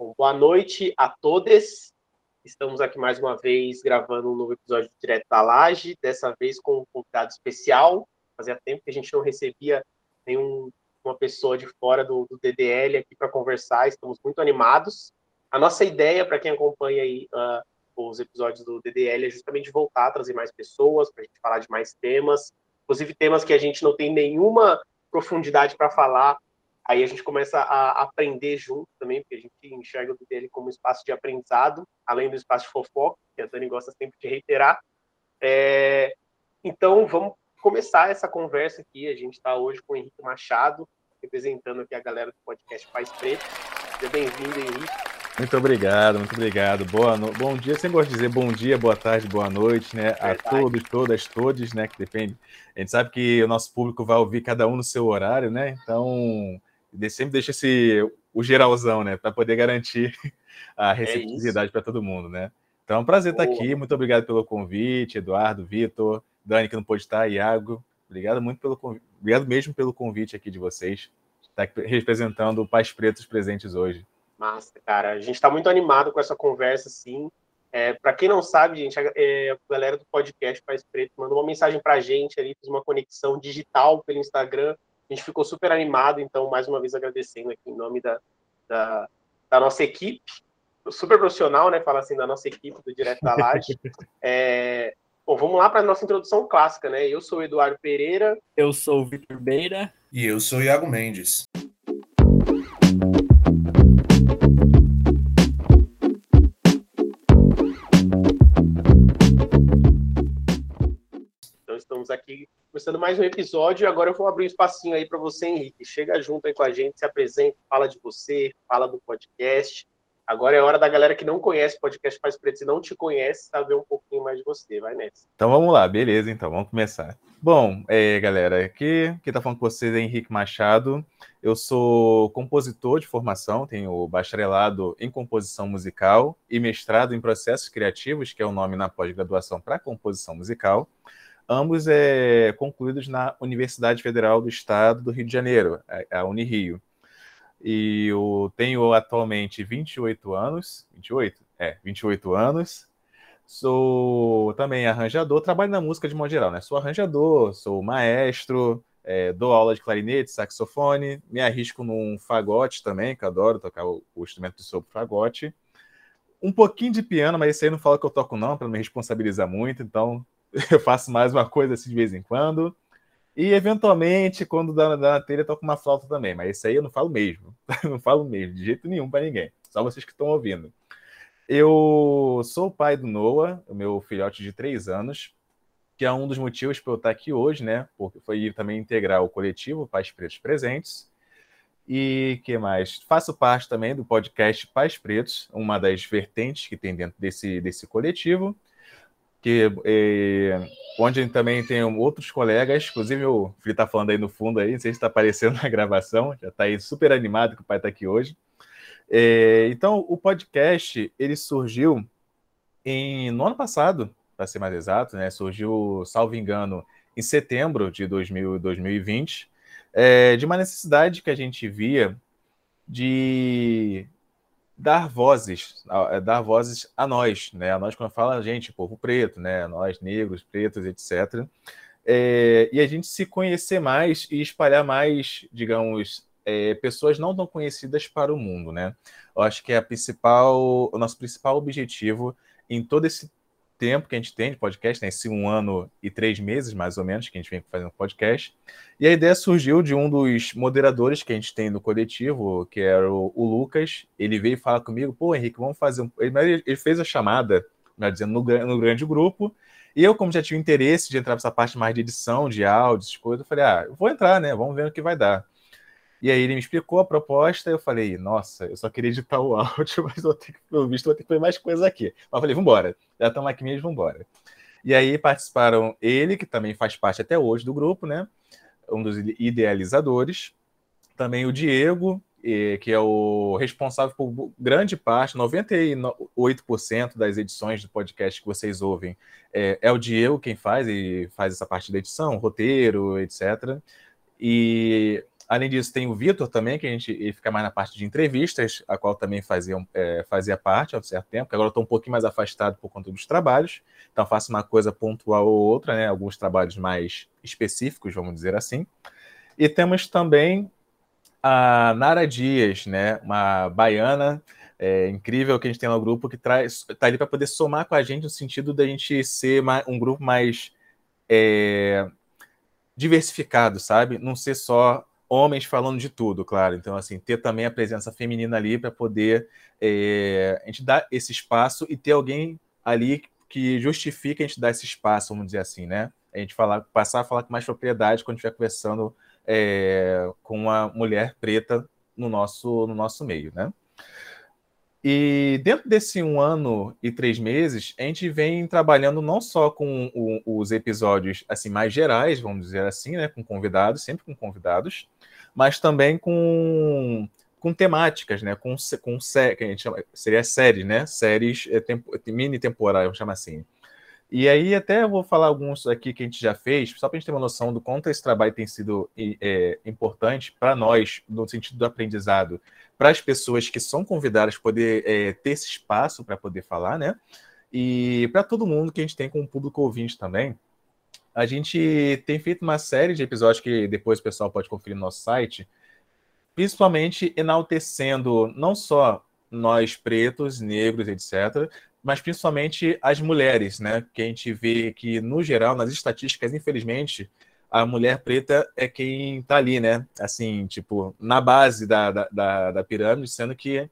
Bom, boa noite a todos. Estamos aqui mais uma vez gravando um novo episódio direto da Laje, dessa vez com um convidado especial. Fazia tempo que a gente não recebia nenhuma pessoa de fora do, do DDL aqui para conversar, estamos muito animados. A nossa ideia, para quem acompanha aí uh, os episódios do DDL, é justamente voltar a trazer mais pessoas, para a gente falar de mais temas, inclusive temas que a gente não tem nenhuma profundidade para falar, Aí a gente começa a aprender junto também, porque a gente enxerga o dele como um espaço de aprendizado, além do espaço de fofoca, que a Dani gosta sempre de reiterar. É... Então, vamos começar essa conversa aqui. A gente está hoje com o Henrique Machado, representando aqui a galera do podcast Paz Preto. Seja bem-vindo, Henrique. Muito obrigado, muito obrigado. Boa no... Bom dia, sempre gosto de dizer bom dia, boa tarde, boa noite, né? Verdade. A todos, todas, todos, né? Que depende. A gente sabe que o nosso público vai ouvir cada um no seu horário, né? Então, sempre deixa esse o geralzão, né, para poder garantir a é receptividade é para todo mundo, né? Então, é um prazer Boa. estar aqui. Muito obrigado pelo convite, Eduardo, Vitor, Dani que não pôde estar, Iago. Obrigado muito pelo convite. Obrigado mesmo pelo convite aqui de vocês. Estar aqui representando o Pais Pretos presentes hoje. Massa, cara. A gente está muito animado com essa conversa, sim. É, para quem não sabe, gente, a, é, a, galera do podcast Pais Preto mandou uma mensagem para a gente ali, fez uma conexão digital pelo Instagram a gente ficou super animado, então, mais uma vez agradecendo aqui em nome da, da, da nossa equipe, super profissional, né? Falar assim da nossa equipe do Direto da Laje. é, bom, vamos lá para a nossa introdução clássica, né? Eu sou o Eduardo Pereira. Eu sou o Vitor Beira. E eu sou o Iago Mendes. Estamos aqui começando mais um episódio. Agora eu vou abrir um espacinho aí para você, Henrique. Chega junto aí com a gente, se apresenta, fala de você, fala do podcast. Agora é hora da galera que não conhece o podcast Pais Pretos e não te conhece saber um pouquinho mais de você. Vai nessa. Então vamos lá, beleza, então, vamos começar. Bom, é, galera, aqui quem está falando com vocês é Henrique Machado. Eu sou compositor de formação, tenho bacharelado em composição musical e mestrado em processos criativos, que é o nome na pós-graduação para composição musical ambos é, concluídos na Universidade Federal do Estado do Rio de Janeiro, a Unirio. E eu tenho atualmente 28 anos, 28? É, 28 anos. Sou também arranjador, trabalho na música de modo geral, né? Sou arranjador, sou maestro, é, dou aula de clarinete, saxofone, me arrisco num fagote também, que adoro tocar o, o instrumento de sopro fagote. Um pouquinho de piano, mas esse aí não fala que eu toco não, para não me responsabilizar muito, então eu faço mais uma coisa assim de vez em quando. E eventualmente, quando dá, dá na telha, eu toco uma flauta também. Mas isso aí eu não falo mesmo. não falo mesmo, de jeito nenhum para ninguém. Só vocês que estão ouvindo. Eu sou o pai do Noah, o meu filhote de três anos, que é um dos motivos para eu estar aqui hoje, né? Porque foi também integrar o coletivo Pais Pretos Presentes. E que mais? Faço parte também do podcast Pais Pretos, uma das vertentes que tem dentro desse, desse coletivo que é, onde também tem outros colegas, inclusive o Felipe está falando aí no fundo aí, não sei se está aparecendo na gravação, já está aí super animado que o pai está aqui hoje. É, então, o podcast ele surgiu em, no ano passado, para ser mais exato, né? Surgiu, salvo engano, em setembro de 2000, 2020, é, de uma necessidade que a gente via de dar vozes, é, dar vozes a nós, né? A nós quando fala a gente, povo preto, né? Nós negros, pretos, etc. É, e a gente se conhecer mais e espalhar mais, digamos, é, pessoas não tão conhecidas para o mundo, né? Eu acho que é a principal, o nosso principal objetivo em todo esse tempo que a gente tem de podcast, né? Esse um ano e três meses, mais ou menos, que a gente vem fazendo podcast. E a ideia surgiu de um dos moderadores que a gente tem no coletivo, que era o, o Lucas. Ele veio falar comigo, pô, Henrique, vamos fazer um. Ele, ele fez a chamada, né, dizendo, no, no grande grupo. E eu, como já tinha interesse de entrar nessa parte mais de edição, de áudios, coisas, eu falei, ah, vou entrar, né? Vamos ver o que vai dar. E aí ele me explicou a proposta, eu falei, nossa, eu só queria editar o áudio, mas vou ter que, pelo visto, vou ter que fazer mais coisas aqui. Mas eu falei, vambora, já estamos aqui mesmo, vambora. E aí participaram ele, que também faz parte até hoje do grupo, né? Um dos idealizadores. Também o Diego, que é o responsável por grande parte, 98% das edições do podcast que vocês ouvem, é, é o Diego quem faz, e faz essa parte da edição, roteiro, etc. E Além disso, tem o Vitor também, que a gente fica mais na parte de entrevistas, a qual também fazia, é, fazia parte há um certo tempo, que agora estou um pouquinho mais afastado por conta dos trabalhos, então faço uma coisa pontual ou outra, né? Alguns trabalhos mais específicos, vamos dizer assim. E temos também a Nara Dias, né? Uma baiana é, incrível que a gente tem no grupo que está ali para poder somar com a gente no sentido da gente ser um grupo mais é, diversificado, sabe? Não ser só homens falando de tudo, claro. Então, assim, ter também a presença feminina ali para poder é, a gente dar esse espaço e ter alguém ali que justifique a gente dar esse espaço, vamos dizer assim, né? A gente falar, passar a falar com mais propriedade quando estiver conversando é, com uma mulher preta no nosso, no nosso meio, né? E dentro desse um ano e três meses, a gente vem trabalhando não só com o, os episódios assim mais gerais, vamos dizer assim, né, com convidados, sempre com convidados, mas também com, com temáticas, né, com, com que a gente chama, seria séries, né, séries é, tempo, mini temporais, vamos chamar assim. E aí até vou falar alguns aqui que a gente já fez, só para a gente ter uma noção do quanto esse trabalho tem sido é, importante para nós, no sentido do aprendizado, para as pessoas que são convidadas poder é, ter esse espaço para poder falar, né? E para todo mundo que a gente tem com o público ouvinte também. A gente tem feito uma série de episódios que depois o pessoal pode conferir no nosso site, principalmente enaltecendo não só nós pretos, negros, etc., mas principalmente as mulheres, né? Que a gente vê que, no geral, nas estatísticas, infelizmente, a mulher preta é quem está ali, né? Assim, tipo, na base da, da, da, pirâmide, sendo que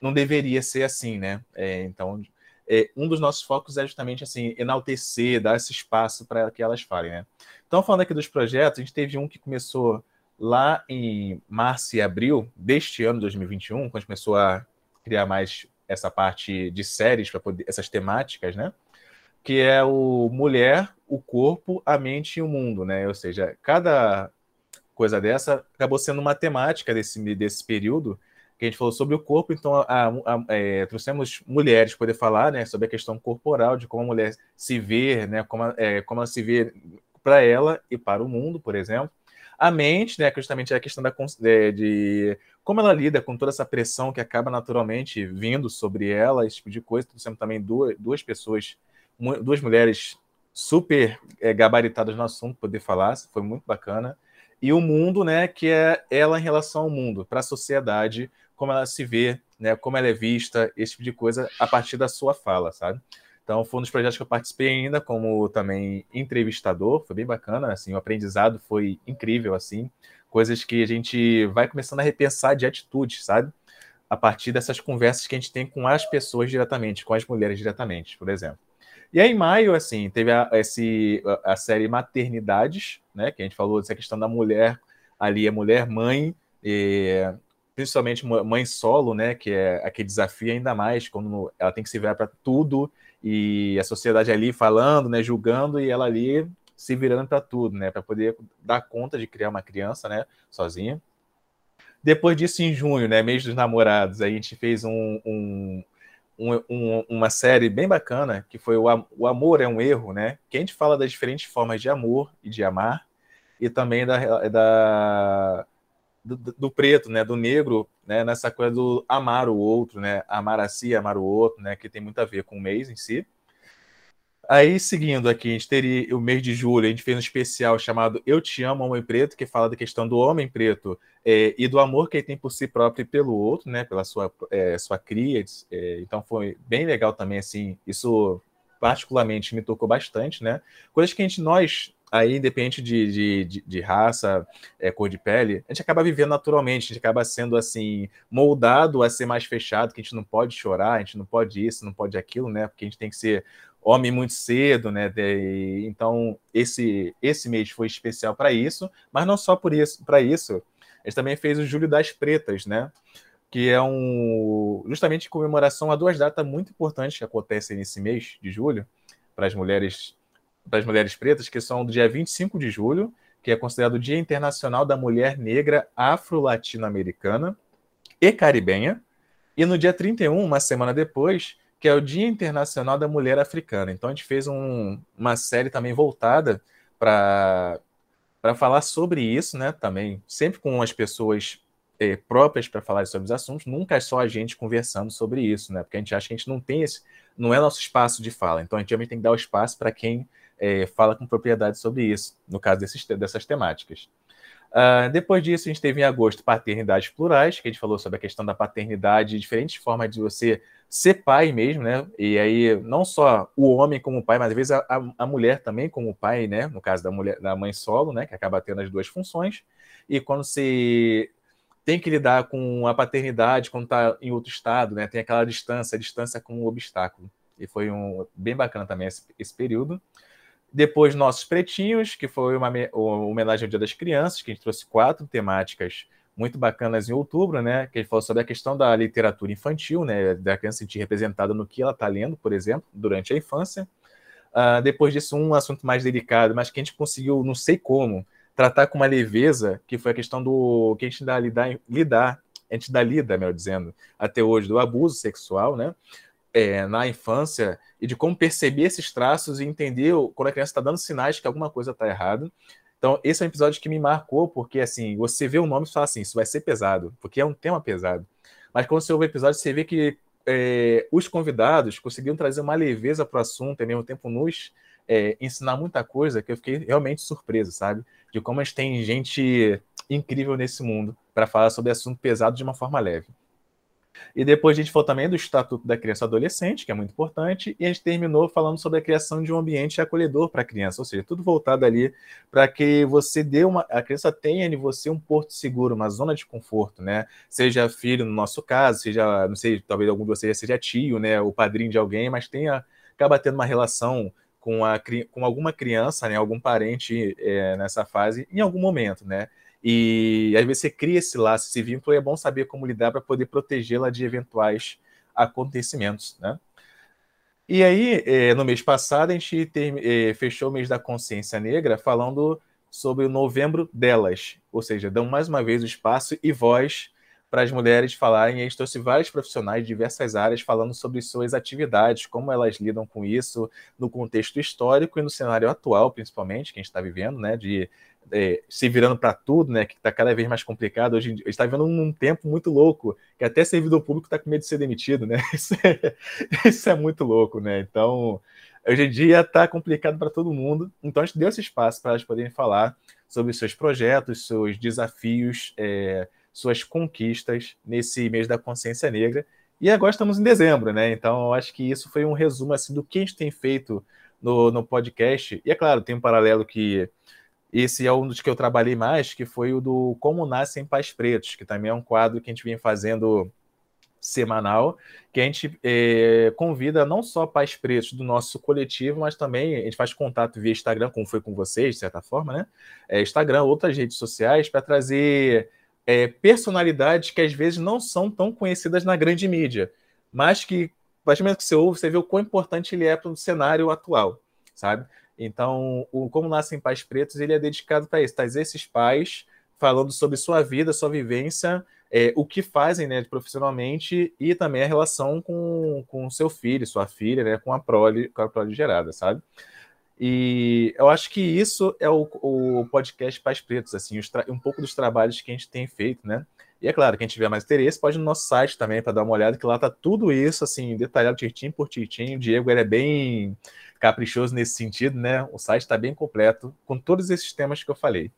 não deveria ser assim, né? É, então, é, um dos nossos focos é justamente assim, enaltecer, dar esse espaço para que elas falem, né? Então, falando aqui dos projetos, a gente teve um que começou lá em março e abril deste ano, 2021, quando a gente começou a criar mais essa parte de séries para poder essas temáticas, né? Que é o mulher, o corpo, a mente e o mundo, né? Ou seja, cada coisa dessa acabou sendo uma temática desse desse período que a gente falou sobre o corpo, então a, a, é, trouxemos mulheres poder falar, né, sobre a questão corporal de como a mulher se vê, né, como, é, como ela se vê para ela e para o mundo, por exemplo. A mente, né, justamente é a questão da, de, de, como ela lida com toda essa pressão que acaba naturalmente vindo sobre ela, esse tipo de coisa. Trouxemos também duas, duas pessoas, duas mulheres super é, gabaritadas no assunto, poder falar, foi muito bacana. E o mundo, né, que é ela em relação ao mundo, para a sociedade, como ela se vê, né, como ela é vista, esse tipo de coisa, a partir da sua fala, sabe? Então, foi um dos projetos que eu participei ainda como também entrevistador, foi bem bacana, assim, o aprendizado foi incrível, assim, coisas que a gente vai começando a repensar de atitudes, sabe? A partir dessas conversas que a gente tem com as pessoas diretamente, com as mulheres diretamente, por exemplo. E aí, em maio, assim, teve a, esse, a, série Maternidades, né, que a gente falou dessa questão da mulher ali, a mulher mãe, e, principalmente mãe solo, né, que é aquele desafio ainda mais quando ela tem que se virar para tudo e a sociedade ali falando, né, julgando e ela ali se virando para tudo, né, para poder dar conta de criar uma criança, né, sozinha. Depois disso, em junho, né, mês dos namorados, a gente fez um, um, um, uma série bem bacana que foi o, o Amor é um Erro, né, que a gente fala das diferentes formas de amor e de amar e também da, da do, preto, né, do negro, né, nessa coisa do amar o outro, né, amar a si, amar o outro, né, que tem muito a ver com o mês em si. Aí, seguindo aqui, a gente teria o mês de julho, a gente fez um especial chamado Eu Te Amo, Homem Preto, que fala da questão do homem preto é, e do amor que ele tem por si próprio e pelo outro, né, pela sua, é, sua cria. É, então, foi bem legal também, assim, isso particularmente me tocou bastante, né? Coisas que a gente, nós, aí, independente de, de, de, de raça, é, cor de pele, a gente acaba vivendo naturalmente, a gente acaba sendo assim, moldado a ser mais fechado, que a gente não pode chorar, a gente não pode isso, não pode aquilo, né? Porque a gente tem que ser homem muito cedo, né? Então, esse, esse mês foi especial para isso, mas não só por isso, para isso, a gente também fez o Júlio das Pretas, né? Que é um justamente em comemoração a duas datas muito importantes que acontecem nesse mês de julho para as mulheres das mulheres pretas, que são do dia 25 de julho, que é considerado o Dia Internacional da Mulher Negra Afro-Latino-Americana e Caribenha, e no dia 31, uma semana depois, que é o Dia Internacional da Mulher Africana. Então a gente fez um, uma série também voltada para falar sobre isso, né? Também, sempre com as pessoas é, próprias para falar sobre os assuntos, nunca é só a gente conversando sobre isso, né? Porque a gente acha que a gente não tem esse, não é nosso espaço de fala. Então a gente também tem que dar o espaço para quem é, fala com propriedade sobre isso, no caso desses, dessas temáticas. Uh, depois disso, a gente teve em agosto paternidades plurais, que a gente falou sobre a questão da paternidade, diferentes formas de você ser pai mesmo, né? E aí, não só o homem como pai, mas às vezes a, a, mulher também como pai, né? No caso da mulher, da mãe solo, né? Que acaba tendo as duas funções. E quando se tem que lidar com a paternidade quando está em outro estado, né? Tem aquela distância, a distância como um obstáculo. E foi um bem bacana também esse, esse período. Depois, Nossos Pretinhos, que foi uma, uma homenagem ao Dia das Crianças, que a gente trouxe quatro temáticas muito bacanas em outubro, né? Que gente falou sobre a questão da literatura infantil, né? Da criança se sentir representada no que ela está lendo, por exemplo, durante a infância. Uh, depois disso, um assunto mais delicado, mas que a gente conseguiu, não sei como, tratar com uma leveza, que foi a questão do que a gente dá lidar, lidar a gente dá lida, melhor dizendo, até hoje, do abuso sexual, né? É, na infância e de como perceber esses traços e entender quando a criança está dando sinais que alguma coisa está errada. Então, esse é um episódio que me marcou, porque assim, você vê o nome e fala assim, isso vai ser pesado, porque é um tema pesado. Mas quando você ouve o episódio, você vê que é, os convidados conseguiram trazer uma leveza para o assunto e ao mesmo tempo nos é, ensinar muita coisa que eu fiquei realmente surpreso, sabe? De como a gente tem gente incrível nesse mundo para falar sobre assunto pesado de uma forma leve. E depois a gente falou também do Estatuto da Criança e Adolescente, que é muito importante, e a gente terminou falando sobre a criação de um ambiente acolhedor para a criança, ou seja, tudo voltado ali para que você dê uma. A criança tenha de você um porto seguro, uma zona de conforto, né? Seja filho, no nosso caso, seja, não sei, talvez algum de vocês seja tio, né? O padrinho de alguém, mas tenha, acaba tendo uma relação com, a, com alguma criança, né? Algum parente é, nessa fase, em algum momento, né? E às vezes você cria esse laço, esse vínculo, e é bom saber como lidar para poder protegê-la de eventuais acontecimentos, né? E aí, é, no mês passado, a gente ter, é, fechou o mês da consciência negra falando sobre o novembro delas, ou seja, dão mais uma vez o espaço e voz para as mulheres falarem. A gente trouxe vários profissionais de diversas áreas falando sobre suas atividades, como elas lidam com isso no contexto histórico e no cenário atual, principalmente, que a gente está vivendo, né, de é, se virando para tudo, né, que está cada vez mais complicado. Hoje a gente está vivendo um tempo muito louco, que até servidor público está com medo de ser demitido, né? Isso é, isso é muito louco, né? Então, hoje em dia está complicado para todo mundo. Então, a gente deu esse espaço para elas poderem falar sobre seus projetos, seus desafios, é, suas conquistas nesse mês da consciência negra. E agora estamos em dezembro, né? Então, acho que isso foi um resumo assim, do que a gente tem feito no, no podcast. E é claro, tem um paralelo que esse é um dos que eu trabalhei mais, que foi o do Como Nascem Pais Pretos, que também é um quadro que a gente vem fazendo semanal, que a gente é, convida não só pais pretos do nosso coletivo, mas também a gente faz contato via Instagram, como foi com vocês, de certa forma, né? É, Instagram, outras redes sociais, para trazer é, personalidades que às vezes não são tão conhecidas na grande mídia, mas que, a partir do momento que você ouve, você vê o quão importante ele é para o cenário atual, sabe? Então, o Como Nascem Pais Pretos, ele é dedicado para isso, trazer esses pais falando sobre sua vida, sua vivência, é, o que fazem né, profissionalmente e também a relação com o seu filho, sua filha, né, com a prole, com a prole gerada, sabe? E eu acho que isso é o, o podcast Pais Pretos, assim, um pouco dos trabalhos que a gente tem feito, né? E é claro, quem tiver mais interesse pode ir no nosso site também para dar uma olhada, que lá tá tudo isso, assim, detalhado, titinho por titinho. O Diego ele é bem caprichoso nesse sentido, né? O site está bem completo com todos esses temas que eu falei.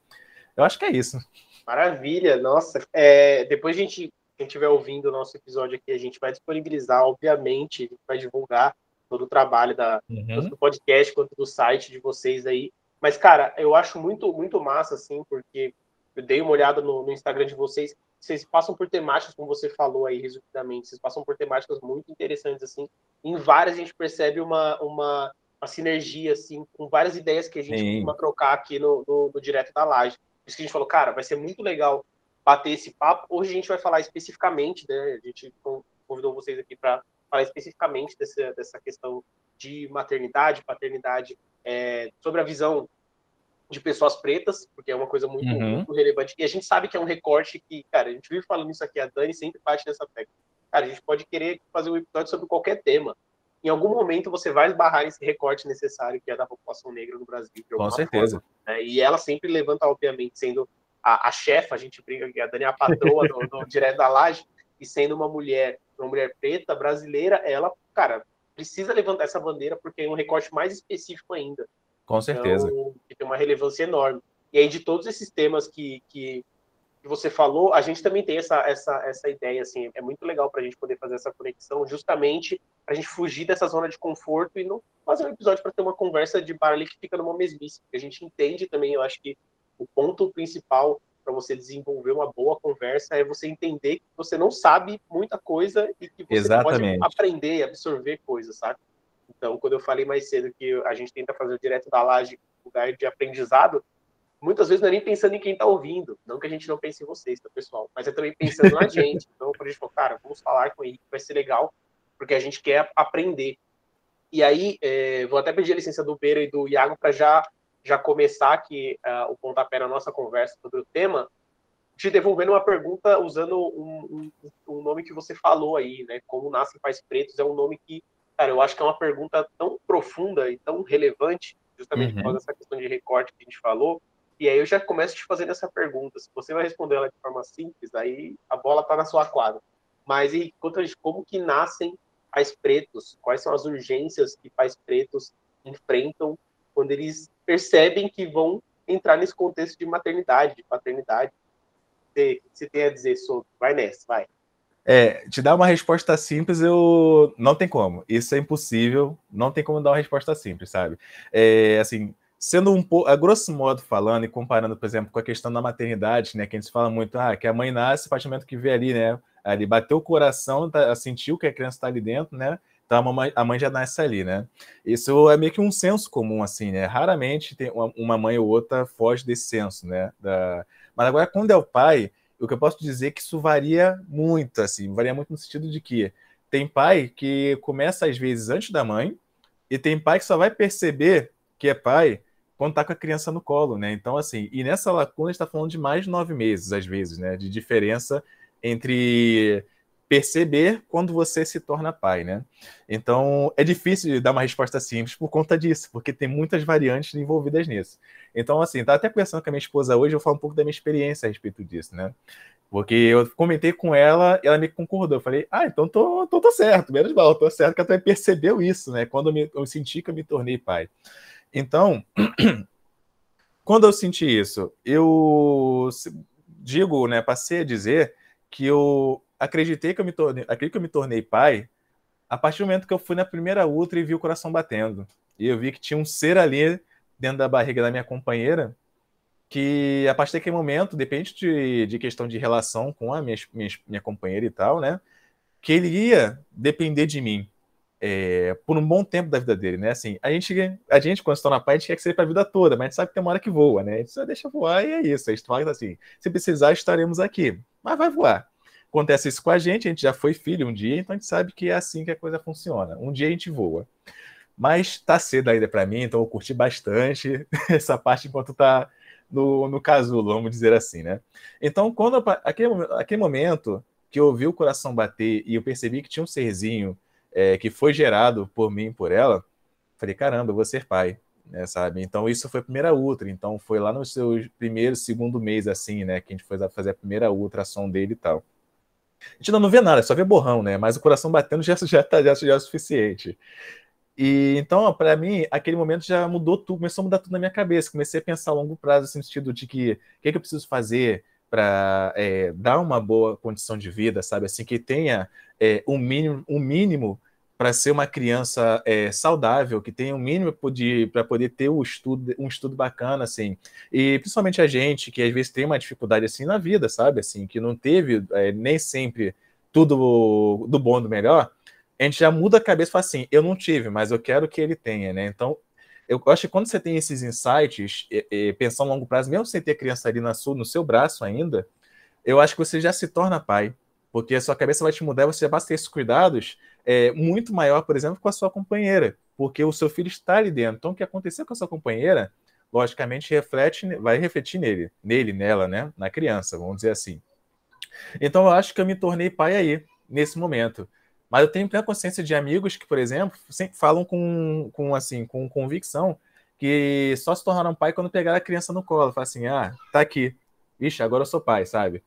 Eu acho que é isso. Maravilha, nossa. É, depois a gente, quem estiver ouvindo o nosso episódio aqui, a gente vai disponibilizar, obviamente, vai divulgar todo o trabalho da, uhum. do podcast quanto do site de vocês aí. Mas, cara, eu acho muito, muito massa, assim, porque eu dei uma olhada no, no Instagram de vocês. Vocês passam por temáticas, como você falou aí, resumidamente, vocês passam por temáticas muito interessantes, assim. Em várias a gente percebe uma, uma, uma sinergia, assim, com várias ideias que a gente Sim. costuma trocar aqui no, no, no Direto da Laje. Por isso que a gente falou, cara, vai ser muito legal bater esse papo. Hoje a gente vai falar especificamente, né? A gente convidou vocês aqui para falar especificamente dessa, dessa questão de maternidade, paternidade, é, sobre a visão de pessoas pretas, porque é uma coisa muito, uhum. muito, relevante. E a gente sabe que é um recorte que, cara, a gente vive falando isso aqui, a Dani sempre bate nessa tecla. Cara, a gente pode querer fazer um episódio sobre qualquer tema. em algum momento você vai esbarrar esse recorte necessário que é da população negra no Brasil. Com certeza. Forma, né? E ela sempre levanta, obviamente, sendo a, a chefa, a gente brinca que a Dani é a patroa do, do Direto da Laje, e sendo uma mulher, uma mulher preta, brasileira, ela, cara, precisa levantar essa bandeira porque é um recorte mais específico ainda. Com certeza. Então, que tem uma relevância enorme. E aí, de todos esses temas que, que, que você falou, a gente também tem essa, essa, essa ideia, assim, é muito legal para a gente poder fazer essa conexão, justamente para a gente fugir dessa zona de conforto e não fazer um episódio para ter uma conversa de bar ali que fica numa mesmice. Porque a gente entende também, eu acho que o ponto principal para você desenvolver uma boa conversa é você entender que você não sabe muita coisa e que você Exatamente. pode aprender e absorver coisas, sabe? Então, quando eu falei mais cedo que a gente tenta fazer direto da laje lugar de aprendizado, muitas vezes não é nem pensando em quem está ouvindo, não que a gente não pense em vocês, tá, pessoal, mas é também pensando na gente. Então, quando a gente falou, cara, vamos falar com ele, vai ser legal, porque a gente quer aprender. E aí, é, vou até pedir a licença do Beira e do Iago para já já começar aqui uh, o pontapé na nossa conversa sobre o tema, te devolvendo uma pergunta usando um, um, um, nome que você falou aí, né? Como nascem pais pretos é um nome que, cara, eu acho que é uma pergunta tão profunda e tão relevante, justamente uhum. por causa dessa questão de recorte que a gente falou. E aí eu já começo te fazendo essa pergunta. Se você vai responder ela de forma simples, aí a bola tá na sua quadra. Mas e conta de como que nascem pais pretos? Quais são as urgências que pais pretos enfrentam quando eles percebem que vão entrar nesse contexto de maternidade, de paternidade. Você, você tem a dizer sobre. Vai nessa, vai. É, te dar uma resposta simples, eu não tem como. Isso é impossível. Não tem como dar uma resposta simples, sabe? É, assim, sendo um pouco, a grosso modo falando e comparando, por exemplo, com a questão da maternidade, né, que a gente fala muito, ah, que a mãe nasce, a partir do momento que vê ali, né, ali bateu o coração, tá, sentiu que a criança está ali dentro, né, então a mãe, a mãe já nasce ali, né? Isso é meio que um senso comum, assim, né? Raramente tem uma, uma mãe ou outra foge desse senso, né? Da... Mas agora, quando é o pai, o que eu posso dizer é que isso varia muito, assim, varia muito no sentido de que tem pai que começa às vezes antes da mãe, e tem pai que só vai perceber que é pai quando tá com a criança no colo, né? Então, assim, e nessa lacuna a gente tá falando de mais de nove meses, às vezes, né? De diferença entre perceber quando você se torna pai, né? Então, é difícil dar uma resposta simples por conta disso, porque tem muitas variantes envolvidas nisso. Então, assim, tá até conversando com a minha esposa hoje, eu falar um pouco da minha experiência a respeito disso, né? Porque eu comentei com ela, ela me concordou. Eu falei, ah, então tô, tô, tô certo, menos mal, tô certo que também percebeu isso, né? Quando eu, me, eu senti que eu me tornei pai. Então, quando eu senti isso, eu digo, né, passei a dizer que eu acreditei que eu me tornei, acredito que eu me tornei pai a partir do momento que eu fui na primeira ultra e vi o coração batendo. E eu vi que tinha um ser ali dentro da barriga da minha companheira que a partir daquele momento, depende de, de questão de relação com a minha, minha, minha companheira e tal, né? Que ele ia depender de mim é, por um bom tempo da vida dele, né? Assim, a gente, a gente quando está na pai, a gente quer que seja para a vida toda, mas a gente sabe que tem uma hora que voa, né? A gente só deixa voar e é isso. A gente fala assim: se precisar, estaremos aqui. Mas vai voar. Acontece isso com a gente, a gente já foi filho um dia, então a gente sabe que é assim que a coisa funciona. Um dia a gente voa. Mas tá cedo ainda para mim, então eu curti bastante essa parte enquanto tá no, no casulo, vamos dizer assim, né? Então, quando aquele, aquele momento que eu ouvi o coração bater e eu percebi que tinha um serzinho é, que foi gerado por mim e por ela, falei, caramba, eu vou ser pai, né, sabe? Então, isso foi a primeira ultra, então foi lá no seu primeiro, segundo mês, assim, né, que a gente foi fazer a primeira ultrassom dele e tal. A gente não vê nada, só vê borrão, né? Mas o coração batendo já, já, tá, já, já é o suficiente. E então, para mim, aquele momento já mudou tudo, começou a mudar tudo na minha cabeça. Comecei a pensar a longo prazo, no sentido de que o que, é que eu preciso fazer para é, dar uma boa condição de vida, sabe? Assim, que tenha é, um mínimo, um mínimo para ser uma criança é, saudável, que tenha um mínimo para poder ter um estudo, um estudo bacana, assim. E principalmente a gente, que às vezes tem uma dificuldade assim na vida, sabe? Assim, que não teve é, nem sempre tudo do bom do melhor, a gente já muda a cabeça e fala assim: eu não tive, mas eu quero que ele tenha, né? Então, eu acho que quando você tem esses insights, e, pensando a longo prazo, mesmo sem ter criança ali na sua, no seu braço ainda, eu acho que você já se torna pai, porque a sua cabeça vai te mudar, você já basta ter esses cuidados é, muito maior, por exemplo, com a sua companheira, porque o seu filho está ali dentro. Então, o que aconteceu com a sua companheira, logicamente, reflete, vai refletir nele, nele, nela, né? Na criança, vamos dizer assim. Então, eu acho que eu me tornei pai aí, nesse momento. Mas eu tenho plena consciência de amigos que, por exemplo, sempre falam com, com assim, com convicção que só se tornaram pai quando pegaram a criança no colo. Fala assim, ah, tá aqui. Vixe, agora eu sou pai, sabe?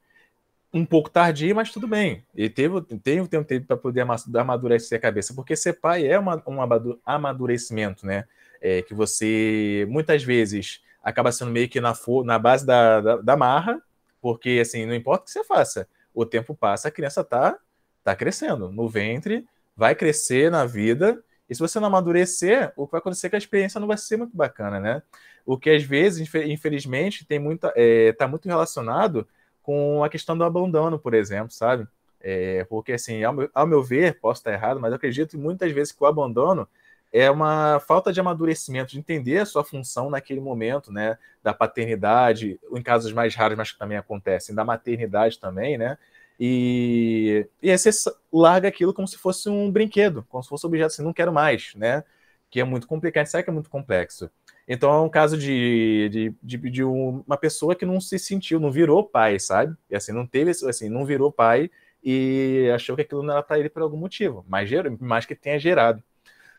Um pouco tardio, mas tudo bem. E teve, teve, teve um tempo para poder amadurecer a cabeça, porque ser pai é uma, um amadurecimento, né? É, que você muitas vezes acaba sendo meio que na, na base da, da, da marra, porque assim, não importa o que você faça, o tempo passa, a criança tá, tá crescendo no ventre, vai crescer na vida, e se você não amadurecer, o que vai acontecer é que a experiência não vai ser muito bacana, né? O que às vezes, infelizmente, tem muita, é, tá muito relacionado com a questão do abandono, por exemplo, sabe? É, porque assim, ao meu, ao meu ver, posso estar errado, mas eu acredito muitas vezes que o abandono é uma falta de amadurecimento, de entender a sua função naquele momento, né? Da paternidade, em casos mais raros, mas que também acontecem, da maternidade também, né? E, e aí você larga aquilo como se fosse um brinquedo, como se fosse um objeto assim, não quero mais, né? Que é muito complicado, sabe que é muito complexo. Então é um caso de, de, de, de, uma pessoa que não se sentiu, não virou pai, sabe? E assim, não teve, assim, não virou pai e achou que aquilo não era para ele por algum motivo, mas, mais que tenha gerado.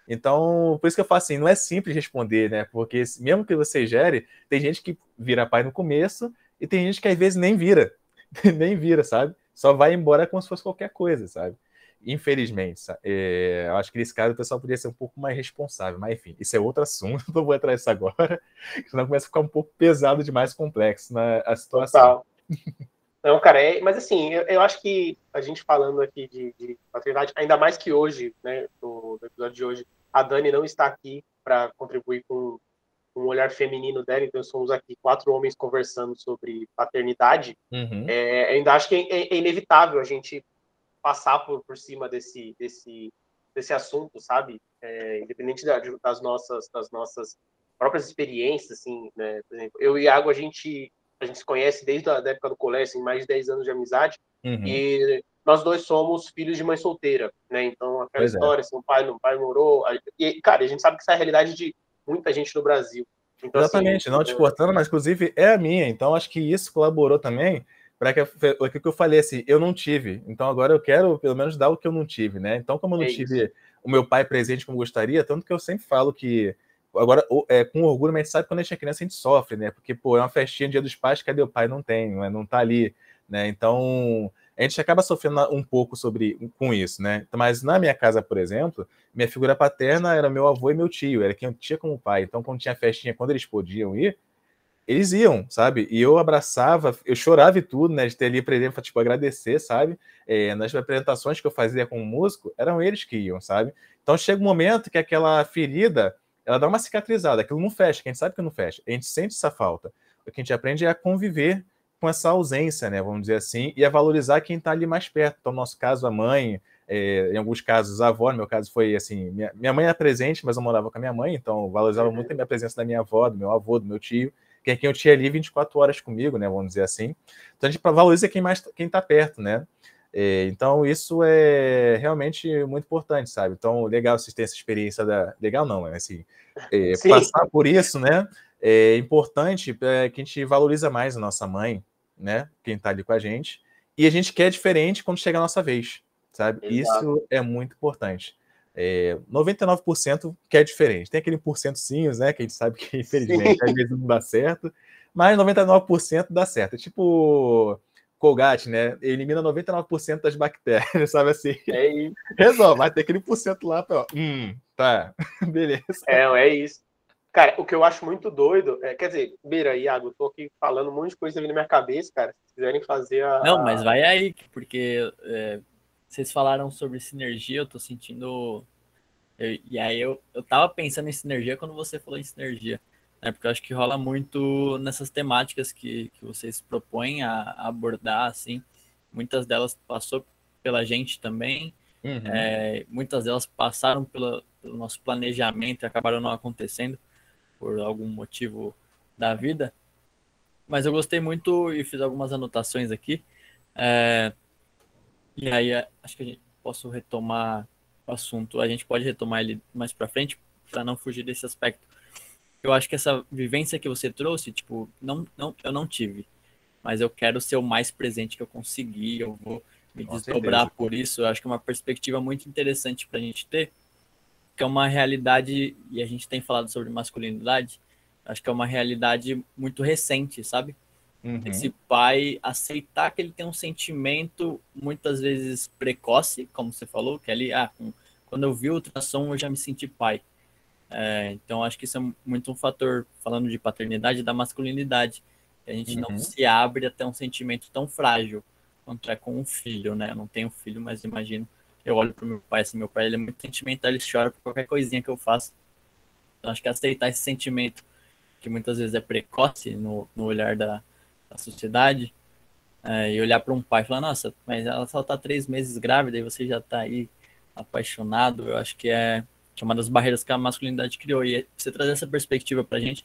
Então, por isso que eu falo assim, não é simples responder, né? Porque mesmo que você gere, tem gente que vira pai no começo e tem gente que às vezes nem vira, nem vira, sabe? Só vai embora como se fosse qualquer coisa, sabe? Infelizmente, é, eu acho que nesse caso o pessoal poderia ser um pouco mais responsável, mas enfim, isso é outro assunto, não vou entrar nisso agora, senão começa a ficar um pouco pesado demais, complexo na a situação. Total. Não, cara, é, mas assim, eu, eu, acho que a gente falando aqui de, de paternidade, ainda mais que hoje, né, no, no episódio de hoje, a Dani não está aqui para contribuir com, com um olhar feminino dela, então somos aqui quatro homens conversando sobre paternidade. Uhum. É, ainda acho que é, é, inevitável a gente passar por, por cima desse, desse, desse assunto, sabe? É, independente da, das nossas das nossas próprias experiências, assim, né? Por exemplo, eu e Iago, a gente a gente se conhece desde a época do colégio, assim, mais de 10 anos de amizade, uhum. e nós dois somos filhos de mãe solteira, né? Então, aquela pois é. história, é. assim, o pai, o pai morou. E, cara, a gente sabe que isso é a realidade de muita gente no Brasil. Então, assim, Exatamente, assim, não te é cortando, mas inclusive é a minha. Então, acho que isso colaborou também para que aquilo que eu falei assim, eu não tive. Então, agora eu quero pelo menos dar o que eu não tive, né? Então, como eu não é tive o meu pai presente como gostaria, tanto que eu sempre falo que Agora, é, com orgulho, mas a gente sabe que quando a gente é criança, a gente sofre, né? Porque, pô, é uma festinha dia dos pais, cadê o pai? Não tem, né? não tá ali, né? Então, a gente acaba sofrendo um pouco sobre com isso, né? Mas na minha casa, por exemplo, minha figura paterna era meu avô e meu tio, era quem eu tinha como pai. Então, quando tinha festinha, quando eles podiam ir, eles iam, sabe? E eu abraçava, eu chorava e tudo, né? De ter ali, por exemplo, tipo, agradecer, sabe? É, nas apresentações que eu fazia como músico, eram eles que iam, sabe? Então chega um momento que aquela ferida ela dá uma cicatrizada, aquilo não fecha, que a gente sabe que não fecha, a gente sente essa falta. O que a gente aprende é a conviver com essa ausência, né, vamos dizer assim, e a valorizar quem está ali mais perto. Então, no nosso caso, a mãe, é, em alguns casos, a avó, no meu caso foi assim, minha, minha mãe era presente, mas eu morava com a minha mãe, então valorizava muito a minha presença da minha avó, do meu avô, do meu tio, que é quem eu tinha ali 24 horas comigo, né, vamos dizer assim. Então, a gente valoriza quem mais quem está perto, né. É, então, isso é realmente muito importante, sabe? Então, legal vocês terem essa experiência da. Legal não, é assim. É, passar por isso, né? É importante é, que a gente valoriza mais a nossa mãe, né? Quem tá ali com a gente. E a gente quer diferente quando chega a nossa vez, sabe? Exato. Isso é muito importante. É, 99% quer diferente. Tem aquele porcentozinhos, né? Que a gente sabe que, infelizmente, Sim. às vezes não dá certo. Mas 99% dá certo. É tipo Colgate, né? Elimina 99% das bactérias, sabe assim? É isso. Resolve, vai ter aquele porcento lá, ó. Hum, tá, beleza. É, é isso. Cara, o que eu acho muito doido, é, quer dizer, Beira, Iago, eu tô aqui falando um monte de coisa na minha cabeça, cara. Se quiserem fazer a. Não, mas vai aí, porque é, vocês falaram sobre sinergia, eu tô sentindo. Eu, e aí eu, eu tava pensando em sinergia quando você falou em sinergia né? Porque eu acho que rola muito nessas temáticas que, que vocês propõem a, a abordar, assim. Muitas delas passou pela gente também, uhum. é, muitas delas passaram pela, pelo nosso planejamento e acabaram não acontecendo por algum motivo da vida. Mas eu gostei muito e fiz algumas anotações aqui. É, e aí acho que a gente posso retomar o assunto. A gente pode retomar ele mais para frente para não fugir desse aspecto eu acho que essa vivência que você trouxe, tipo, não, não, eu não tive, mas eu quero ser o mais presente que eu conseguir, eu vou me desdobrar por isso, eu acho que é uma perspectiva muito interessante para a gente ter, que é uma realidade, e a gente tem falado sobre masculinidade, acho que é uma realidade muito recente, sabe? Uhum. Esse pai aceitar que ele tem um sentimento muitas vezes precoce, como você falou, que ali, ah, quando eu vi o ultrassom eu já me senti pai. É, então acho que isso é muito um fator, falando de paternidade, da masculinidade. A gente uhum. não se abre até um sentimento tão frágil quanto é com um filho, né? Eu não tenho filho, mas imagino. Eu olho para meu pai, assim, meu pai ele é muito sentimental, ele chora por qualquer coisinha que eu faço. Então acho que aceitar esse sentimento, que muitas vezes é precoce no, no olhar da, a sociedade é, e olhar para um pai e falar, nossa, mas ela só está três meses grávida e você já está aí apaixonado, eu acho que é, que é uma das barreiras que a masculinidade criou. E você trazer essa perspectiva para a gente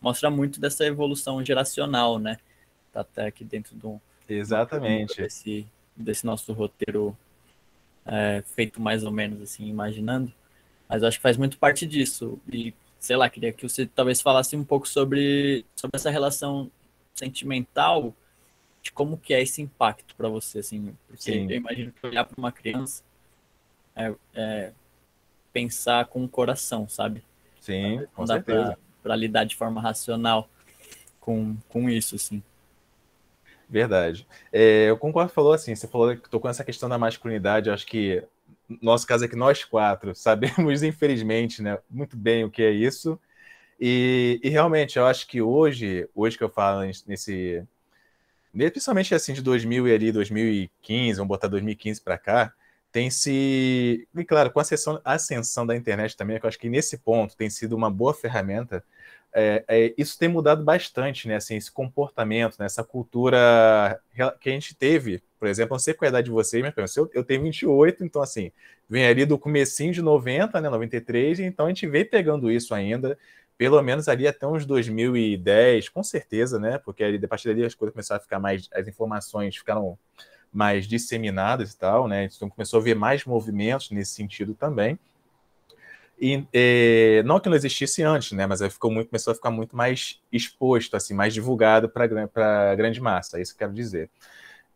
mostra muito dessa evolução geracional, né? Tá até aqui dentro do Exatamente. Desse, desse nosso roteiro é, feito mais ou menos assim, imaginando. Mas eu acho que faz muito parte disso. E, sei lá, queria que você talvez falasse um pouco sobre, sobre essa relação sentimental de como que é esse impacto para você, assim, porque Sim. eu imagino que olhar para uma criança é, é, pensar com o coração, sabe? Sim, com dá certeza. Para lidar de forma racional com, com isso, assim. Verdade. É, eu concordo, falou assim, você falou que tocou nessa questão da masculinidade, eu acho que nosso caso é que nós quatro sabemos, infelizmente, né, muito bem o que é isso, e, e, realmente, eu acho que hoje, hoje que eu falo nesse. Principalmente assim de 2000 e ali, 2015, vamos botar 2015 para cá, tem se. E claro, com a ascensão, a ascensão da internet também, que eu acho que nesse ponto tem sido uma boa ferramenta. É, é, isso tem mudado bastante, né? Assim, esse comportamento, né? essa cultura que a gente teve, por exemplo, não sei qual é a idade de vocês, mas eu, eu tenho 28, então assim, vem ali do comecinho de 90, né, 93, então a gente vem pegando isso ainda, pelo menos ali até uns 2010, com certeza, né? Porque ali, a partir dali as coisas começaram a ficar mais, as informações ficaram mais disseminadas e tal, né? Então começou a ver mais movimentos nesse sentido também. E, é, não que não existisse antes, né? Mas ficou muito, começou a ficar muito mais exposto, assim, mais divulgado para a grande massa, é isso que eu quero dizer.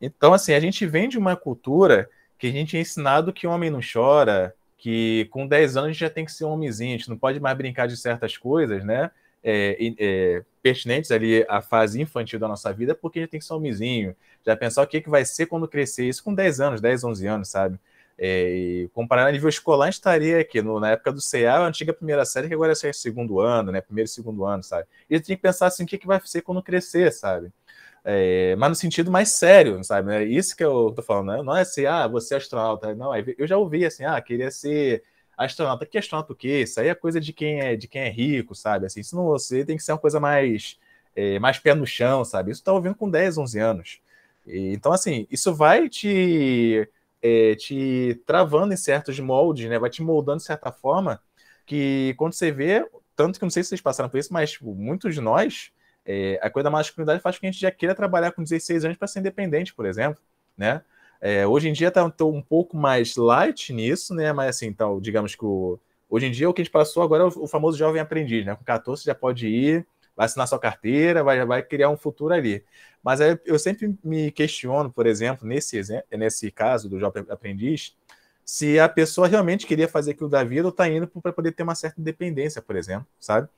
Então, assim, a gente vem de uma cultura que a gente é ensinado que homem não chora, que com 10 anos a gente já tem que ser um homenzinho, a gente não pode mais brincar de certas coisas, né? É, é, pertinentes ali à fase infantil da nossa vida, porque a gente tem que ser homenzinho, já pensar o que, que vai ser quando crescer, isso com 10 anos, 10, 11 anos, sabe? É, comparando a nível escolar, a gente estaria aqui no, na época do CA, a antiga primeira série, que agora é segundo ano, né? Primeiro e segundo ano, sabe? E a gente tem que pensar assim, o que, que vai ser quando crescer, sabe? É, mas no sentido mais sério, sabe? É isso que eu tô falando, né? Não é assim, ah, você é astronauta. Não, eu já ouvi assim, ah, queria ser astronauta. Que astronauta o quê? Isso aí é coisa de quem é, de quem é rico, sabe? Assim, isso não você tem que ser uma coisa mais, é, mais pé no chão, sabe? Isso tá ouvindo com 10, 11 anos. E, então, assim, isso vai te, é, te travando em certos moldes, né? Vai te moldando de certa forma que quando você vê, tanto que não sei se vocês passaram por isso, mas tipo, muitos de nós é, a coisa da masculinidade faz com que a gente já queira trabalhar com 16 anos para ser independente, por exemplo, né? É, hoje em dia está um pouco mais light nisso, né? Mas assim, então, digamos que o, hoje em dia o que a gente passou agora é o, famoso jovem aprendiz, né? Com 14 já pode ir, vai assinar sua carteira, vai, vai criar um futuro ali. Mas eu sempre me questiono, por exemplo, nesse, nesse caso do jovem aprendiz, se a pessoa realmente queria fazer aquilo da vida ou está indo para poder ter uma certa independência, por exemplo, sabe?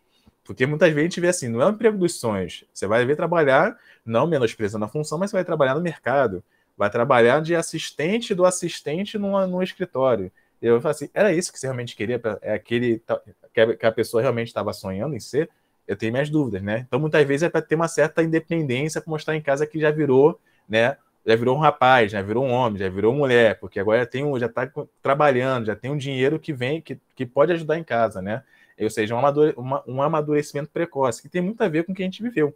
Porque muitas vezes a gente vê assim, não é o emprego dos sonhos. Você vai ver trabalhar, não menosprezando a função, mas você vai trabalhar no mercado. Vai trabalhar de assistente do assistente num, num escritório. E eu falo assim, era isso que você realmente queria? É aquele que a pessoa realmente estava sonhando em ser? Eu tenho minhas dúvidas, né? Então, muitas vezes é para ter uma certa independência, para mostrar em casa que já virou, né? Já virou um rapaz, já virou um homem, já virou mulher, porque agora tem um, já está trabalhando, já tem um dinheiro que vem, que, que pode ajudar em casa, né? Ou seja, um, amadurecimento precoce, que tem muito a ver com o que a gente viveu.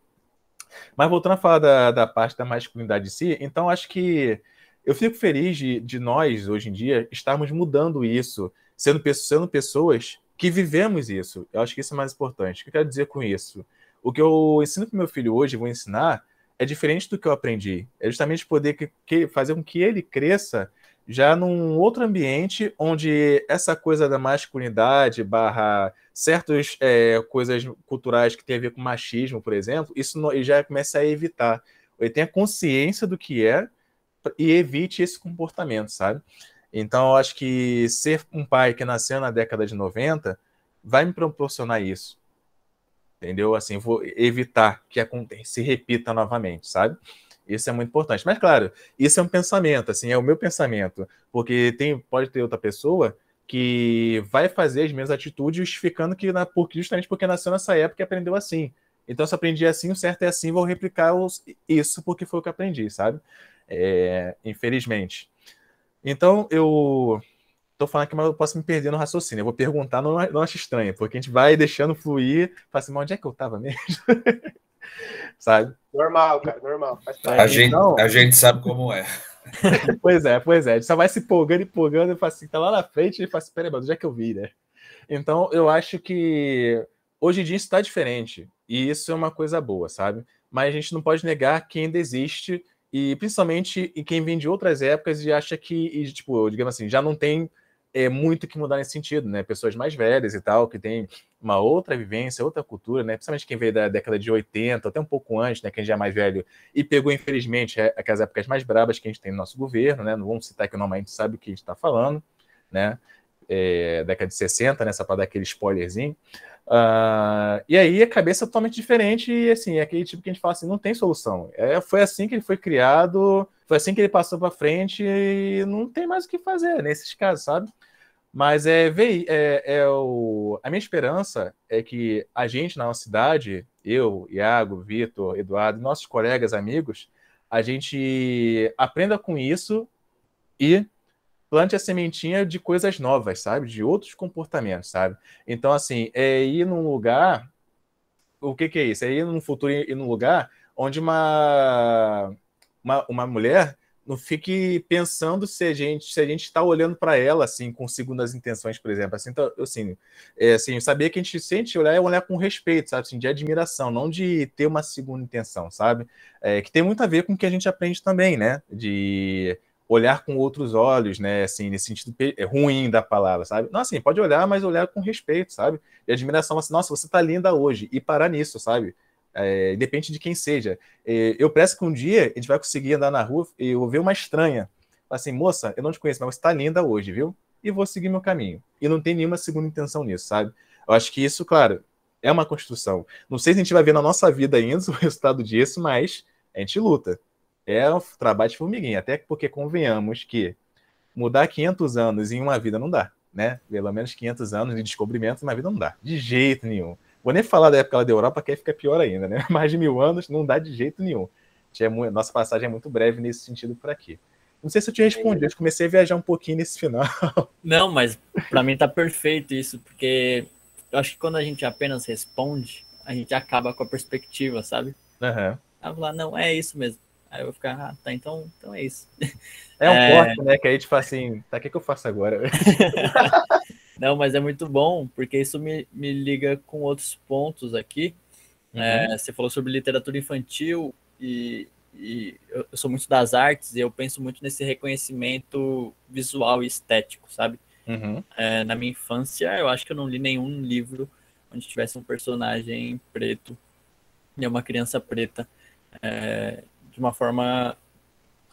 Mas voltando a falar da, da parte da masculinidade em si, então acho que eu fico feliz de, de nós, hoje em dia, estarmos mudando isso, sendo, sendo pessoas que vivemos isso. Eu acho que isso é mais importante. O que eu quero dizer com isso? O que eu ensino para meu filho hoje, vou ensinar, é diferente do que eu aprendi. É justamente poder que, que, fazer com que ele cresça já num outro ambiente onde essa coisa da masculinidade barra certas é, coisas culturais que tem a ver com machismo, por exemplo, isso não, ele já começa a evitar. Ele tem a consciência do que é e evite esse comportamento, sabe? Então, eu acho que ser um pai que nasceu na década de 90 vai me proporcionar isso. Entendeu? Assim, vou evitar que se repita novamente, sabe? Isso é muito importante. Mas, claro, isso é um pensamento, assim, é o meu pensamento. Porque tem, pode ter outra pessoa que vai fazer as mesmas atitudes justificando que na, porque, justamente porque nasceu nessa época e aprendeu assim. Então, se aprendi assim, o certo é assim, vou replicar os, isso porque foi o que aprendi, sabe? É, infelizmente. Então, eu tô falando aqui, mas eu posso me perder no raciocínio. Eu vou perguntar, não, não acho estranho, porque a gente vai deixando fluir. Fala assim, mas onde é que eu tava mesmo? sabe? Normal, cara, normal. A gente, então... a gente sabe como é. pois é, pois é. Gente só vai se empolgando, empolgando, e fala assim, tá lá na frente, e fala assim, peraí, onde é que eu vi, né? Então, eu acho que hoje em dia isso está diferente. E isso é uma coisa boa, sabe? Mas a gente não pode negar que ainda existe, e principalmente em quem vem de outras épocas e acha que, e, tipo, digamos assim, já não tem é, muito que mudar nesse sentido, né? Pessoas mais velhas e tal, que têm uma outra vivência, outra cultura, né? Principalmente quem veio da década de 80, até um pouco antes, né? Quem já é mais velho e pegou, infelizmente, é, aquelas épocas mais brabas que a gente tem no nosso governo, né? Não vamos citar que normalmente a gente sabe o que a gente está falando, né? É, década de 60, né? Só para dar aquele spoilerzinho. Uh, e aí a cabeça é totalmente diferente e assim, é aquele tipo que a gente fala assim, não tem solução. É, foi assim que ele foi criado, foi assim que ele passou para frente e não tem mais o que fazer nesses casos, sabe? Mas é, é, é o, a minha esperança é que a gente na nossa cidade, eu, Iago, Vitor, Eduardo, nossos colegas, amigos, a gente aprenda com isso e plante a sementinha de coisas novas, sabe? De outros comportamentos, sabe? Então, assim, é ir num lugar. O que, que é isso? É ir num futuro, ir num lugar onde uma, uma, uma mulher não fique pensando se a gente se a gente está olhando para ela assim com segundas intenções, por exemplo. Assim, então, assim, é, assim, saber que a gente sente olhar é olhar com respeito, sabe? Assim, de admiração, não de ter uma segunda intenção, sabe? É, que tem muito a ver com o que a gente aprende também, né? De olhar com outros olhos, né? Assim, nesse sentido é ruim da palavra, sabe? Não, assim, pode olhar, mas olhar com respeito, sabe? E admiração, assim, nossa, você está linda hoje, e parar nisso, sabe? É, independente de quem seja. É, eu presto que um dia a gente vai conseguir andar na rua e eu ver uma estranha. Assim, moça, eu não te conheço, mas você está linda hoje, viu? E vou seguir meu caminho. E não tem nenhuma segunda intenção nisso, sabe? Eu acho que isso, claro, é uma construção. Não sei se a gente vai ver na nossa vida ainda o resultado disso, mas a gente luta é um trabalho de formiguinha, até porque convenhamos que mudar 500 anos em uma vida não dá, né? Pelo menos 500 anos de descobrimento uma vida não dá, de jeito nenhum. Vou nem falar da época da Europa, que aí fica pior ainda, né? Mais de mil anos não dá de jeito nenhum. Nossa passagem é muito breve nesse sentido por aqui. Não sei se eu te respondi, eu comecei a viajar um pouquinho nesse final. Não, mas para mim tá perfeito isso, porque eu acho que quando a gente apenas responde, a gente acaba com a perspectiva, sabe? Uhum. Ela fala, não, é isso mesmo. Aí eu vou ficar, ah, tá, então, então é isso. É um é... corte, né? Que aí fala assim, tá, o que, que eu faço agora? Não, mas é muito bom, porque isso me, me liga com outros pontos aqui. Uhum. É, você falou sobre literatura infantil e, e eu, eu, sou muito das artes e eu penso muito nesse reconhecimento visual e estético, sabe? Uhum. É, na minha infância, eu acho que eu não li nenhum livro onde tivesse um personagem preto e uma criança preta. É, de uma forma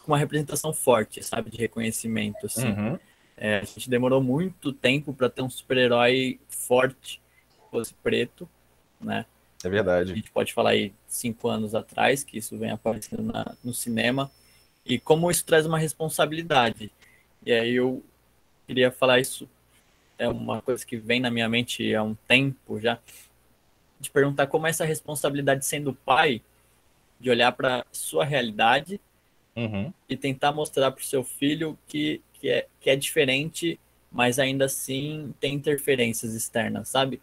com uma representação forte, sabe, de reconhecimento, assim. Uhum. É, a gente demorou muito tempo para ter um super-herói forte, fosse preto, né? É verdade. A gente pode falar aí cinco anos atrás que isso vem aparecendo na, no cinema e como isso traz uma responsabilidade. E aí eu queria falar isso é uma coisa que vem na minha mente há um tempo já de perguntar como essa responsabilidade sendo pai de olhar para sua realidade uhum. e tentar mostrar para o seu filho que, que, é, que é diferente, mas ainda assim tem interferências externas, sabe?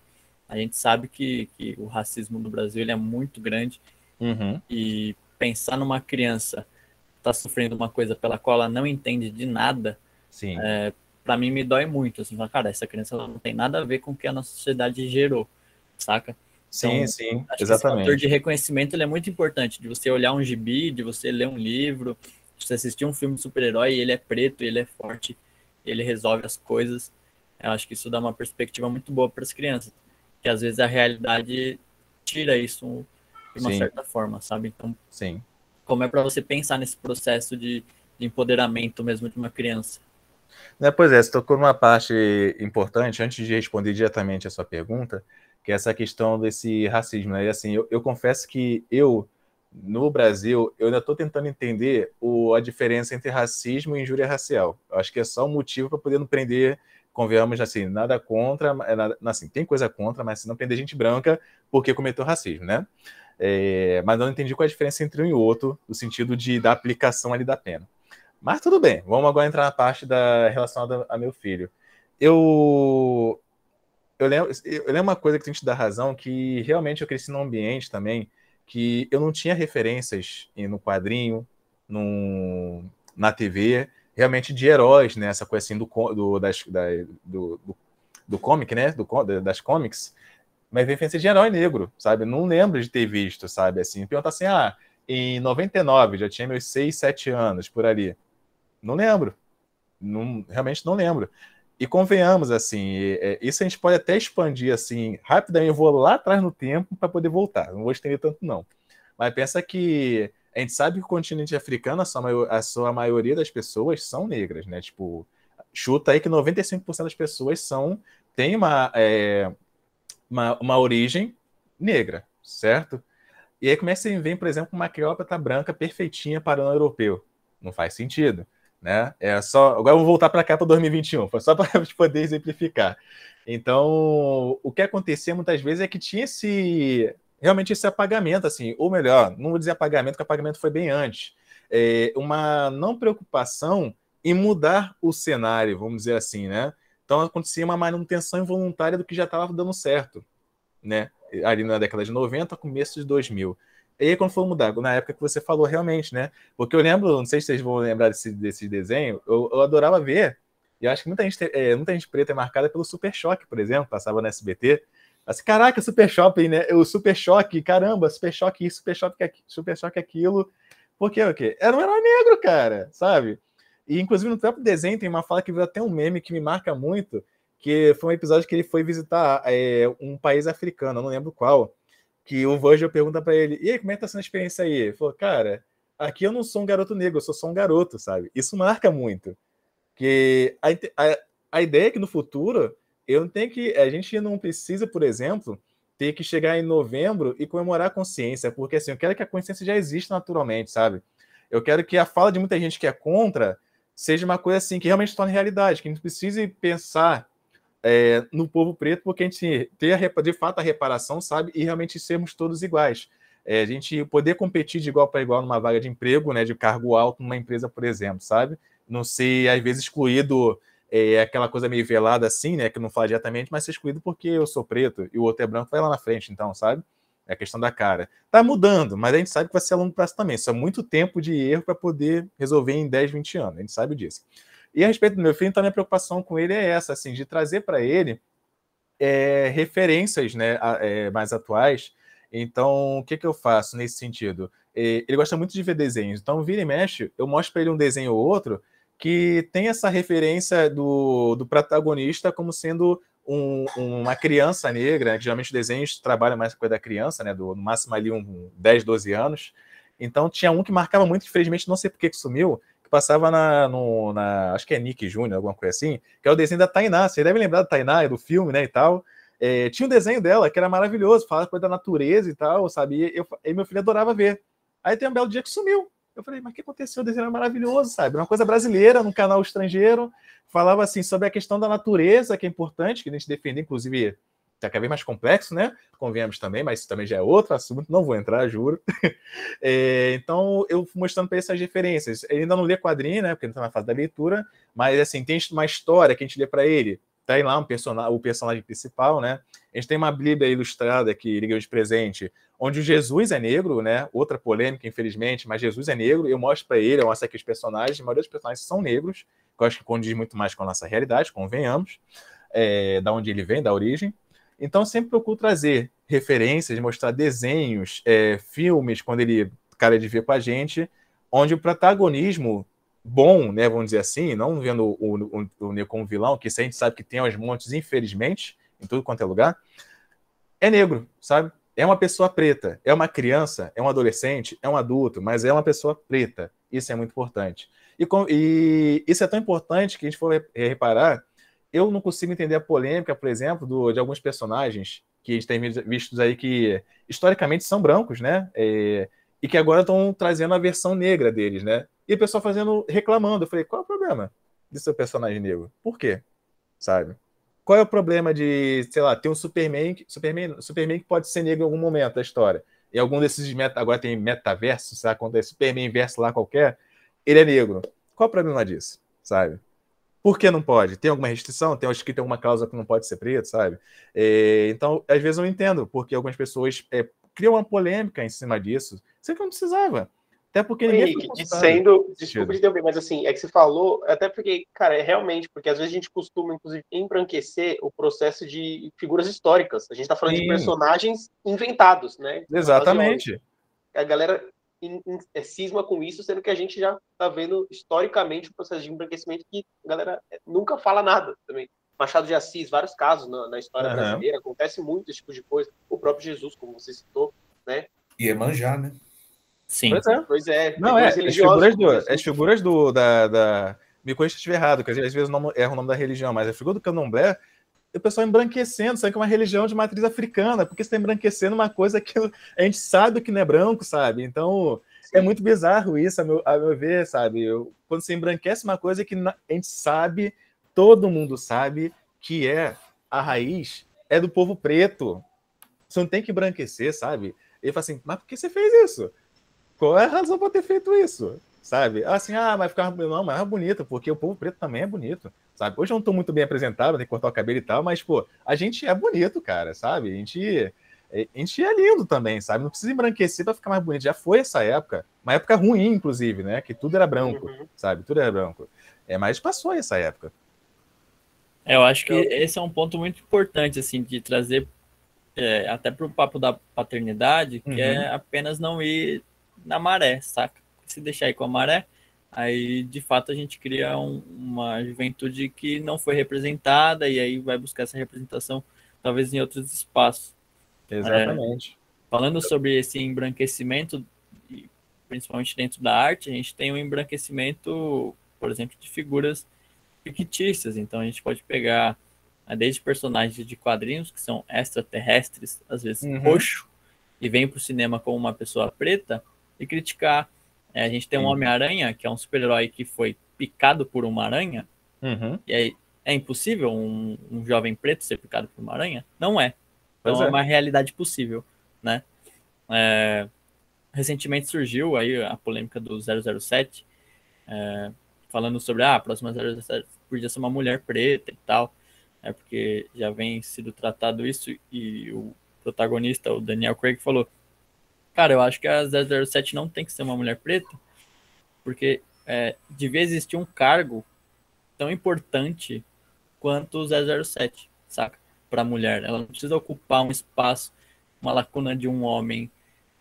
A gente sabe que, que o racismo no Brasil ele é muito grande uhum. e pensar numa criança está sofrendo uma coisa pela qual ela não entende de nada, Sim. É, para mim me dói muito. Assim, cara, essa criança não tem nada a ver com o que a nossa sociedade gerou, saca? Sim, então, sim, exatamente. Esse fator de reconhecimento ele é muito importante, de você olhar um gibi, de você ler um livro, de você assistir um filme de super-herói, ele é preto, ele é forte, ele resolve as coisas. Eu acho que isso dá uma perspectiva muito boa para as crianças, que às vezes a realidade tira isso de uma sim. certa forma, sabe? Então, sim. como é para você pensar nesse processo de, de empoderamento mesmo de uma criança. Né, pois é, você tocou numa parte importante, antes de responder diretamente a sua pergunta, que é essa questão desse racismo. Né? E assim, eu, eu confesso que eu, no Brasil, eu ainda estou tentando entender o, a diferença entre racismo e injúria racial. Eu acho que é só um motivo para poder não prender, convenhamos assim, nada contra, é nada, assim, tem coisa contra, mas se não prender gente branca porque cometeu racismo, né? É, mas não entendi qual é a diferença entre um e outro, no sentido de da aplicação ali da pena. Mas tudo bem, vamos agora entrar na parte da relacionada a meu filho. Eu eu lembro, eu lembro uma coisa que tem que te dar razão, que realmente eu cresci num ambiente também que eu não tinha referências no quadrinho, no, na TV, realmente de heróis, né? Essa coisa assim do, do, das, da, do, do, do comic, né? Do, das comics, mas referência de herói negro, sabe? Não lembro de ter visto, sabe? Assim, pergunta assim, ah, em 99, já tinha meus 6, 7 anos por ali. Não lembro. Não, realmente não lembro. E convenhamos, assim, é, isso a gente pode até expandir, assim, rapidamente. Eu vou lá atrás no tempo para poder voltar. Não vou estender tanto, não. Mas pensa que a gente sabe que o continente africano, a sua, a sua maioria das pessoas são negras, né? Tipo, chuta aí que 95% das pessoas são tem uma, é, uma, uma origem negra, certo? E aí começa a vir, por exemplo, uma Cleópatra branca perfeitinha para o europeu. Não faz sentido né? É só. Agora eu vou voltar para cá para 2021, foi só para poder exemplificar. Então, o que acontecia muitas vezes é que tinha esse realmente esse apagamento, assim, ou melhor, não vou dizer apagamento, porque apagamento foi bem antes, é uma não preocupação em mudar o cenário, vamos dizer assim, né? Então acontecia uma manutenção involuntária do que já estava dando certo, né? Ali na década de 90, começo de 2000. E aí, quando for mudar, na época que você falou realmente, né? Porque eu lembro, não sei se vocês vão lembrar desse, desse desenho, eu, eu adorava ver. E eu acho que muita gente, é, muita gente preta é marcada pelo Super Choque, por exemplo, passava no SBT. Assim, caraca, Super Shopping, né? O Super Choque, caramba, Super Choque isso, Super Choque, Super Choque aquilo. Por quê? O quê? Era um herói negro, cara, sabe? E inclusive no próprio desenho tem uma fala que veio até um meme que me marca muito, que foi um episódio que ele foi visitar é, um país africano, eu não lembro qual que o Virgil pergunta para ele: e aí, como é que tá sendo a experiência aí? Ele falou: cara, aqui eu não sou um garoto negro, eu sou só um garoto, sabe? Isso marca muito. Que a, a, a ideia é que no futuro eu tenho que. A gente não precisa, por exemplo, ter que chegar em novembro e comemorar a consciência, porque assim, eu quero que a consciência já exista naturalmente, sabe? Eu quero que a fala de muita gente que é contra seja uma coisa assim que realmente torne realidade, que a gente precise pensar é, no povo preto, porque a gente ter a, de fato a reparação, sabe, e realmente sermos todos iguais. É, a gente poder competir de igual para igual numa vaga de emprego, né, de cargo alto numa empresa, por exemplo, sabe? Não ser, às vezes, excluído, é, aquela coisa meio velada assim, né, que não fala diretamente, mas ser excluído porque eu sou preto e o outro é branco, vai lá na frente, então, sabe? É a questão da cara. Tá mudando, mas a gente sabe que vai ser a longo prazo também. Isso é muito tempo de erro para poder resolver em 10, 20 anos, a gente sabe disso. E a respeito do meu filho, então a minha preocupação com ele é essa, assim, de trazer para ele é, referências né, é, mais atuais. Então, o que, que eu faço nesse sentido? É, ele gosta muito de ver desenhos, então vira e mexe, eu mostro para ele um desenho ou outro que tem essa referência do, do protagonista como sendo um, uma criança negra, né, geralmente os desenhos trabalham mais com a coisa da criança, né, do, no máximo ali um 10, 12 anos. Então tinha um que marcava muito, infelizmente não sei por que sumiu, passava na, no, na, acho que é Nick Júnior, alguma coisa assim, que é o desenho da Tainá. Você deve lembrar da Tainá, do filme, né, e tal. É, tinha um desenho dela que era maravilhoso, falava coisa da natureza e tal, sabe? E, eu, e meu filho adorava ver. Aí tem um belo dia que sumiu. Eu falei, mas o que aconteceu? O desenho era maravilhoso, sabe? Uma coisa brasileira, num canal estrangeiro. Falava assim sobre a questão da natureza, que é importante, que a gente defende, inclusive, Tá cada vez mais complexo, né? Convenhamos também, mas isso também já é outro assunto, não vou entrar, juro. é, então, eu fui mostrando para essas referências. Ele ainda não lê quadrinho, né? Porque não está na fase da leitura, mas assim, tem uma história que a gente lê para ele. Tá aí lá um personagem, o personagem principal, né? A gente tem uma Bíblia ilustrada que liga de presente, onde Jesus é negro, né? Outra polêmica, infelizmente, mas Jesus é negro. Eu mostro para ele, eu mostro aqui os personagens, a maioria dos personagens são negros, que eu acho que condiz muito mais com a nossa realidade, convenhamos, é, da onde ele vem, da origem. Então, sempre procuro trazer referências, mostrar desenhos, é, filmes, quando ele cara de ver com a gente, onde o protagonismo bom, né, vamos dizer assim, não vendo o, o, o Neo como vilão, que isso a gente sabe que tem aos montes, infelizmente, em tudo quanto é lugar, é negro, sabe? É uma pessoa preta, é uma criança, é um adolescente, é um adulto, mas é uma pessoa preta. Isso é muito importante. E, com, e isso é tão importante que a gente for reparar, eu não consigo entender a polêmica, por exemplo, do, de alguns personagens que a gente tem visto aí que historicamente são brancos, né? É, e que agora estão trazendo a versão negra deles, né? E o pessoal fazendo, reclamando. Eu falei, qual é o problema de seu personagem negro? Por quê? Sabe? Qual é o problema de, sei lá, ter um Superman, Superman, Superman que pode ser negro em algum momento da história? Em algum desses meta, agora tem metaverso, sabe? Quando é Superman verso lá qualquer, ele é negro. Qual é o problema disso, sabe? Por que não pode? Tem alguma restrição? Tem, acho que tem alguma cláusula que não pode ser preto, sabe? É, então, às vezes eu entendo, porque algumas pessoas é, criam uma polêmica em cima disso, sendo que não precisava. Até porque ninguém. Henrique, sendo. Desculpa de mas assim, é que você falou, até porque, cara, é realmente, porque às vezes a gente costuma, inclusive, embranquecer o processo de figuras históricas. A gente está falando Sim. de personagens inventados, né? Exatamente. A galera cisma com isso, sendo que a gente já está vendo historicamente o processo de embranquecimento que a galera é, nunca fala nada também. Machado de Assis, vários casos na, na história uhum. brasileira, acontece muito esse tipo de coisa. O próprio Jesus, como você citou, né? E Emanjá, né? Sim. Pois é. Pois é. Não, é, as figuras, do, as figuras do, da, da... Me corrija se estiver errado, porque às vezes não erra o nome da religião, mas a figura do candomblé o pessoal embranquecendo, sabe que é uma religião de matriz africana, porque você está embranquecendo uma coisa que a gente sabe que não é branco, sabe? Então, é muito bizarro isso, a meu, a meu ver, sabe? Eu, quando você embranquece uma coisa que a gente sabe, todo mundo sabe que é a raiz é do povo preto. Você não tem que embranquecer, sabe? Ele fala assim, mas por que você fez isso? Qual é a razão para ter feito isso? Sabe? Assim, ah, mas ficar não, mas é bonito, porque o povo preto também é bonito sabe? Hoje eu não tô muito bem apresentado, tem que cortar o cabelo e tal, mas, pô, a gente é bonito, cara, sabe? A gente, a gente é lindo também, sabe? Não precisa embranquecer para ficar mais bonito. Já foi essa época, uma época ruim, inclusive, né? Que tudo era branco, uhum. sabe? Tudo era branco. É, mas passou essa época. É, eu acho que esse é um ponto muito importante, assim, de trazer é, até para o papo da paternidade, que é uhum. é apenas não ir na maré, saca? Se deixar ir com a maré, aí de fato a gente cria um, uma juventude que não foi representada e aí vai buscar essa representação talvez em outros espaços. Exatamente. É, falando sobre esse embranquecimento, principalmente dentro da arte, a gente tem um embranquecimento, por exemplo, de figuras fictícias. Então a gente pode pegar né, desde personagens de quadrinhos que são extraterrestres, às vezes uhum. roxo, e vem para o cinema como uma pessoa preta e criticar é, a gente tem um Homem-Aranha, que é um super-herói que foi picado por uma aranha. Uhum. E aí, é impossível um, um, jovem preto ser picado por uma aranha? Não é. Então é. é. uma realidade possível, né? É, recentemente surgiu aí a polêmica do 007, é, falando sobre ah, a próxima 007 podia ser uma mulher preta e tal, é porque já vem sido tratado isso e o protagonista, o Daniel Craig, falou Cara, eu acho que a 007 não tem que ser uma mulher preta, porque é, devia existir um cargo tão importante quanto o 007, saca? Para mulher. Ela não precisa ocupar um espaço, uma lacuna de um homem.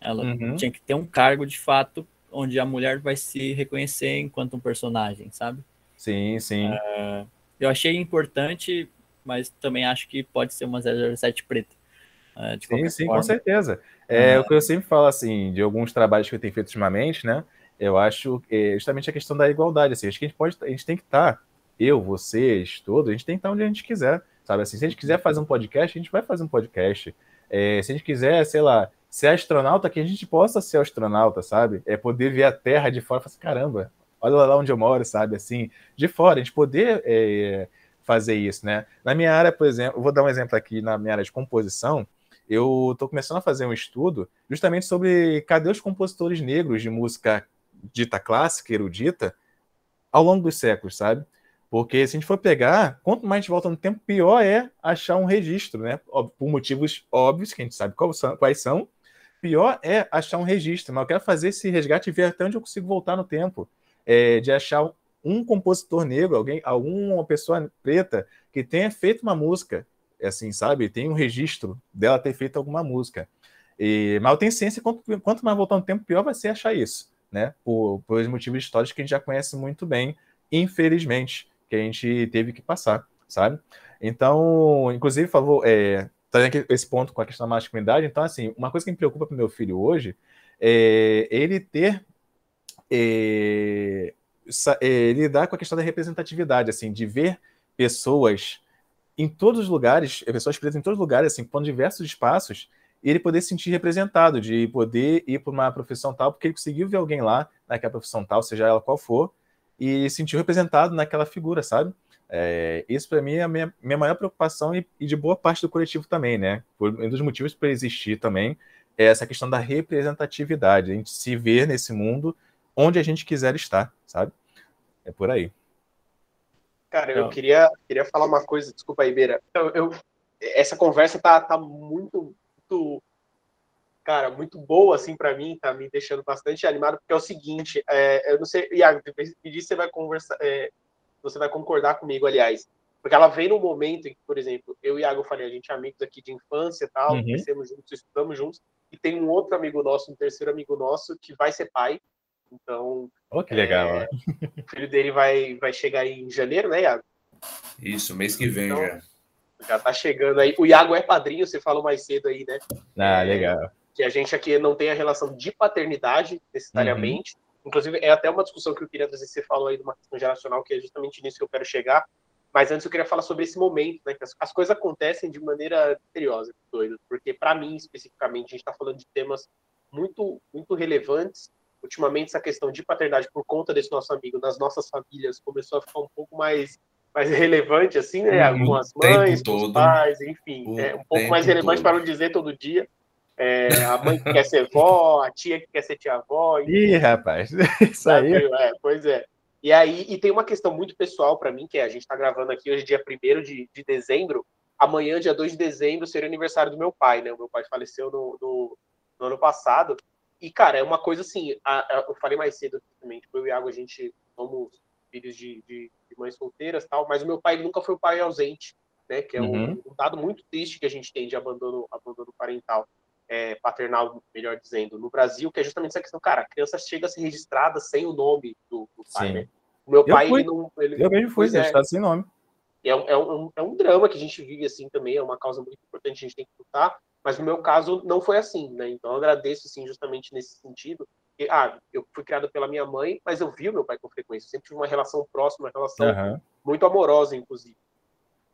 Ela uhum. tinha que ter um cargo de fato onde a mulher vai se reconhecer enquanto um personagem, sabe? Sim, sim. É, eu achei importante, mas também acho que pode ser uma 007 preta. É, sim, sim, forma. com certeza. É o que eu sempre falo, assim, de alguns trabalhos que eu tenho feito ultimamente, né? Eu acho é justamente a questão da igualdade, assim, acho que a gente pode, a gente tem que estar, tá, eu, vocês, todos, a gente tem que estar tá onde a gente quiser, sabe? Assim, se a gente quiser fazer um podcast, a gente vai fazer um podcast. É, se a gente quiser, sei lá, ser astronauta, que a gente possa ser astronauta, sabe? É poder ver a Terra de fora e falar assim, caramba, olha lá onde eu moro, sabe? Assim, de fora, a gente poder é, fazer isso, né? Na minha área, por exemplo, vou dar um exemplo aqui na minha área de composição, eu estou começando a fazer um estudo justamente sobre cadê os compositores negros de música dita clássica, erudita, ao longo dos séculos, sabe? Porque se a gente for pegar, quanto mais a gente volta no tempo, pior é achar um registro, né? Por motivos óbvios, que a gente sabe quais são, pior é achar um registro. Mas eu quero fazer esse resgate e ver até onde eu consigo voltar no tempo. É, de achar um compositor negro, alguém, alguma pessoa preta que tenha feito uma música assim, sabe? Tem um registro dela ter feito alguma música. E, mas eu tenho ciência, quanto, quanto mais voltar no tempo, pior vai ser achar isso, né? Por, por motivos históricos que a gente já conhece muito bem, infelizmente, que a gente teve que passar, sabe? Então, inclusive, falou, é, trazendo esse ponto com a questão da masculinidade, então, assim, uma coisa que me preocupa para meu filho hoje é ele ter é, é, lidar com a questão da representatividade, assim, de ver pessoas em todos os lugares, pessoas presas em todos os lugares, assim, com diversos espaços, e ele poder se sentir representado, de poder ir para uma profissão tal, porque ele conseguiu ver alguém lá naquela profissão tal, seja ela qual for, e se sentiu representado naquela figura, sabe? É, isso para mim é a minha, minha maior preocupação e, e, de boa parte do coletivo também, né? Por, um dos motivos para existir também é essa questão da representatividade, a gente se ver nesse mundo onde a gente quiser estar, sabe? É por aí. Cara, eu queria, queria falar uma coisa, desculpa aí, Beira. Eu, eu, essa conversa tá, tá muito, muito, cara, muito boa, assim, para mim, tá me deixando bastante animado, porque é o seguinte, é, eu não sei, Iago, depois disso você vai conversar, é, você vai concordar comigo, aliás, porque ela vem num momento em que, por exemplo, eu e Iago falei, a gente é amigos aqui de infância tal, uhum. crescemos juntos, estudamos juntos, e tem um outro amigo nosso, um terceiro amigo nosso, que vai ser pai, então... Oh, que legal, é, O filho dele vai, vai chegar em janeiro, né, Iago? Isso, mês que vem então, já. Já tá chegando aí. O Iago é padrinho, você falou mais cedo aí, né? Ah, é, legal. Que a gente aqui não tem a relação de paternidade, necessariamente. Uhum. Inclusive, é até uma discussão que eu queria trazer. Você falou aí de uma questão geracional, que é justamente nisso que eu quero chegar. Mas antes eu queria falar sobre esse momento, né? Que as, as coisas acontecem de maneira misteriosa, doido. Porque, para mim, especificamente, a gente está falando de temas muito, muito relevantes. Ultimamente, essa questão de paternidade, por conta desse nosso amigo, nas nossas famílias, começou a ficar um pouco mais mais relevante, assim, né? Uhum. Com as mães, com os pais, enfim. É um pouco mais relevante todo. para não dizer todo dia. É, a mãe que quer ser vó, a tia que quer ser tia-avó. Ih, rapaz, isso aí. É, pois é. E aí, e tem uma questão muito pessoal para mim, que é, a gente está gravando aqui hoje, dia 1 de, de dezembro. Amanhã, dia 2 de dezembro, seria aniversário do meu pai, né? O meu pai faleceu no, no, no ano passado. E, cara, é uma coisa assim, a, a, eu falei mais cedo também, tipo, eu e Iago, a gente somos filhos de, de de mães solteiras tal, mas o meu pai nunca foi o pai ausente, né? Que é um, uhum. um dado muito triste que a gente tem de abandono, abandono parental, é, paternal, melhor dizendo, no Brasil, que é justamente essa questão, cara, a criança chega a ser registrada sem o nome do, do pai, Sim. né? O meu pai, eu ele não. Ele, eu mesmo fui é. registrado é, sem nome. É um, é, um, é um drama que a gente vive assim também, é uma causa muito importante, a gente tem que lutar, mas no meu caso não foi assim, né? Então eu agradeço, assim, justamente nesse sentido, ah, eu fui criado pela minha mãe, mas eu vi o meu pai com frequência. Eu sempre tive uma relação próxima, uma relação uhum. muito amorosa, inclusive.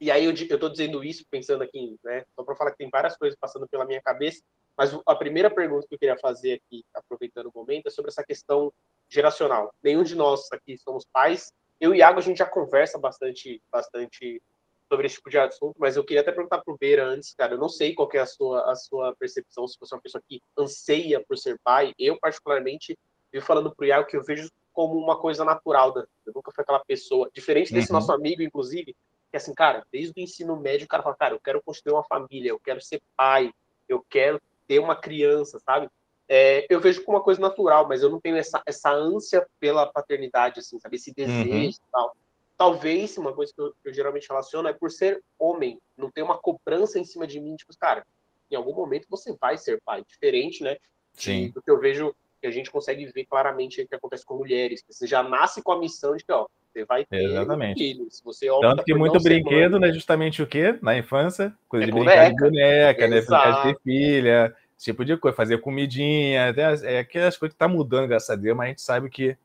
E aí eu, tô dizendo isso pensando aqui, né? Só para falar que tem várias coisas passando pela minha cabeça, mas a primeira pergunta que eu queria fazer aqui, aproveitando o momento, é sobre essa questão geracional. Nenhum de nós aqui somos pais. Eu e Iago, a gente já conversa bastante, bastante sobre esse tipo de assunto, mas eu queria até perguntar pro Beira antes, cara, eu não sei qual é a sua, a sua percepção, se você é uma pessoa que anseia por ser pai. Eu, particularmente, vi falando pro Iago que eu vejo como uma coisa natural da Eu nunca fui aquela pessoa, diferente desse uhum. nosso amigo, inclusive, que assim, cara, desde o ensino médio, o cara fala, cara, eu quero construir uma família, eu quero ser pai, eu quero ter uma criança, sabe? É, eu vejo como uma coisa natural, mas eu não tenho essa, essa ânsia pela paternidade, assim, sabe? Esse desejo uhum. e tal talvez, uma coisa que eu, que eu, geralmente relaciono é por ser homem, não ter uma cobrança em cima de mim, tipo, cara, em algum momento você vai ser pai, diferente, né? Sim. Do que eu vejo, que a gente consegue ver claramente o que acontece com mulheres, você já nasce com a missão de que, ó, você vai ter Exatamente. filhos. Você Tanto que muito brinquedo, né, justamente o quê? Na infância, coisa é de boneca. brincar de boneca, né, brincar de ter filha, tipo de coisa, fazer comidinha, até, é aquelas coisas que tá mudando, graças a Deus, mas a gente sabe que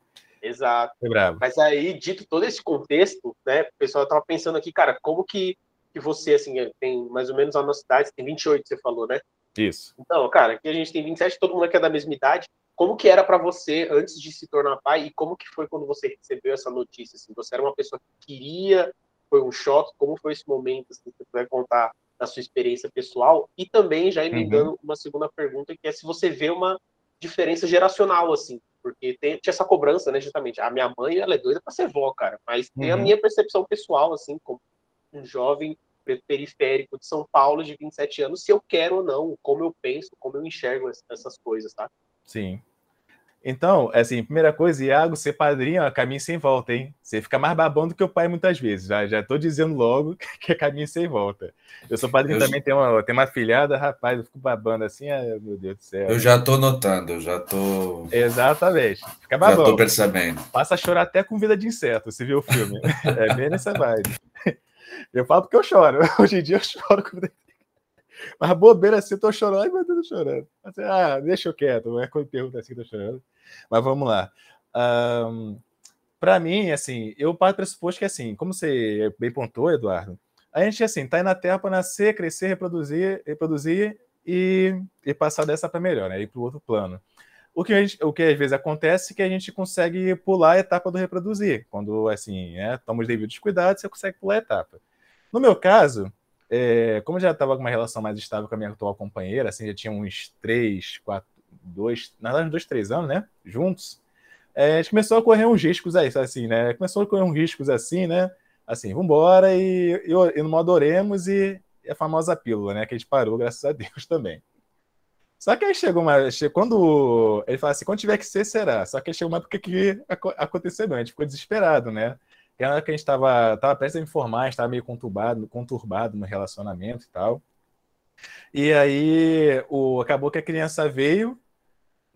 Exato. É bravo. Mas aí, dito todo esse contexto, né, o pessoal tava pensando aqui, cara, como que, que você, assim, tem mais ou menos a nossa idade, tem 28, você falou, né? Isso. Então, cara, aqui a gente tem 27, todo mundo aqui é da mesma idade. Como que era para você antes de se tornar pai e como que foi quando você recebeu essa notícia? Assim, você era uma pessoa que queria, foi um choque? Como foi esse momento? Assim, você puder contar da sua experiência pessoal e também já emendando uhum. uma segunda pergunta que é se você vê uma diferença geracional assim porque tem, tinha essa cobrança, né, justamente. A minha mãe, ela é doida para ser vó, cara, mas tem a uhum. minha percepção pessoal, assim, como um jovem periférico de São Paulo de 27 anos, se eu quero ou não, como eu penso, como eu enxergo essas coisas, tá? Sim. Então, assim, primeira coisa, Iago, ser padrinho é caminho sem volta, hein? Você fica mais babão do que o pai muitas vezes. Já, já tô dizendo logo que é caminho sem volta. Eu sou padrinho eu... também, tem uma, tem uma filhada, rapaz, eu fico babando assim, ai, meu Deus do céu. Eu já tô notando, eu já tô. Exatamente. Fica babão. Já tô percebendo. Passa a chorar até com vida de inseto, você viu o filme. é bem nessa vibe. Eu falo porque eu choro. Hoje em dia eu choro com vida de mas bobeira assim, eu tô chorando. Ai, meu Deus, tô chorando. Assim, ah, deixa eu quieto, é quando pergunta assim, tô chorando. Mas vamos lá. Um, para mim, assim, eu parto do pressuposto que, assim, como você bem pontuou, Eduardo, a gente, assim, tá aí na Terra para nascer, crescer, reproduzir, reproduzir e, e passar dessa para melhor, né? Ir para o outro plano. O que, gente, o que às vezes acontece é que a gente consegue pular a etapa do reproduzir. Quando, assim, é, toma os devidos cuidados, você consegue pular a etapa. No meu caso, é, como eu já estava com uma relação mais estável com a minha atual companheira, assim, já tinha uns três, quatro, dois, na verdade, dois, três anos, né? Juntos. É, a gente começou a correr uns riscos aí, assim, né? Começou a correr uns riscos assim, né? Assim, vambora e, e, e no modo oremos e, e a famosa pílula, né? Que a gente parou, graças a Deus também. Só que aí chegou uma. Quando. Ele fala assim: quando tiver que ser, será. Só que aí chegou uma época que aconteceu. A gente ficou desesperado, né? Que era que a gente estava tava prestes a informar, estava meio conturbado, conturbado no relacionamento e tal. E aí o, acabou que a criança veio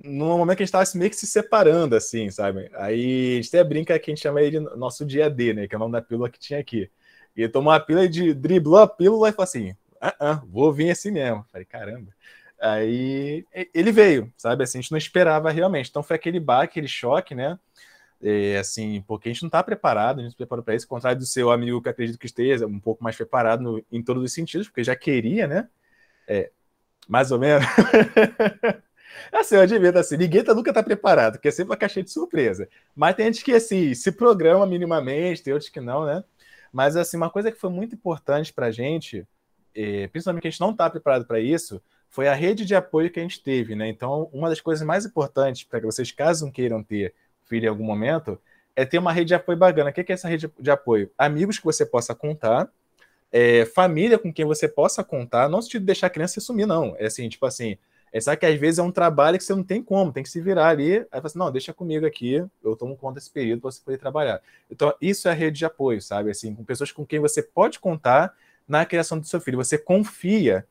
no momento que a gente estava meio que se separando, assim, sabe? Aí a gente até brinca que a gente chama ele nosso dia D, né? Que é o nome da pílula que tinha aqui. E tomou a pílula de driblou a pílula e falou assim: ah, ah, vou vir assim mesmo. Falei, caramba. Aí ele veio, sabe? Assim, a gente não esperava realmente. Então foi aquele baque, aquele choque, né? É, assim, porque a gente não está preparado, a gente se preparou para isso, ao contrário do seu amigo que acredito que esteja um pouco mais preparado no, em todos os sentidos, porque já queria, né? É, mais ou menos. assim, eu admito assim, ninguém tá, nunca está preparado, porque é sempre uma caixinha de surpresa. Mas tem gente que assim, se programa minimamente, tem outros que não, né? Mas assim, uma coisa que foi muito importante para a gente, é, principalmente que a gente não está preparado para isso, foi a rede de apoio que a gente teve, né? Então, uma das coisas mais importantes para que vocês, caso queiram ter filho em algum momento, é ter uma rede de apoio bacana. O que é essa rede de apoio? Amigos que você possa contar, é, família com quem você possa contar, não se te deixar a criança sumir, não. É assim, tipo assim, é só que às vezes é um trabalho que você não tem como, tem que se virar ali. Aí você assim, não, deixa comigo aqui, eu tomo conta desse período para você poder trabalhar. Então, isso é rede de apoio, sabe? Assim, com pessoas com quem você pode contar na criação do seu filho. Você confia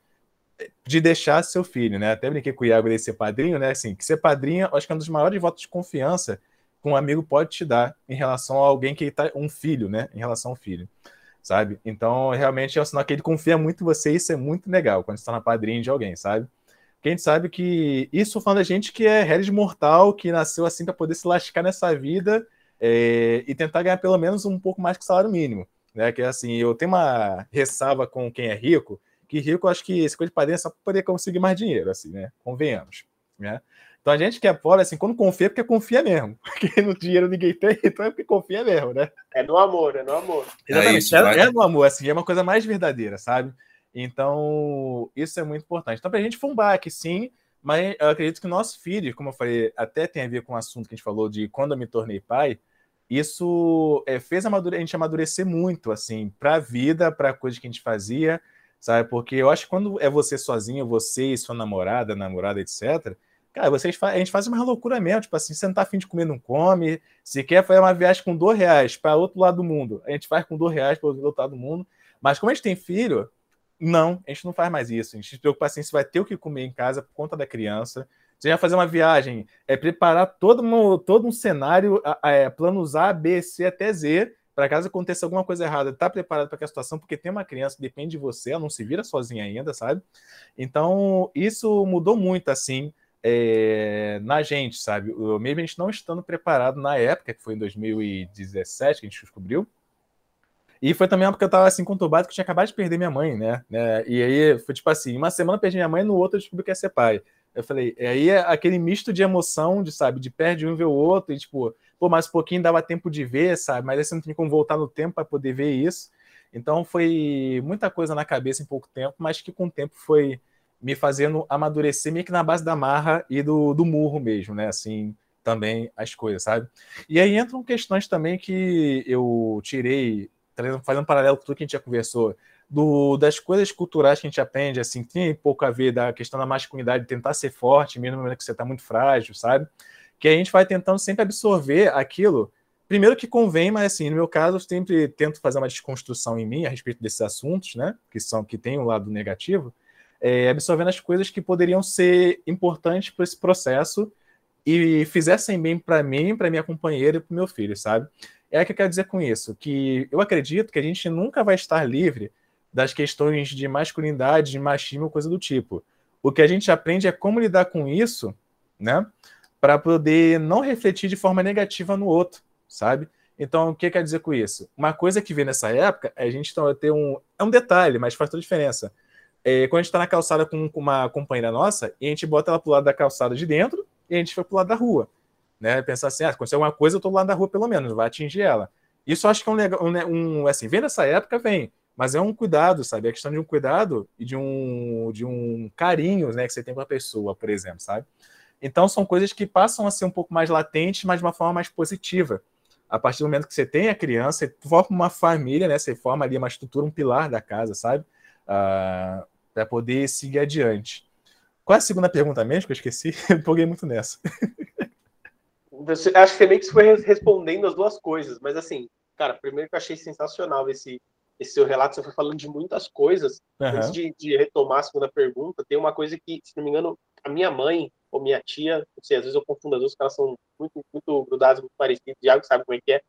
de deixar seu filho, né? Até brinquei com o Iago de ser padrinho, né? Assim, que ser padrinho, acho que é um dos maiores votos de confiança que um amigo pode te dar em relação a alguém que está um filho, né? Em relação ao filho, sabe? Então, realmente é um sinal que ele confia muito em você e isso é muito legal quando está na padrinho de alguém, sabe? Porque a gente sabe que isso falando da gente que é réis mortal, que nasceu assim para poder se lascar nessa vida é, e tentar ganhar pelo menos um pouco mais que salário mínimo, né? Que é assim, eu tenho uma ressalva com quem é rico, que rico, acho que esse coisa de padrinho é só poder conseguir mais dinheiro, assim, né? Convenhamos, né? Então a gente que é pobre, assim, quando confia, é porque confia mesmo. Porque no dinheiro ninguém tem, então é porque confia mesmo, né? É no amor, é no amor. Exatamente, é, isso, é, é no amor, assim, é uma coisa mais verdadeira, sabe? Então, isso é muito importante. Então, para a gente foi um baque, sim, mas eu acredito que o nosso filho, como eu falei, até tem a ver com o assunto que a gente falou de quando eu me tornei pai, isso é, fez a gente amadurecer muito, assim, para a vida, para a coisa que a gente fazia, sabe? Porque eu acho que quando é você sozinho, você e sua namorada, namorada, etc., cara, vocês a gente faz uma loucura mesmo, tipo assim, você não tá afim de comer, não come, se quer fazer uma viagem com dois reais para outro lado do mundo, a gente faz com dois reais para outro lado do mundo, mas como a gente tem filho, não, a gente não faz mais isso, a gente se preocupa assim, se vai ter o que comer em casa por conta da criança, você vai fazer uma viagem, é preparar todo um, todo um cenário, é, planos A, B, C até Z, para caso aconteça alguma coisa errada, tá preparado para aquela situação, porque tem uma criança que depende de você, ela não se vira sozinha ainda, sabe? Então, isso mudou muito, assim, é, na gente, sabe? Mesmo a gente não estando preparado na época, que foi em 2017 que a gente descobriu, e foi também porque eu tava assim conturbado que eu tinha acabado de perder minha mãe, né? né? E aí foi tipo assim, uma semana eu perdi minha mãe, no outro eu descobri que ia ser pai. Eu falei, e aí aquele misto de emoção, de sabe, de perde um e ver o outro, e tipo, pô, mais um pouquinho dava tempo de ver, sabe? Mas aí você não tinha como voltar no tempo para poder ver isso. Então foi muita coisa na cabeça em pouco tempo, mas que com o tempo foi me fazendo amadurecer meio que na base da marra e do, do murro mesmo, né? Assim, também as coisas, sabe? E aí entram questões também que eu tirei, fazendo um paralelo com tudo que a gente já conversou, do, das coisas culturais que a gente aprende, assim, tem pouco a ver da questão da masculinidade, tentar ser forte, mesmo que você está muito frágil, sabe? que a gente vai tentando sempre absorver aquilo. Primeiro que convém, mas assim, no meu caso, eu sempre tento fazer uma desconstrução em mim a respeito desses assuntos, né? Que são que tem um lado negativo, é, absorvendo as coisas que poderiam ser importantes para esse processo e fizessem bem para mim, para minha companheira e para meu filho, sabe? É o que eu quero dizer com isso, que eu acredito que a gente nunca vai estar livre das questões de masculinidade, de machismo, coisa do tipo. O que a gente aprende é como lidar com isso, né? para poder não refletir de forma negativa no outro, sabe? Então, o que quer dizer com isso? Uma coisa que vê nessa época é a gente ter um. É um detalhe, mas faz toda a diferença. É, quando a gente está na calçada com, uma companheira nossa, e a gente bota ela pro lado da calçada de dentro e a gente foi pro lado da rua. Né? Pensar assim, ah, se acontecer alguma coisa, eu tô do lado da rua pelo menos, vai atingir ela. Isso acho que é um um, um, assim, vem nessa época, vem, mas é um cuidado, sabe? É questão de um cuidado e de um, de um carinho, né, que você tem com a pessoa, por exemplo, sabe? Então são coisas que passam a ser um pouco mais latentes, mas de uma forma mais positiva a partir do momento que você tem a criança, você forma uma família, né? Você forma ali uma estrutura, um pilar da casa, sabe? Uh, para poder seguir adiante. Qual é a segunda pergunta mesmo que eu esqueci? Eu empolguei muito nessa. Você, acho que meio que foi respondendo as duas coisas, mas assim, cara, primeiro que eu achei sensacional esse, esse seu relato, você foi falando de muitas coisas. Uhum. Antes de, de, retomar a segunda pergunta, tem uma coisa que, se não me engano, a minha mãe ou minha tia, não sei, às vezes eu confundo as duas, porque elas são muito, muito grudadas, muito parecidas, Diago sabe como é que é.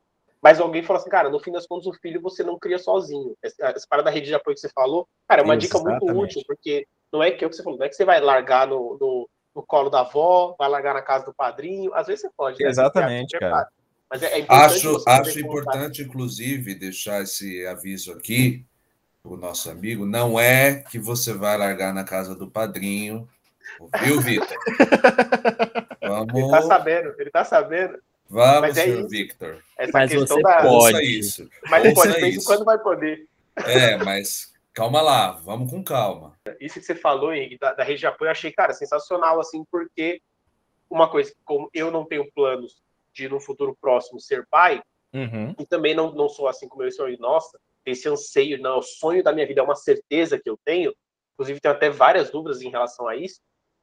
Mas alguém falou assim, cara, no fim das contas, o filho você não cria sozinho. Essa, essa parada da rede de apoio que você falou, cara, é uma Exatamente. dica muito útil, porque não é que é o que você falou, não é que você vai largar no, no, no colo da avó, vai largar na casa do padrinho, às vezes você pode. Né? Exatamente, cara. Mas é, é acho acho importante, inclusive, deixar esse aviso aqui, o nosso amigo, não é que você vai largar na casa do padrinho, Viu, Vitor? Vamos... Ele tá sabendo, ele tá sabendo. Vamos, Mas é senhor Victor. Essa mas você da... pode. Isso. Mas ele pode, de quando vai poder. É, mas calma lá, vamos com calma. Isso que você falou Henrique, da, da rede de apoio, eu achei, cara, sensacional, assim, porque uma coisa, como eu não tenho planos de no futuro próximo ser pai, uhum. e também não, não sou assim como eu sou, nossa, esse anseio, não, o sonho da minha vida é uma certeza que eu tenho, inclusive tenho até várias dúvidas em relação a isso,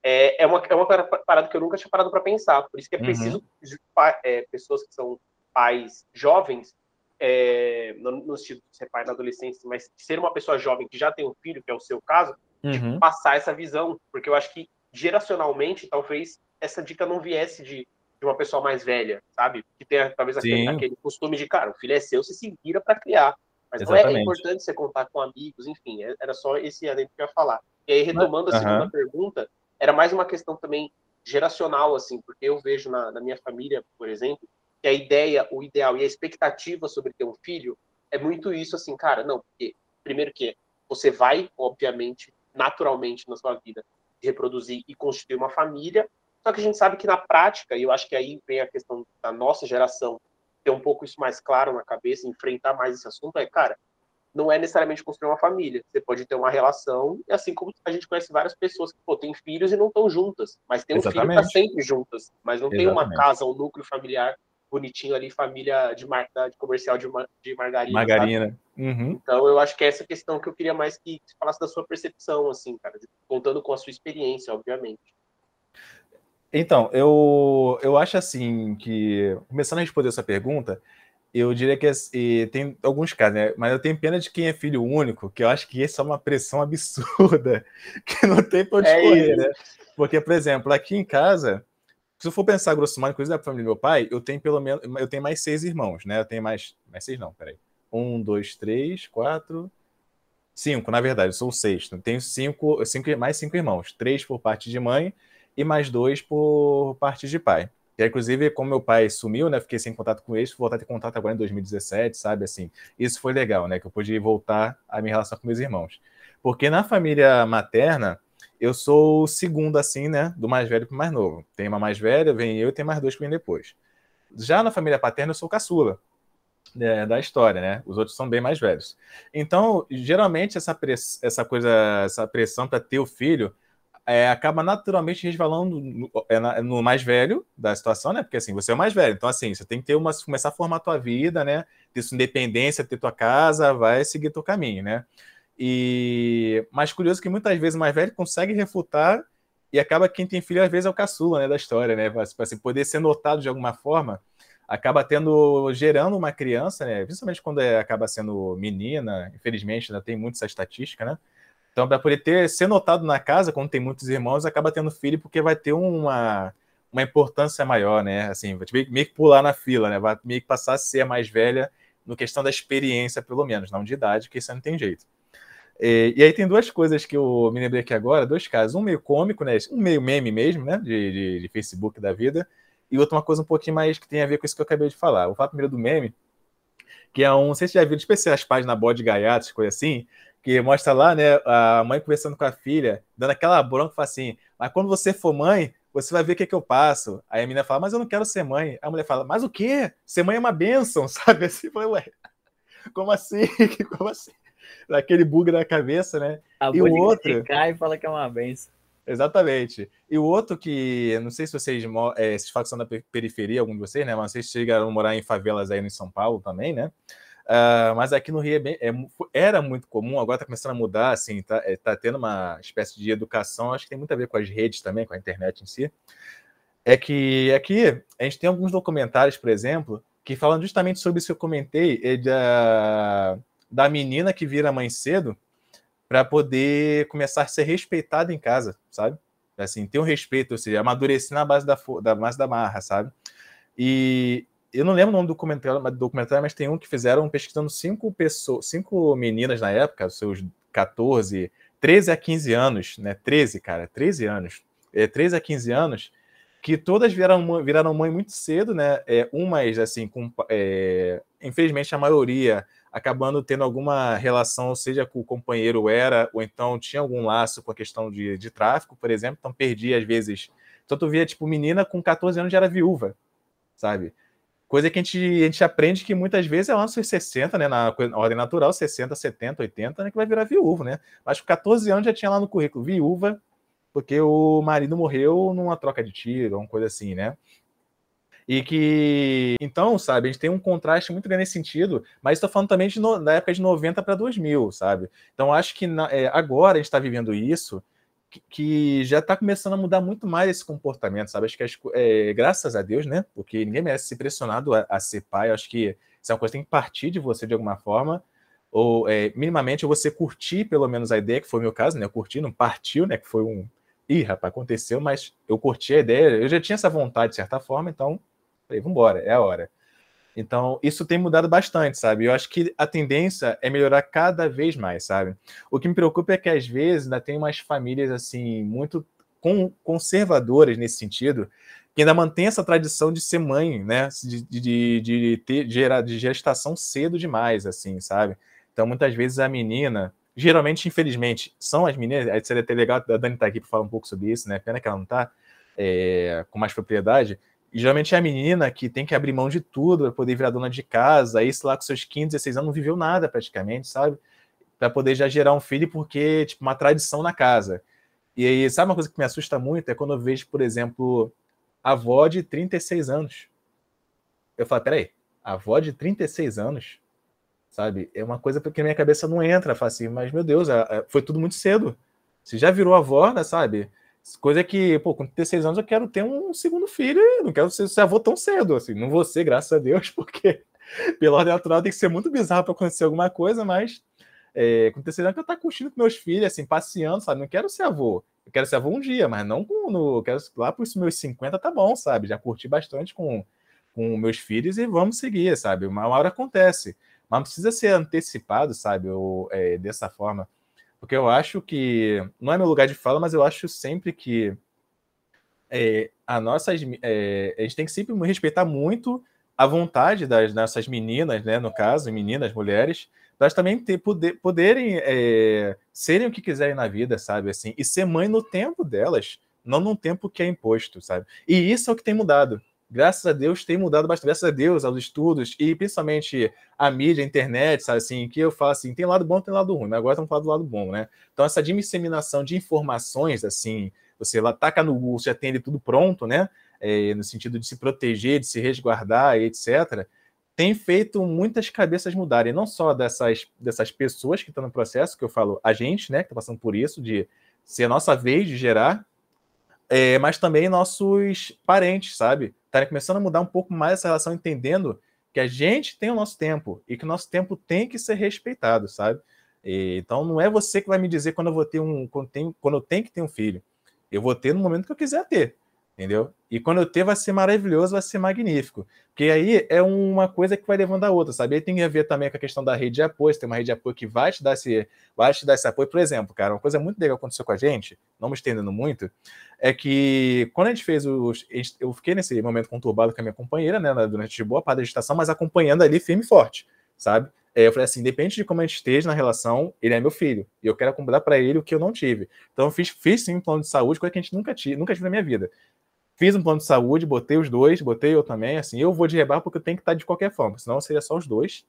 é, é, uma, é uma parada que eu nunca tinha parado para pensar. Por isso que é uhum. preciso uhum. é, pessoas que são pais jovens, é, no, no sentido de ser pai na adolescência, mas ser uma pessoa jovem que já tem um filho, que é o seu caso, uhum. passar essa visão. Porque eu acho que, geracionalmente, talvez essa dica não viesse de, de uma pessoa mais velha, sabe? Que tem talvez aquele, aquele, costume de, cara, o filho é seu, você se vira para criar. Mas Exatamente. não é, importante você contar com amigos, enfim, é, era só esse adendo que eu ia falar. E aí, retomando a segunda pergunta, era mais uma questão também geracional, assim, porque eu vejo na, na minha família, por exemplo, que a ideia, o ideal e a expectativa sobre ter um filho é muito isso, assim, cara, não, porque, primeiro que você vai, obviamente, naturalmente na sua vida, reproduzir e constituir uma família, só que a gente sabe que na prática, e eu acho que aí vem a questão da nossa geração ter um pouco isso mais claro na cabeça, enfrentar mais esse assunto, é, cara, não é necessariamente construir uma família. Você pode ter uma relação, e assim como a gente conhece várias pessoas que pô, têm filhos e não estão juntas, mas tem um Exatamente. filho que tá sempre juntas, mas não Exatamente. tem uma casa, um núcleo familiar bonitinho ali, família de, mar... de comercial de, mar... de margarina. Margarina. Uhum. Então eu acho que é essa questão que eu queria mais que você falasse da sua percepção, assim, cara, contando com a sua experiência, obviamente. Então, eu, eu acho assim que, começando a responder essa pergunta, eu diria que e tem alguns casos, né? Mas eu tenho pena de quem é filho único, que eu acho que isso é uma pressão absurda, que não tem pra onde é escorrer, né? Porque, por exemplo, aqui em casa, se eu for pensar grosso modo, inclusive da família do meu pai, eu tenho pelo menos, eu tenho mais seis irmãos, né? Eu tenho mais, mais seis não, peraí. Um, dois, três, quatro, cinco, na verdade, eu sou o sexto. Tenho cinco, cinco, mais cinco irmãos, três por parte de mãe e mais dois por parte de pai. E, inclusive, como meu pai sumiu, né? Fiquei sem contato com ele, voltar a ter contato agora em 2017, sabe? Assim, isso foi legal, né? Que eu pude voltar a minha relação com meus irmãos. Porque na família materna, eu sou o segundo, assim, né? Do mais velho para o mais novo. Tem uma mais velha, vem eu e tem mais dois que vêm depois. Já na família paterna, eu sou caçula né, da história, né? Os outros são bem mais velhos. Então, geralmente, essa, press essa coisa, essa pressão para ter o filho é, acaba naturalmente resvalando no, é, no, mais velho da situação, né? Porque assim, você é o mais velho, então assim, você tem que ter uma, começar a formar a tua vida, né? Ter sua independência, ter tua casa, vai seguir teu caminho, né? E mais curioso que muitas vezes o mais velho consegue refutar e acaba quem tem filho às vezes é o caçula, né, da história, né? Para assim, poder ser notado de alguma forma, acaba tendo gerando uma criança, né? Principalmente quando é, acaba sendo menina, infelizmente ainda tem muito essa estatística, né? Então, para poder ter, ser notado na casa, quando tem muitos irmãos, acaba tendo filho, porque vai ter uma, uma importância maior, né? Assim, vai meio que pular na fila, né? Vai meio que passar a ser a mais velha no questão da experiência, pelo menos, não de idade, que isso não tem jeito. E, e, aí tem duas coisas que eu me lembrei aqui agora, dois casos. Um meio cômico, né? Um meio meme mesmo, né? De, de, de Facebook da vida. e outra uma coisa um pouquinho mais que tem a ver com isso que eu acabei de falar. O fato primeiro do meme, que é um, não sei se já viram, as páginas bode gaiatos, coisa assim, que mostra lá, né, a mãe conversando com a filha, dando aquela bronca, fala assim, mas quando você for mãe, você vai ver o que, é que eu passo. Aí a menina fala, mas eu não quero ser mãe. A mulher fala, mas o quê? Ser mãe é uma bênção, sabe? Assim, ué, como assim? Como assim? Daquele bug na cabeça, né? A e o outro cai e fala que é uma benção. Exatamente. E o outro que, não sei se vocês, é, vocês falam que são da periferia, algum de vocês, né? Mas vocês chegaram a morar em favelas aí em São Paulo também, né? Uh, mas aqui no Rio é bem, é, era muito comum, agora está começando a mudar, assim, está é, tá tendo uma espécie de educação, acho que tem muito a ver com as redes também, com a internet em si. É que aqui a gente tem alguns documentários, por exemplo, que falam justamente sobre isso que eu comentei, é da, da menina que vira mãe cedo para poder começar a ser respeitada em casa, sabe? Assim, ter um respeito, ou seja, amadurecer na base da, da, base da marra, sabe? E eu não lembro o nome do documentário, documentário, mas tem um que fizeram pesquisando cinco pessoas, cinco meninas na época, seus 14, 13 a 15 anos, né? 13, cara, 13 anos. É, 13 a 15 anos, que todas viraram, viraram mãe muito cedo, né? É, umas, assim, com, é, infelizmente a maioria acabando tendo alguma relação, seja com o companheiro era, ou então tinha algum laço com a questão de, de tráfico, por exemplo, então perdia às vezes. Então tu via, tipo, menina com 14 anos já era viúva, sabe? Coisa que a gente, a gente aprende que muitas vezes é lá nos seus 60, né? Na, na ordem natural, 60, 70, 80, né? Que vai virar viúvo, né? Mas com 14 anos já tinha lá no currículo viúva, porque o marido morreu numa troca de tiro, uma coisa assim, né? E que. Então, sabe, a gente tem um contraste muito grande nesse sentido, mas estou falando também de no, da época de 90 para 2000, sabe? Então, acho que na, é, agora a gente está vivendo isso, que, já está começando a mudar muito mais esse comportamento, sabe? Acho que é, graças a Deus, né? Porque ninguém merece ser pressionado a, a, ser pai. Acho que isso é uma coisa que tem que partir de você de alguma forma, ou é, minimamente você curtir pelo menos a ideia, que foi o meu caso, né? Eu curti, não partiu, né? Que foi um. Ih, rapaz, aconteceu, mas eu curti a ideia, eu já tinha essa vontade de certa forma, então falei, vambora, é a hora. Então, isso tem mudado bastante, sabe? Eu acho que a tendência é melhorar cada vez mais, sabe? O que me preocupa é que, às vezes, ainda tem umas famílias, assim, muito conservadoras nesse sentido, que ainda mantém essa tradição de ser mãe, né? De, de, de ter de, gestação cedo demais, assim, sabe? Então, muitas vezes a menina, geralmente, infelizmente, são as meninas, aí seria até legal a Dani estar tá aqui para falar um pouco sobre isso, né? Pena que ela não está é, com mais propriedade, e geralmente é a menina que tem que abrir mão de tudo para poder virar dona de casa, aí, sei lá, com seus 15, 16 anos, não viveu nada praticamente, sabe? Para poder já gerar um filho, porque, tipo, uma tradição na casa. E aí, sabe uma coisa que me assusta muito? É quando eu vejo, por exemplo, avó de 36 anos. Eu falo, peraí, avó de 36 anos, sabe? É uma coisa que na minha cabeça não entra. Eu falo assim, mas meu Deus, foi tudo muito cedo. Você já virou avó, né, sabe? Coisa que, pô, com 36 anos eu quero ter um segundo filho não quero ser, ser avô tão cedo, assim. Não vou ser, graças a Deus, porque pela ordem natural tem que ser muito bizarro para acontecer alguma coisa, mas é, com 36 anos eu estar curtindo com meus filhos, assim, passeando, sabe? Não quero ser avô. Eu quero ser avô um dia, mas não com, no, quero lá para os meus 50 tá bom, sabe? Já curti bastante com, com meus filhos e vamos seguir, sabe? Uma hora acontece. Mas não precisa ser antecipado, sabe? Ou, é, dessa forma. Porque eu acho que. Não é meu lugar de fala, mas eu acho sempre que é, a, nossas, é, a gente tem que sempre respeitar muito a vontade das nossas meninas, né? No caso, meninas, mulheres, elas também ter, poder, poderem é, serem o que quiserem na vida, sabe? Assim, e ser mãe no tempo delas, não no tempo que é imposto, sabe? E isso é o que tem mudado graças a Deus, tem mudado bastante. Graças a Deus, aos estudos e principalmente a mídia, a internet, sabe assim, que eu falo assim, tem lado bom, tem lado ruim, mas agora estamos falando do lado bom, né? Então, essa disseminação de informações, assim, você lá taca no Google, já tem ele tudo pronto, né? É, no sentido de se proteger, de se resguardar, etc., tem feito muitas cabeças mudarem, não só dessas, dessas pessoas que estão no processo, que eu falo, a gente, né, que está passando por isso, de ser a nossa vez de gerar, é, mas também nossos parentes, sabe? Estarem começando a mudar um pouco mais essa relação, entendendo que a gente tem o nosso tempo e que o nosso tempo tem que ser respeitado, sabe? E, então não é você que vai me dizer quando eu vou ter um, quando, tem, quando eu tenho que ter um filho. Eu vou ter no momento que eu quiser ter. Entendeu? E quando eu ter, vai ser maravilhoso, vai ser magnífico. Porque aí é uma coisa que vai levando a outra, sabe? Aí tem a ver também com a questão da rede de apoio, tem uma rede de apoio que vai te dar esse, vai te dar esse apoio. Por exemplo, cara, uma coisa muito legal que aconteceu com a gente, não me estendendo muito, é que quando a gente fez os. Eu fiquei nesse momento conturbado com a minha companheira, né, durante boa parte da gestação, mas acompanhando ali firme e forte, sabe? É, eu falei assim, independente de como a gente esteja na relação, ele é meu filho. E eu quero acumular para ele o que eu não tive. Então eu fiz, fiz sim um plano de saúde, coisa que a gente nunca tive, nunca tive na minha vida. Fiz um plano de saúde, botei os dois, botei eu também, assim, eu vou de rebar porque eu tenho que estar de qualquer forma, senão seria só os dois.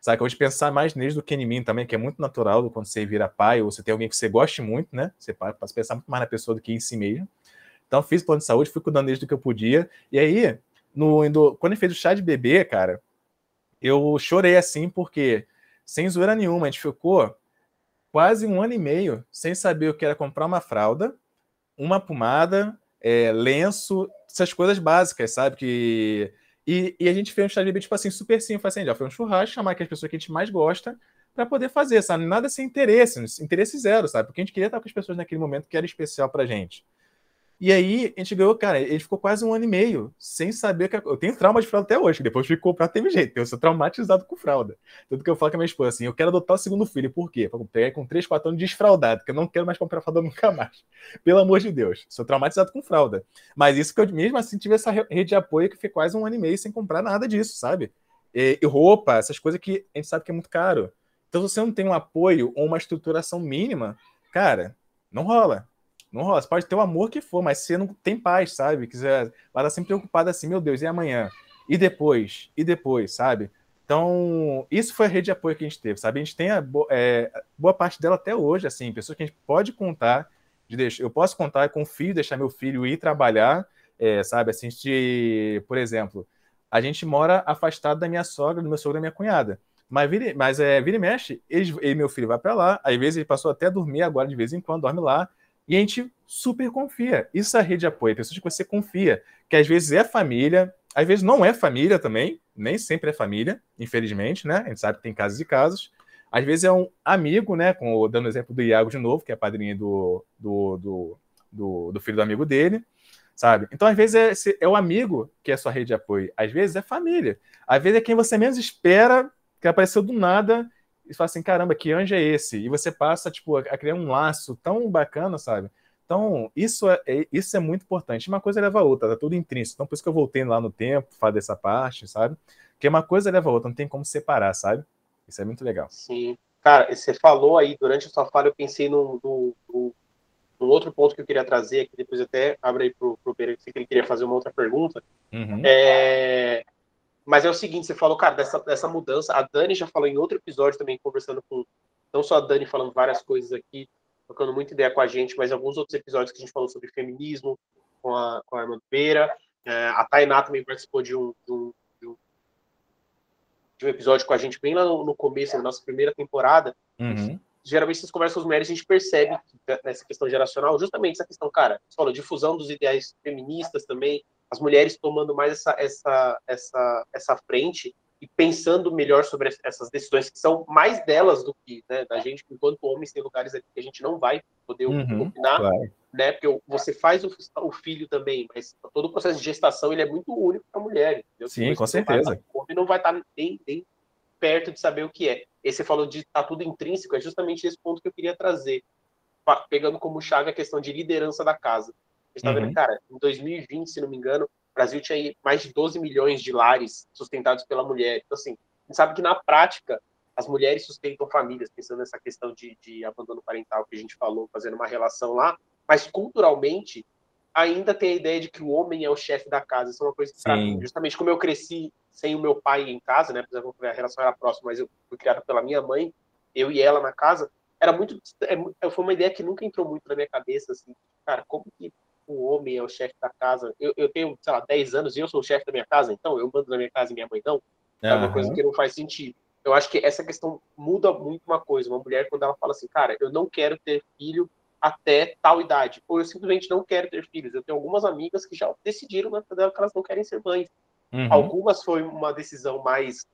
Sabe, eu vou pensar mais neles do que em mim também, que é muito natural quando você vira pai ou você tem alguém que você goste muito, né? Você passa a pensar muito mais na pessoa do que em si mesmo. Então, fiz plano de saúde, fui cuidando deles do que eu podia. E aí, no, quando ele fez o chá de bebê, cara, eu chorei assim, porque, sem zoeira nenhuma, a gente ficou quase um ano e meio sem saber o que era comprar uma fralda, uma pomada, é, lenço, essas coisas básicas, sabe? Que... E, e a gente fez um bebê, tipo assim, super simples, assim, já foi um churrasco, chamar aquelas pessoas que a gente mais gosta para poder fazer, sabe? Nada sem interesse, interesse zero, sabe? Porque a gente queria estar com as pessoas naquele momento que era especial pra gente. E aí a gente ganhou, cara, ele ficou quase um ano e meio sem saber que. Eu tenho trauma de fralda até hoje, que depois ficou pra ter jeito. Eu sou traumatizado com fralda. Tanto que eu falo com a minha esposa assim: eu quero adotar o segundo filho. Por quê? Pra pegar com 3, 4 anos desfraldado, que eu não quero mais comprar fralda nunca mais. Pelo amor de Deus. Sou traumatizado com fralda. Mas isso que eu mesmo assim tive essa rede de apoio que fiquei quase um ano e meio sem comprar nada disso, sabe? E roupa, essas coisas que a gente sabe que é muito caro. Então, se você não tem um apoio ou uma estruturação mínima, cara, não rola. Não rola. Você pode ter o amor que for, mas você não tem paz, sabe? Quiser, vai estar sempre preocupado assim, meu Deus, e amanhã? E depois? E depois, sabe? Então, isso foi a rede de apoio que a gente teve, sabe? A gente tem a é, boa parte dela até hoje, assim, pessoas que a gente pode contar, de deixar, eu posso contar, com confio, deixar meu filho ir trabalhar, é, sabe? Assim, de, por exemplo, a gente mora afastado da minha sogra, do meu sogro e da minha cunhada. Mas, vira, mas é, vira e mexe, ele, ele meu filho vai para lá, às vezes ele passou até a dormir agora de vez em quando, dorme lá, e a gente super confia. Isso é rede de apoio, pessoas que você confia, que às vezes é família, às vezes não é família também, nem sempre é família, infelizmente, né? A gente sabe que tem casos e casos. Às vezes é um amigo, né? Com, dando o exemplo do Iago de novo, que é padrinho do, do, do, do, do filho do amigo dele, sabe? Então, às vezes, é, é o amigo que é sua rede de apoio, às vezes é família, às vezes é quem você menos espera, que apareceu do nada e fala assim, caramba, que anjo é esse? E você passa, tipo, a criar um laço tão bacana, sabe? Então, isso é, é, isso é muito importante. Uma coisa leva a outra, tá tudo intrínseco. Então, por isso que eu voltei lá no tempo, falar dessa parte, sabe? Porque uma coisa leva a outra, não tem como separar, sabe? Isso é muito legal. Sim. Cara, você falou aí, durante a sua fala, eu pensei num, num, num, num outro ponto que eu queria trazer aqui, depois até abro aí pro, pro Pereira, que ele queria fazer uma outra pergunta. Uhum. É, mas é o seguinte, você falou, cara, dessa, dessa mudança. A Dani já falou em outro episódio também, conversando com. Não só a Dani falando várias coisas aqui, trocando muita ideia com a gente, mas alguns outros episódios que a gente falou sobre feminismo com a, com a irmã Beira. É, a Tainá também participou de um, de um, de, um, de, um, episódio com a gente bem lá no, no começo, da nossa primeira temporada. Uhum. Geralmente, essas conversas com as mulheres, a gente percebe que, nessa questão geracional, justamente essa questão, cara, você falou, difusão dos ideais feministas também, as mulheres tomando mais essa, essa, essa, essa frente e pensando melhor sobre essas decisões que são mais delas do que né, da gente, enquanto homens tem lugares aqui que a gente não vai poder uhum, opinar, claro. né? Porque você faz o, o, filho também, mas todo o processo de gestação ele é muito único para a mulher. Entendeu? Sim, com certeza. o homem não vai estar nem, nem perto de saber o que é. E você falou de estar tá tudo intrínseco, é justamente esse ponto que eu queria trazer, pegando como chave a questão de liderança da casa está vendo, uhum. cara, em 2020, se não me engano, o Brasil tinha mais de 12 milhões de lares sustentados pela mulher. Então, assim, a gente sabe que na prática as mulheres sustentam famílias, pensando nessa questão de, de abandono parental que a gente falou, fazendo uma relação lá, mas culturalmente ainda tem a ideia de que o homem é o chefe da casa. Isso é uma coisa que, pra mim, justamente como eu cresci sem o meu pai em casa, né? Apesar que a relação era próxima, mas eu fui criada pela minha mãe, eu e ela na casa, era muito. É, foi uma ideia que nunca entrou muito na minha cabeça, assim, cara, como que o homem é o chefe da casa. Eu, eu tenho, sei lá, 10 anos e eu sou o chefe da minha casa, então eu mando na minha casa e minha mãe não. É uma coisa que não faz sentido. Eu acho que essa questão muda muito uma coisa. Uma mulher, quando ela fala assim, cara, eu não quero ter filho até tal idade, ou eu simplesmente não quero ter filhos. Eu tenho algumas amigas que já decidiram na dela que elas não querem ser mães. Uhum. Algumas foi uma decisão mais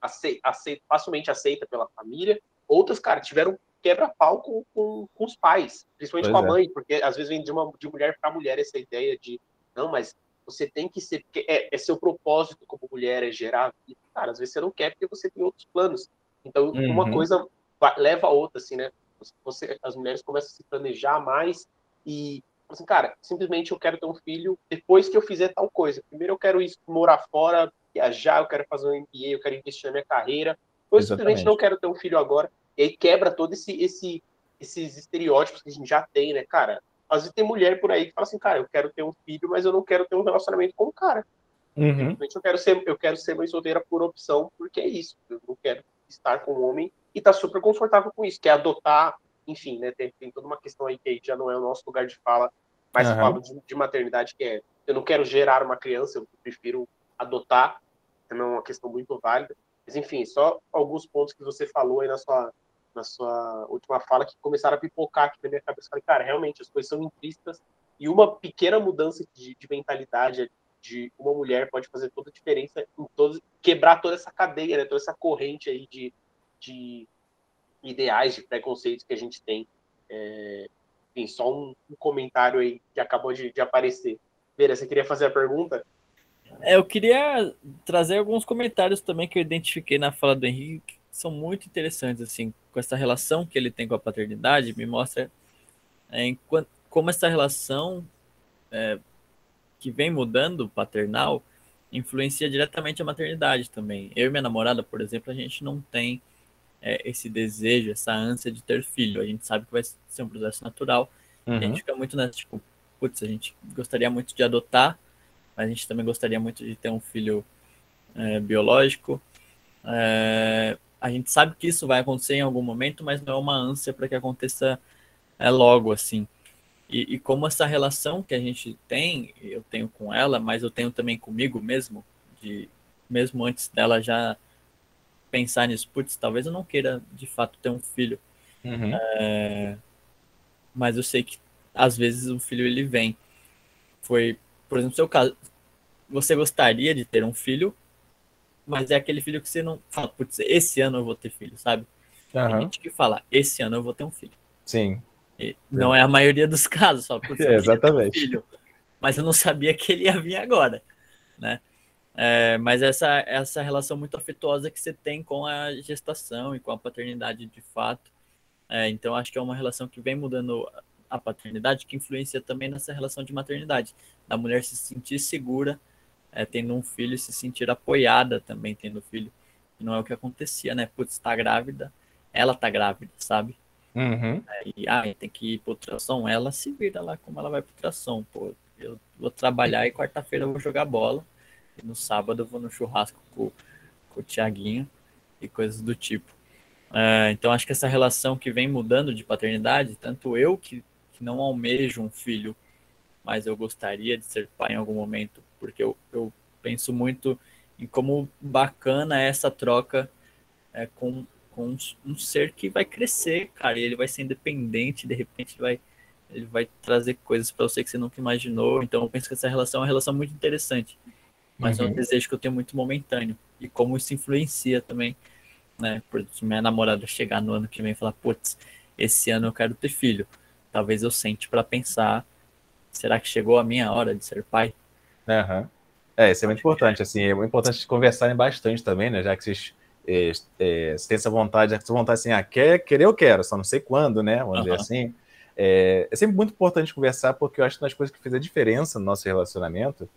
aceita, aceita, facilmente aceita pela família, outras, cara, tiveram quebra-pau com, com, com, os pais, principalmente pois com a é. mãe, porque às vezes vem de uma de mulher para mulher essa ideia de Não, mas você tem que ser, porque é, é seu propósito como mulher, é gerar vida. Cara, às vezes você não quer porque você tem outros planos. Então, uhum. uma coisa leva a outra, assim, né? Você, as mulheres começam a se planejar mais e assim, cara, simplesmente eu quero ter um filho depois que eu fizer tal coisa. Primeiro eu quero ir morar fora, viajar, eu quero fazer um MBA, eu quero investir na minha carreira. Eu simplesmente não quero ter um filho agora. E aí quebra todo esse, esse esses estereótipos que a gente já tem, né, cara? Às vezes tem mulher por aí que fala assim, cara, eu quero ter um filho, mas eu não quero ter um relacionamento com o cara. Uhum. Eu quero ser, eu quero ser mãe solteira por opção, porque é isso. Eu não quero estar com um homem e tá super confortável com isso, que é adotar, enfim, né? Tem, tem toda uma questão aí que já não é o nosso lugar de fala, mas uhum. falo de, de, maternidade, que é eu não quero gerar uma criança, eu prefiro adotar, também é uma questão muito válida. Mas enfim, só alguns pontos que você falou aí na sua, na sua última fala que começaram a pipocar aqui na minha cabeça. Falei, cara, realmente as coisas são implícitas e uma pequena mudança de, de mentalidade de uma mulher pode fazer toda a diferença em todo, quebrar toda essa cadeia, né, toda essa corrente aí de, de ideais, de preconceitos que a gente tem. É, só um, um, comentário aí que acabou de, de aparecer. Vera, você queria fazer a pergunta? É, eu queria trazer alguns comentários também que eu identifiquei na fala do Henrique, que são muito interessantes, assim, com essa relação que ele tem com a paternidade, me mostra é, como essa relação é, que vem mudando paternal influencia diretamente a maternidade também. Eu e minha namorada, por exemplo, a gente não tem é, esse desejo, essa ânsia de ter filho. A gente sabe que vai ser um processo natural. Uhum. a gente fica muito nessa, tipo, putz, a gente gostaria muito de adotar, mas a gente também gostaria muito de ter um filho é, biológico. É, a gente sabe que isso vai acontecer em algum momento, mas não é uma ânsia para que aconteça é, logo, assim. E, e, como essa relação que a gente tem, eu tenho com ela, mas eu tenho também comigo mesmo, de mesmo antes dela já pensar nisso, putz, talvez eu não queira de fato ter um filho. Uhum. É, mas eu sei que às vezes o filho ele vem. Foi, por exemplo, seu caso, você gostaria de ter um filho, mas é aquele filho que você não fala, putz, esse ano eu vou ter filho, sabe? Uhum. Tem gente que fala, esse ano eu vou ter um filho. Sim. E não é a maioria dos casos, só putz, é, exatamente. Um filho, mas eu não sabia que ele ia vir agora, né? É, mas essa, essa relação muito afetuosa que você tem com a gestação e com a paternidade de fato. É, então, acho que é uma relação que vem mudando a paternidade, que influencia também nessa relação de maternidade, da mulher se sentir segura é, tendo um filho e se sentir apoiada também tendo filho. Não é o que acontecia, né? Putz, tá grávida, ela tá grávida, sabe? Uhum. Aí, ah, tem que ir pro ultrassom, ela se vira lá como ela vai pro ultrassom. Pô, eu vou trabalhar e quarta-feira eu vou jogar bola. E no sábado eu vou no churrasco com, com o Tiaguinho e coisas do tipo. É, então acho que essa relação que vem mudando de paternidade, tanto eu que, que não almejo um filho, mas eu gostaria de ser pai em algum momento, porque eu, eu penso muito em como bacana é essa troca é, com, com um, um, ser que vai crescer, cara, e ele vai ser independente, de repente ele vai, ele vai trazer coisas para você que você nunca imaginou. Então eu penso que essa relação é uma relação muito interessante, mas uhum. é um uhum. desejo que eu tenho muito momentâneo, e como isso influencia também, né? Por minha namorada chegar no ano que vem e falar, putz, esse ano eu quero ter filho. Talvez eu sente para pensar será que chegou a minha hora de ser pai? Uhum. É, isso é muito importante, assim, é muito importante conversarem bastante também, né, já que vocês é, é, têm essa vontade, essa vontade assim, ah, quer, querer eu quero, só não sei quando, né, vamos uhum. dizer assim. É, é, sempre muito importante conversar, porque eu acho que uma das coisas que fez a diferença no nosso relacionamento,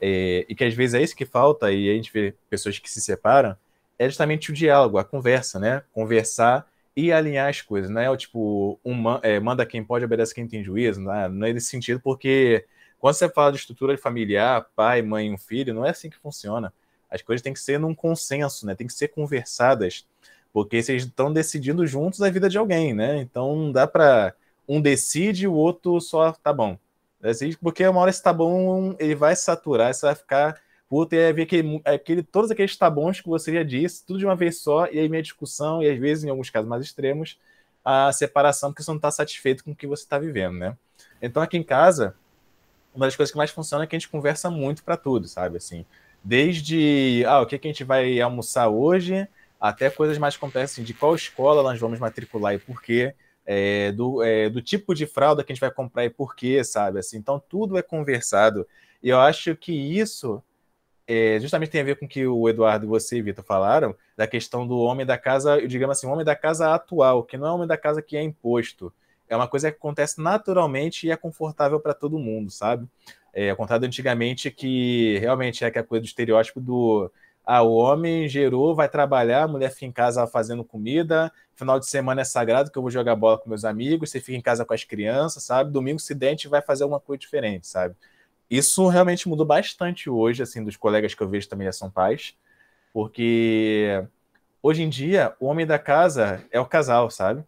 é, e que às vezes é isso que falta, e a gente vê pessoas que se separam, é justamente o diálogo, a conversa, né, conversar e alinhar as coisas, não é tipo, um, é, manda quem pode, obedece quem tem juízo, não é, não é nesse sentido, porque quando você fala de estrutura familiar, pai, mãe, um filho, não é assim que funciona. As coisas têm que ser num consenso, né? Tem que ser conversadas, porque vocês estão decidindo juntos a vida de alguém, né? Então não dá para um decide o outro só tá bom. Porque uma hora esse tá bom, ele vai saturar, você vai ficar puta, e aí ver aquele, aquele, todos aqueles tá bons que você já disse, tudo de uma vez só, e aí minha discussão, e às vezes, em alguns casos mais extremos, a separação, porque você não está satisfeito com o que você está vivendo, né? Então, aqui em casa, uma das coisas que mais funciona é que a gente conversa muito para tudo, sabe? Assim, desde ah, o que, que a gente vai almoçar hoje, até coisas mais complexas, assim, de qual escola nós vamos matricular e por quê, é, do, é, do tipo de fralda que a gente vai comprar e por quê, sabe? Assim, então, tudo é conversado. E eu acho que isso é, justamente tem a ver com o que o Eduardo e você, Vitor, falaram, da questão do homem da casa, digamos assim, o homem da casa atual, que não é o homem da casa que é imposto. É uma coisa que acontece naturalmente e é confortável para todo mundo, sabe? É, contrário antigamente, que realmente é aquela coisa do estereótipo do ah, o homem gerou, vai trabalhar, a mulher fica em casa fazendo comida, final de semana é sagrado que eu vou jogar bola com meus amigos, você fica em casa com as crianças, sabe? Domingo se dente vai fazer alguma coisa diferente, sabe? Isso realmente mudou bastante hoje, assim, dos colegas que eu vejo também já são pais, porque hoje em dia o homem da casa é o casal, sabe?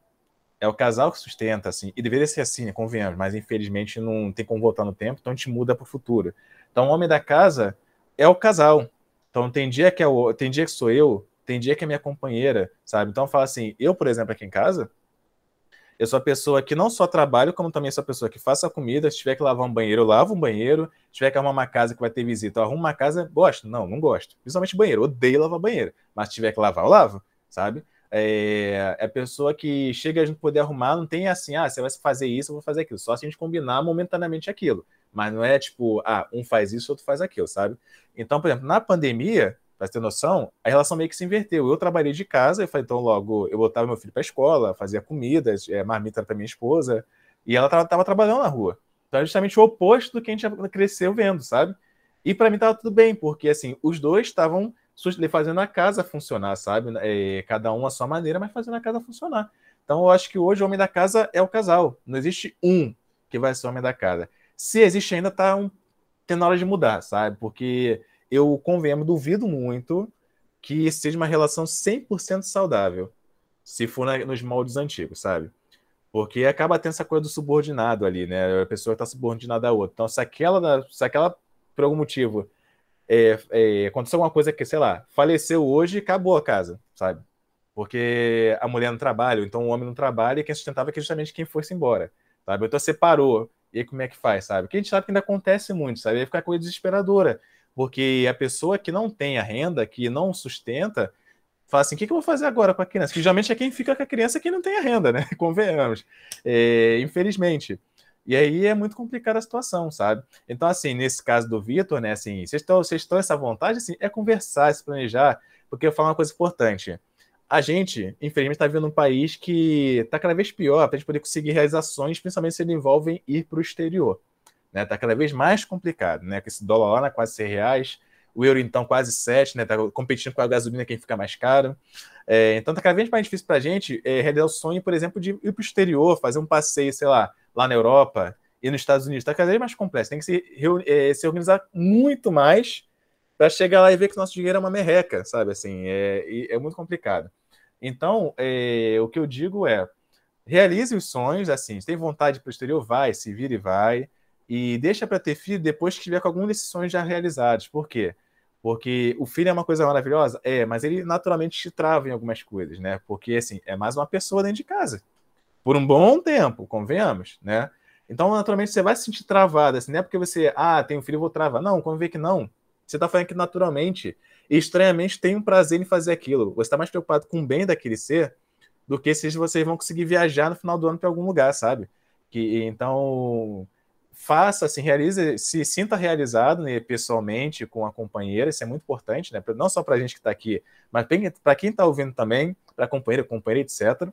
É o casal que sustenta, assim, e deveria ser assim, convenhamos, mas infelizmente não tem como voltar no tempo, então a gente muda para o futuro. Então o homem da casa é o casal. Então tem dia que é o, tem dia que sou eu, tem dia que é minha companheira, sabe? Então fala assim, eu, por exemplo, aqui em casa, eu sou a pessoa que não só trabalho, como também sou a pessoa que faça a comida. Se tiver que lavar um banheiro, eu lavo um banheiro. Se tiver que arrumar uma casa que vai ter visita, eu arrumo uma casa. Gosto? Não, não gosto. Principalmente banheiro. Odeio lavar banheiro. Mas se tiver que lavar, eu lavo, sabe? É, é a pessoa que chega a gente poder arrumar, não tem assim, ah, você vai fazer isso, eu vou fazer aquilo. Só se a gente combinar momentaneamente aquilo. Mas não é tipo, ah, um faz isso, outro faz aquilo, sabe? Então, por exemplo, na pandemia, Pra ter noção, a relação meio que se inverteu. Eu trabalhei de casa, eu falei, então logo eu botava meu filho para escola, fazia comida, é, marmita para minha esposa, e ela tava, trabalhando na rua. Então é justamente o oposto do que a gente cresceu vendo, sabe? E para mim tava tudo bem, porque assim, os dois estavam fazendo a casa funcionar, sabe? É, cada um a sua maneira, mas fazendo a casa funcionar. Então eu acho que hoje o homem da casa é o casal. Não existe um que vai ser o homem da casa. Se existe ainda, tá um... tendo hora de mudar, sabe? Porque eu convenhamos, duvido muito que seja uma relação 100% saudável, se for na, nos moldes antigos, sabe? Porque acaba tendo essa coisa do subordinado ali, né? A pessoa está subordinada a outra. Então, se aquela, se aquela por algum motivo, é, é, aconteceu alguma coisa que, sei lá, faleceu hoje, acabou a casa, sabe? Porque a mulher não trabalha, então o homem não trabalha e quem sustentava é justamente quem fosse embora, sabe? Então separou, e aí como é que faz, sabe? Porque a gente sabe que ainda acontece muito, sabe? Aí fica coisa desesperadora. Porque a pessoa que não tem a renda, que não sustenta, fala assim: o que, que eu vou fazer agora com a criança? Que geralmente é quem fica com a criança que não tem a renda, né? Convenhamos. É, infelizmente. E aí é muito complicada a situação, sabe? Então, assim, nesse caso do Vitor, né, assim, vocês estão, vocês estão essa vontade, assim, é conversar, se planejar, porque eu falo uma coisa importante. A gente, infelizmente, está vivendo um país que está cada vez pior para a gente poder conseguir realizações, principalmente se ele envolvem ir para o exterior. Né? Tá cada vez mais complicado, né? Com esse dólar lá na quase 100 reais, o euro então quase 7, né? Tá competindo com a gasolina quem fica mais caro. É, então tá cada vez mais difícil para a gente é, realizar o sonho, por exemplo, de ir para o exterior, fazer um passeio, sei lá, lá na Europa e nos Estados Unidos. Está cada vez mais complexo. Tem que se, é, se organizar muito mais para chegar lá e ver que o nosso dinheiro é uma merreca, sabe? Assim, é, é muito complicado. Então, é, o que eu digo é, realize os sonhos, assim, se tem vontade para o exterior, vai, se vira e vai. E deixa para ter filho depois que tiver com algum desses sonhos já realizados. Por quê? Porque o filho é uma coisa maravilhosa? É, mas ele naturalmente te trava em algumas coisas, né? Porque, assim, é mais uma pessoa dentro de casa. Por um bom tempo, convenhamos, né? Então, naturalmente, você vai se sentir travado, assim, não é porque você, ah, tem um filho, vou travar. Não, vê que não. Você está falando que naturalmente estranhamente tem um prazer em fazer aquilo. Você está mais preocupado com o bem daquele ser do que se vocês vão conseguir viajar no final do ano para algum lugar, sabe? Que, então, faça, assim, realize, se sinta realizado né, pessoalmente com a companheira, isso é muito importante, né? Não só para a gente que está aqui, mas para quem está ouvindo também, para a companheira, companheira, etc.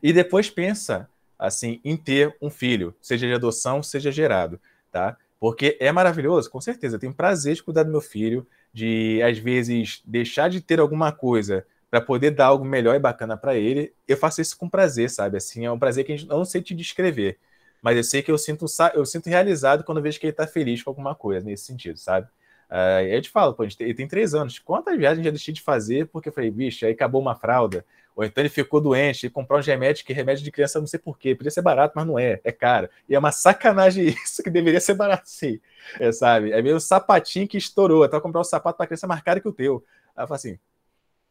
E depois pensa, assim, em ter um filho, seja de adoção, seja gerado, tá? Porque é maravilhoso, com certeza. Eu tenho prazer de cuidar do meu filho, de às vezes deixar de ter alguma coisa para poder dar algo melhor e bacana para ele. Eu faço isso com prazer, sabe? Assim, é um prazer que a gente não sei te descrever mas eu sei que eu sinto, eu sinto realizado quando vejo que ele está feliz com alguma coisa nesse sentido, sabe? Uh, eu te falo, pô, ele tem três anos. Quantas viagens já deixei de fazer porque eu falei, bicho, aí acabou uma fralda. Ou então ele ficou doente, e comprou uns remédios, que remédio de criança não sei porquê. Podia ser barato, mas não é, é caro. E é uma sacanagem isso, que deveria ser barato sim. É, sabe? É meio sapatinho que estourou. Então comprar um sapato para criança mais caro que o teu. Aí eu falo assim,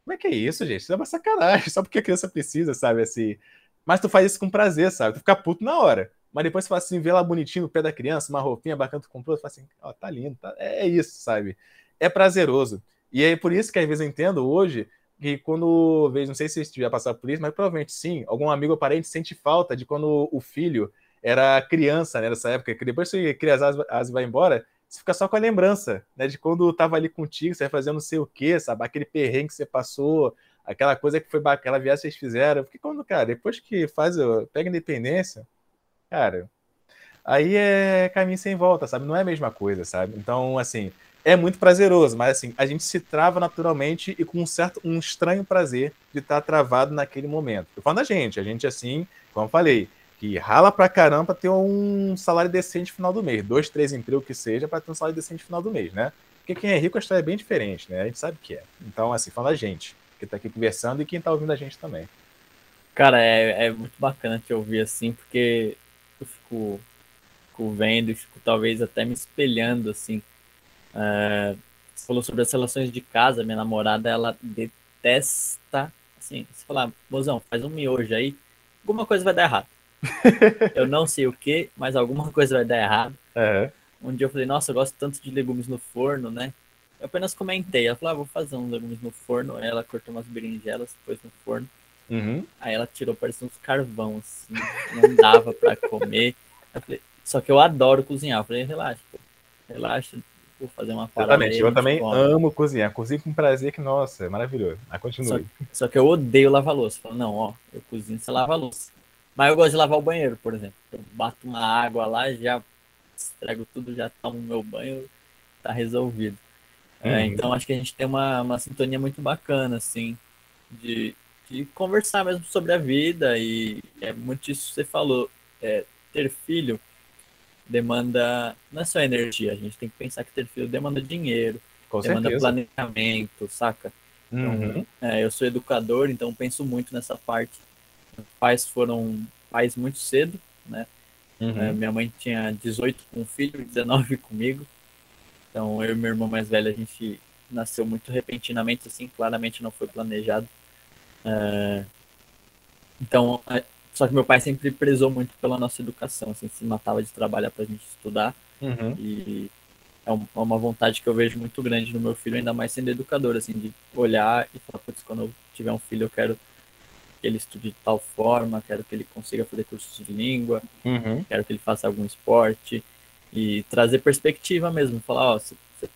como é que é isso, gente? Isso é uma sacanagem, só porque a criança precisa, sabe? Assim. Mas tu faz isso com prazer, sabe? Tu fica puto na hora. Mas depois você fala assim, vê lá bonitinho no pé da criança, uma roupinha bacana tu comprou, você fala assim, ó, tá lindo, tá... é isso, sabe? É prazeroso. E é por isso que às vezes eu entendo hoje que quando vejo, não sei se estiver passando por isso, mas provavelmente sim, algum amigo ou parente sente falta de quando o filho era criança, né, nessa época, que depois que cria as asas vai embora, você fica só com a lembrança, né? De quando tava ali contigo, você vai fazendo não sei o quê, sabe? Aquele perrengue que você passou, aquela coisa que foi aquela viagem que vocês fizeram. Porque quando, cara, depois que faz, pega independência, cara, aí é caminho sem volta, sabe? Não é a mesma coisa, sabe? Então, assim, é muito prazeroso, mas assim, a gente se trava naturalmente e com um certo, um estranho prazer de estar travado naquele momento. Eu falo da gente, a gente assim, como eu falei, que rala pra caramba ter um salário decente no final do mês. Dois, três empregos que seja para ter um salário decente no final do mês, né? Porque quem é rico a história é bem diferente, né? A gente sabe que é. Então, assim, fala a gente, que tá aqui conversando e quem tá ouvindo a gente também. Cara, é, é muito bacana te ouvir assim, porque eu fico, fico vendo e fico talvez até me espelhando, assim. É, você falou sobre as relações de casa, minha namorada, ela detesta, assim, você falar, mozão, faz um miojo aí, alguma coisa vai dar errado eu não sei o que, mas alguma coisa vai dar errado. Um dia eu falei, nossa, eu gosto tanto de legumes no forno, né? Eu apenas comentei. Ela falou, ah, vou fazer uns legumes no forno. Ela cortou umas berinjelas, pôs no forno. Uhum. Aí ela tirou, parecia uns carvão, assim. Não dava pra comer. Falei, só que eu adoro cozinhar. Eu falei, relaxa, pô, relaxa. Vou fazer uma parada. Exatamente, eu também amo cozinhar. Cozinho com prazer, que nossa, é maravilhoso. Aí continue. Só, só que eu odeio lavar louça. Falo, não, ó, eu cozinho, você lava louça. Mas eu gosto de lavar o banheiro, por exemplo. Eu bato uma água lá, já estrego tudo, já tomo meu banho, tá resolvido. É, uhum. então acho que a gente tem uma, uma sintonia muito bacana, assim, de, de conversar mesmo sobre a vida e é muito isso que você falou. É, ter filho demanda, não é só energia, a gente tem que pensar que ter filho demanda dinheiro, Com demanda certeza. planejamento, saca? Então, uhum. é, eu sou educador, então penso muito nessa parte pais foram pais muito cedo, né? Uhum. É, minha mãe tinha 18 com um filho, 19 comigo. Então, eu e meu irmão mais velho, a gente nasceu muito repentinamente, assim, claramente não foi planejado. É... Então, é... só que meu pai sempre prezou muito pela nossa educação, assim, se matava de trabalhar pra gente estudar. Uhum. E é, é uma vontade que eu vejo muito grande no meu filho, ainda mais sendo educador, assim, de olhar e falar, putz, quando eu tiver um filho, eu quero que ele estude de tal forma, quero que ele consiga fazer cursos de língua, uhum. quero que ele faça algum esporte e trazer perspectiva mesmo, falar, ó, se, se,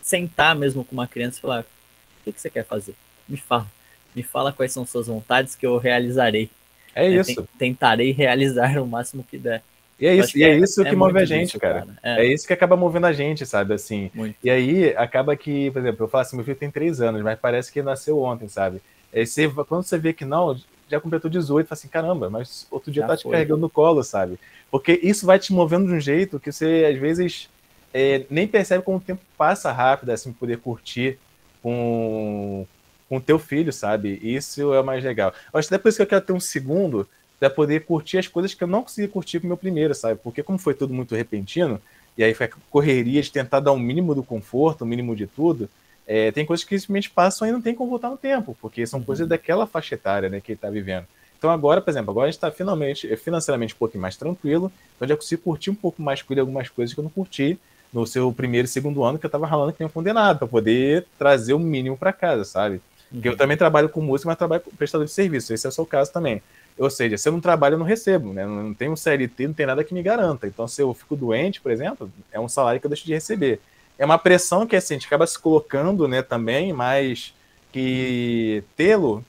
sentar mesmo com uma criança e falar, o que, que você quer fazer? Me fala, me fala quais são suas vontades que eu realizarei. É isso. Tentarei realizar o máximo que der. E é isso, e é, é isso que é move a gente, isso, cara. cara. É. é. isso que acaba movendo a gente, sabe? Assim. Muito. E aí acaba que, por exemplo, eu falo assim, meu filho tem três anos, mas parece que nasceu ontem, sabe? Aí você, quando você vê que não, já completou 18, fala assim, caramba, mas outro dia já tá te carregando no colo, sabe? Porque isso vai te movendo de um jeito que você, às vezes, é, nem percebe como o tempo passa rápido, assim, poder curtir com com teu filho, sabe? Isso é o mais legal. Eu acho que depois que eu quero ter um segundo para poder curtir as coisas que eu não consegui curtir com o meu primeiro, sabe? Porque como foi tudo muito repentino, e aí foi a correria de tentar dar um mínimo do conforto, o um mínimo de tudo, é, tem coisas que simplesmente passam e não tem como voltar no tempo, porque são uhum. coisas daquela faixa etária né, que ele está vivendo. Então agora, por exemplo, agora a gente está finalmente, financeiramente um pouquinho mais tranquilo, então já consigo curtir um pouco mais com ele algumas coisas que eu não curti no seu primeiro e segundo ano, que eu estava ralando que nem um condenado, para poder trazer o mínimo para casa, sabe? Porque eu também trabalho com música, mas trabalho com prestador de serviço, esse é o seu caso também. Ou seja, se eu não trabalho, eu não recebo, né? Não tenho um CLT, não tem nada que me garanta. Então, se eu fico doente, por exemplo, é um salário que eu deixo de receber é uma pressão que assim, a gente acaba se colocando né, também, mas que tê-lo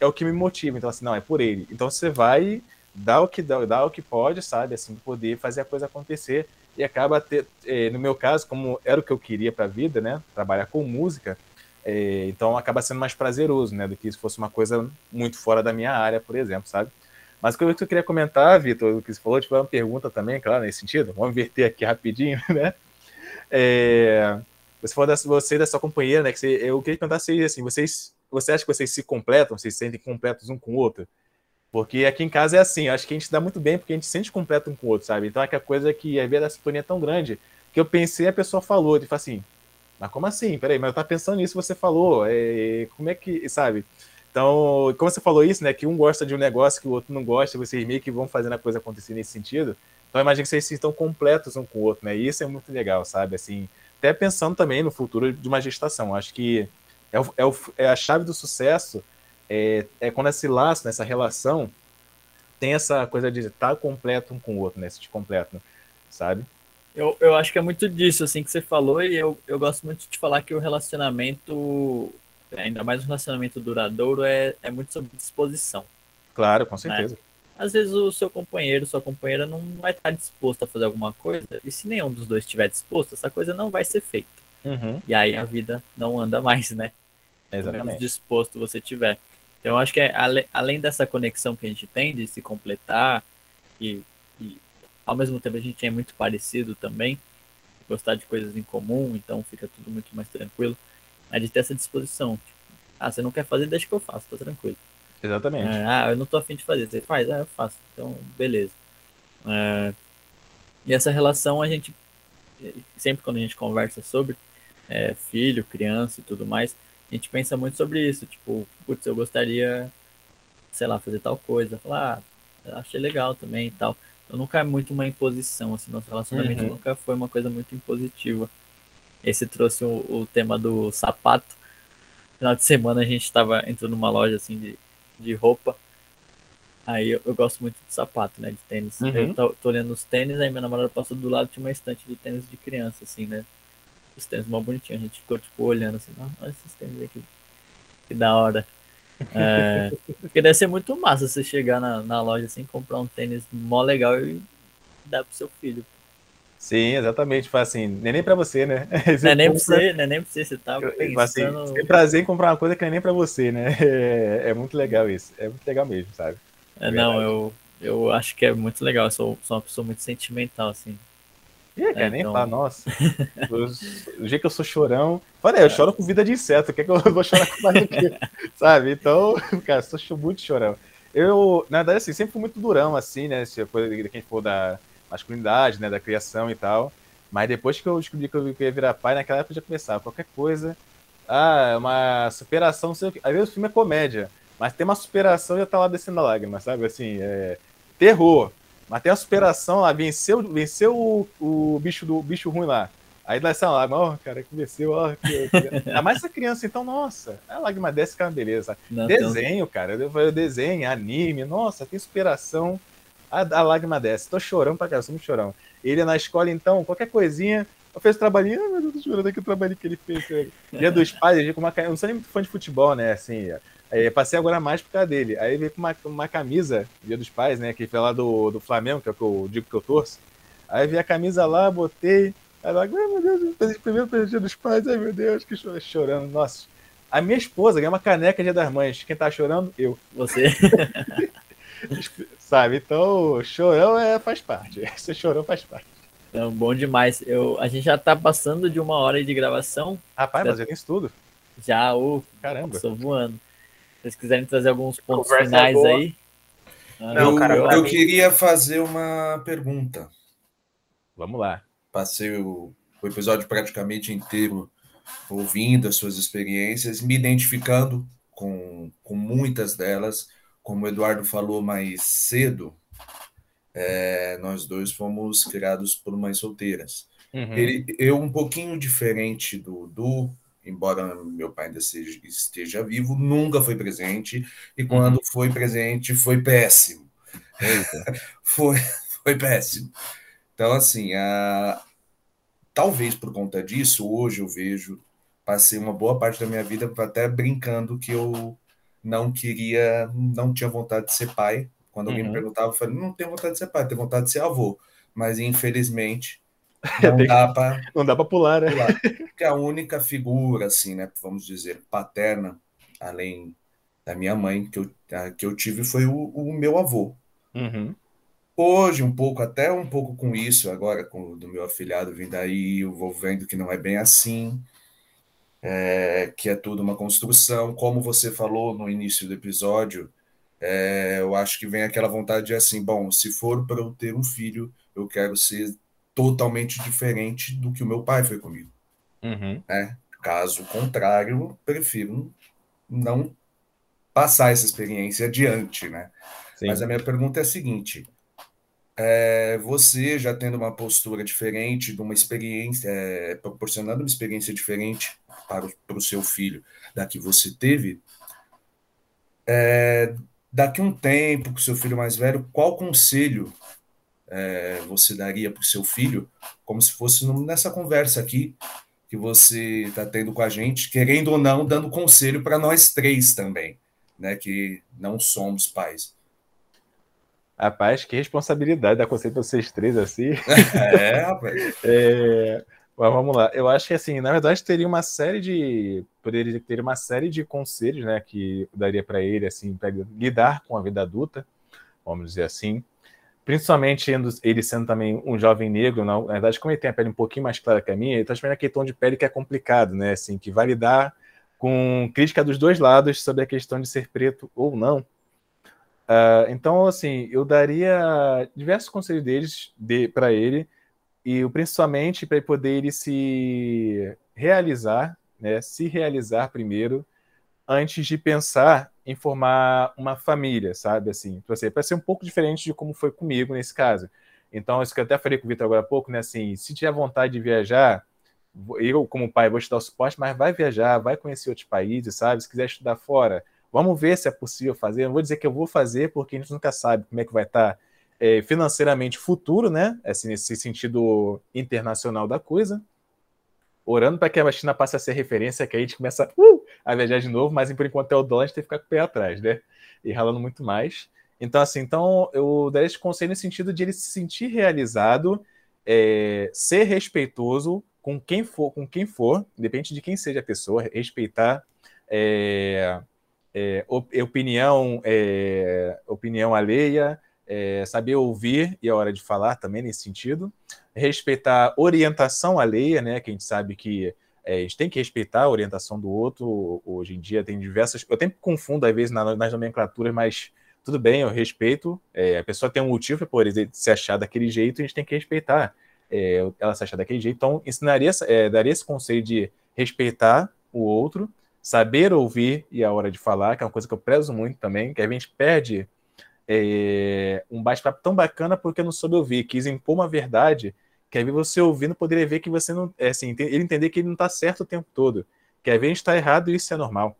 é o que me motiva. Então, assim, não, é por ele. Então você vai dar o que dá, dá o que pode, sabe? Assim, poder fazer a coisa acontecer. E acaba ter, é, no meu caso, como era o que eu queria para a vida, né? Trabalhar com música, é, então acaba sendo mais prazeroso, né? Do que se fosse uma coisa muito fora da minha área, por exemplo, sabe? Mas o que eu queria comentar, Vitor, o que você falou, tipo, é uma pergunta também, claro, nesse sentido. Vamos inverter aqui rapidinho, né? É, você falou dessa, você da sua companheira, né? Que você, eu queria perguntar se assim, vocês, você acha que vocês se completam, vocês se sentem completos um com o outro? Porque aqui em casa é assim, acho que a gente dá muito bem porque a gente se sente completo um com o outro, sabe? Então é aquela coisa que a vezes a sintonia é tão grande que eu pensei a pessoa falou, de assim, mas como assim? Peraí, mas eu tava pensando nisso você falou, é, como é que, sabe? Então, como você falou isso, né, que um gosta de um negócio que o outro não gosta, vocês meio que vão fazendo a coisa acontecer nesse sentido, então imagina que vocês estão completos um com o outro, né? E isso é muito legal, sabe? Assim, até pensando também no futuro de uma gestação. Acho que é, o, é, o, é a chave do sucesso é, é quando esse laço, nessa relação, tem essa coisa de estar completo um com o outro, né? Se completo, sabe? Eu, eu acho que é muito disso, assim, que você falou, e eu, eu gosto muito de falar que o relacionamento, ainda mais um relacionamento duradouro, é, é muito sobre disposição. Claro, com né? certeza. Né? Às vezes o seu companheiro, sua companheira não vai estar disposto a fazer alguma coisa, e se nenhum dos dois estiver disposto, essa coisa não vai ser feita. Uhum. E aí a vida não anda mais, né? Exatamente. menos disposto você tiver. Então, eu acho que é, além dessa conexão que a gente tem de se completar e ao mesmo tempo a gente é muito parecido também, gostar de coisas em comum, então fica tudo muito mais tranquilo, é de ter essa disposição. Tipo, ah, você não quer fazer, deixa que eu faço, tá tranquilo. Exatamente. É, ah, eu não tô afim de fazer, você faz, ah, eu faço, então beleza. É, e essa relação a gente, sempre quando a gente conversa sobre é, filho, criança e tudo mais, a gente pensa muito sobre isso, tipo, putz, eu gostaria, sei lá, fazer tal coisa, falar, ah, achei legal também e tal. Nunca é muito uma imposição, assim, nosso relacionamento uhum. nunca foi uma coisa muito impositiva. Esse trouxe o, o tema do sapato. Final de semana a gente estava entrando numa loja assim de, de roupa. Aí eu, eu, gosto muito de sapato, né? De tênis. Uhum. Eu tô, tô, olhando os tênis, aí minha namorada passou do lado tinha uma estante de tênis de criança, assim, né? Os tênis mal bonitinhos. A gente ficou, tipo, olhando assim, olha esses tênis aqui. Que da hora. É, porque deve ser muito massa você chegar na, na loja assim, comprar um tênis mó legal e dar pro seu filho. Sim, exatamente. Faz assim, nem nem pra você, né? Você não é nem pra você, não é nem pra você, você tá pensando... Assim, tem prazer em comprar uma coisa que não é nem pra você, né? É, é muito legal isso. É muito legal mesmo, sabe? É, não, eu, eu acho que é muito legal. Eu sou, sou uma pessoa muito sentimental, assim. Ih, cara, é, nem então... falar, nossa. o jeito que eu sou chorão. Falei, eu choro com vida de inseto, quer que eu vou chorar com mais do que? Sabe? Então, cara, sou muito chorão. Eu, na verdade, assim, sempre fui muito durão, assim, né? Se for de quem for da masculinidade, né? Da criação e tal. Mas depois que eu descobri que eu ia virar pai, naquela época eu já começava, qualquer coisa. Ah, é uma superação, não sei o que. Às vezes o filme é comédia, mas tem uma superação e já tá lá descendo a lágrima, sabe? Assim, é. Terror. Mas tem a superação lá, venceu, venceu o, o bicho do bicho ruim lá. Aí dá essa lágrima, ó, oh, cara, que venceu, ó. Que... Ainda mais essa criança, então, nossa, a lágrima desce, cara, beleza. Não, desenho, cara, eu desenho, anime, nossa, tem superação. A, a lágrima desce. Tô chorando pra caramba, muito chorão. Ele na escola, então, qualquer coisinha, eu fiz trabalhinho, ah, meu Deus, tô chorando aqui o trabalho que ele fez. Dia dos pais, com uma, eu não sou nem muito fã de futebol, né, assim, é, passei agora mais por causa dele. Aí veio com uma, uma camisa, Dia dos Pais, né? Que foi lá do, do Flamengo, que é o que eu digo que eu torço. Aí vi a camisa lá, botei. Aí lá, ai meu Deus, primeiro pelo Dia dos Pais, ai meu Deus, que chorando, chorando. Nossa. A minha esposa ganhou uma caneca Dia das Mães. Quem tá chorando? Eu. Você. Sabe? Então, chorão é, faz parte. Esse chorão faz parte. Então, bom demais. Eu, a gente já tá passando de uma hora de gravação. Rapaz, mas já tem isso tudo. Já, o caramba. Estou voando vocês quiserem trazer alguns pontos finais aí. Ah, Não, eu, cara, eu, eu queria fazer uma pergunta. Vamos lá. Passei o, o episódio praticamente inteiro ouvindo as suas experiências, me identificando com, com muitas delas. Como o Eduardo falou mais cedo, é, nós dois fomos criados por mães solteiras. Uhum. Ele, eu, um pouquinho diferente do, do embora meu pai ainda seja, esteja vivo, nunca foi presente, e uhum. quando uhum. foi presente foi péssimo. foi, foi péssimo. Então, assim, a... talvez por conta disso, hoje eu vejo, passei uma boa parte da minha vida até brincando que eu não queria, não tinha vontade de ser pai. Quando alguém uhum. me perguntava, eu falei, não tenho vontade de ser pai, tenho vontade de ser avô. Mas, infelizmente, não dá para não dá para pular, né? Pular. Porque a única figura, assim, né, vamos dizer, paterna, além da minha mãe, que eu, que eu tive foi o, o meu avô. Uhum. Hoje, um pouco, até um pouco com isso, agora com do meu afilhado vindo aí, eu vou vendo que não é bem assim, é, que é tudo uma construção. Como você falou no início do episódio, é, eu acho que vem aquela vontade de assim, bom, se for para eu ter um filho, eu quero ser totalmente diferente do que o meu pai foi comigo. Uhum. Né? Caso contrário, prefiro não passar essa experiência adiante, né? Sim. Mas a minha pergunta é a seguinte: é, você já tendo uma postura diferente, de uma experiência, é, proporcionando uma experiência diferente para o, para o seu filho da que você teve, é, daqui um tempo, com seu filho mais velho, qual conselho é, você daria para o seu filho, como se fosse nessa conversa aqui que você está tendo com a gente, querendo ou não, dando conselho para nós três também, né, que não somos pais. Rapaz, que responsabilidade dar conselho para vocês três assim. É, rapaz. é, mas vamos lá. Eu acho que assim, na verdade, teria uma série de. Poderia ter uma série de conselhos, né? Que daria para ele, assim, para lidar com a vida adulta, vamos dizer assim principalmente ele sendo também um jovem negro, na verdade, como ele tem a pele um pouquinho mais clara que a minha, ele está também aquele tom de pele que é complicado, né? Assim, que vai lidar com crítica dos dois lados sobre a questão de ser preto ou não. Uh, então, assim, eu daria diversos conselhos deles de, para ele, e principalmente para poder ele se realizar, né? Se realizar primeiro, antes de pensar em formar uma família, sabe? Assim, para ser, ser um pouco diferente de como foi comigo nesse caso. Então, isso que eu até falei com o Vitor agora há pouco, né? Assim, se tiver vontade de viajar, eu, como pai, vou te dar o suporte, mas vai viajar, vai conhecer outros países, sabe? Se quiser estudar fora, vamos ver se é possível fazer. Não vou dizer que eu vou fazer, porque a gente nunca sabe como é que vai estar é, financeiramente futuro, né? Assim, nesse sentido internacional da coisa orando para que a China passe a ser referência, que a gente começa uh, a viajar de novo, mas por enquanto é o dólar, a gente tem que ficar com o pé atrás, né? E ralando muito mais. Então, assim, então eu daria esse conselho no sentido de ele se sentir realizado, é, ser respeitoso com quem for, com quem for, independente de quem seja a pessoa, respeitar é, é, opinião, é, opinião alheia, é, saber ouvir e a hora de falar também nesse sentido, respeitar orientação alheia, né? Que a gente sabe que é, a gente tem que respeitar a orientação do outro. Hoje em dia tem diversas. Eu sempre confundo, às vezes, nas nomenclaturas, mas tudo bem, eu respeito. É, a pessoa tem um motivo por se achar daquele jeito, a gente tem que respeitar é, ela se achar daquele jeito. Então, ensinaria, é, daria esse conselho de respeitar o outro, saber ouvir e a hora de falar, que é uma coisa que eu prezo muito também, que a gente perde é, um bate-papo tão bacana porque eu não soube ouvir, quis impor uma verdade que aí você ouvindo poderia ver que você não. É, assim, ele entender que ele não está certo o tempo todo. Que às vezes está errado e isso é normal.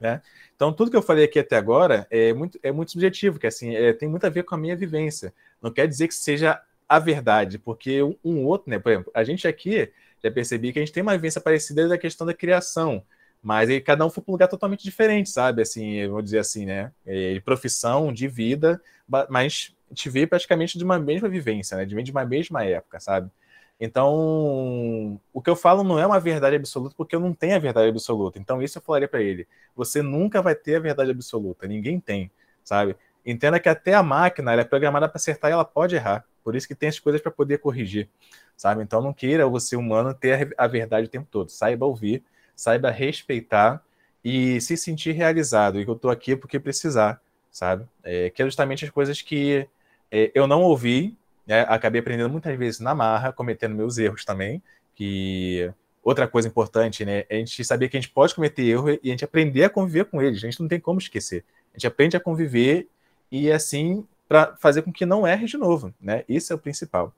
Né? Então, tudo que eu falei aqui até agora é muito, é muito subjetivo, que assim, é, tem muito a ver com a minha vivência. Não quer dizer que seja a verdade, porque um, um outro, né? Por exemplo, a gente aqui já percebi que a gente tem uma vivência parecida da questão da criação. Mas cada um foi para um lugar totalmente diferente, sabe? Assim, vou dizer assim, né? É, profissão, de vida, mas gente vê praticamente de uma mesma vivência, né? De uma mesma época, sabe? Então, o que eu falo não é uma verdade absoluta, porque eu não tenho a verdade absoluta. Então, isso eu falaria para ele. Você nunca vai ter a verdade absoluta, ninguém tem, sabe? Entenda que até a máquina é programada para acertar e ela pode errar. Por isso que tem as coisas para poder corrigir, sabe? Então, não queira você humano ter a verdade o tempo todo. Saiba ouvir, saiba respeitar e se sentir realizado. E eu estou aqui porque precisar, sabe? É, que é justamente as coisas que é, eu não ouvi, né? acabei aprendendo muitas vezes na marra, cometendo meus erros também. Que outra coisa importante, né? A gente saber que a gente pode cometer erro e a gente aprender a conviver com eles. A gente não tem como esquecer. A gente aprende a conviver e assim para fazer com que não erre de novo, né? Isso é o principal.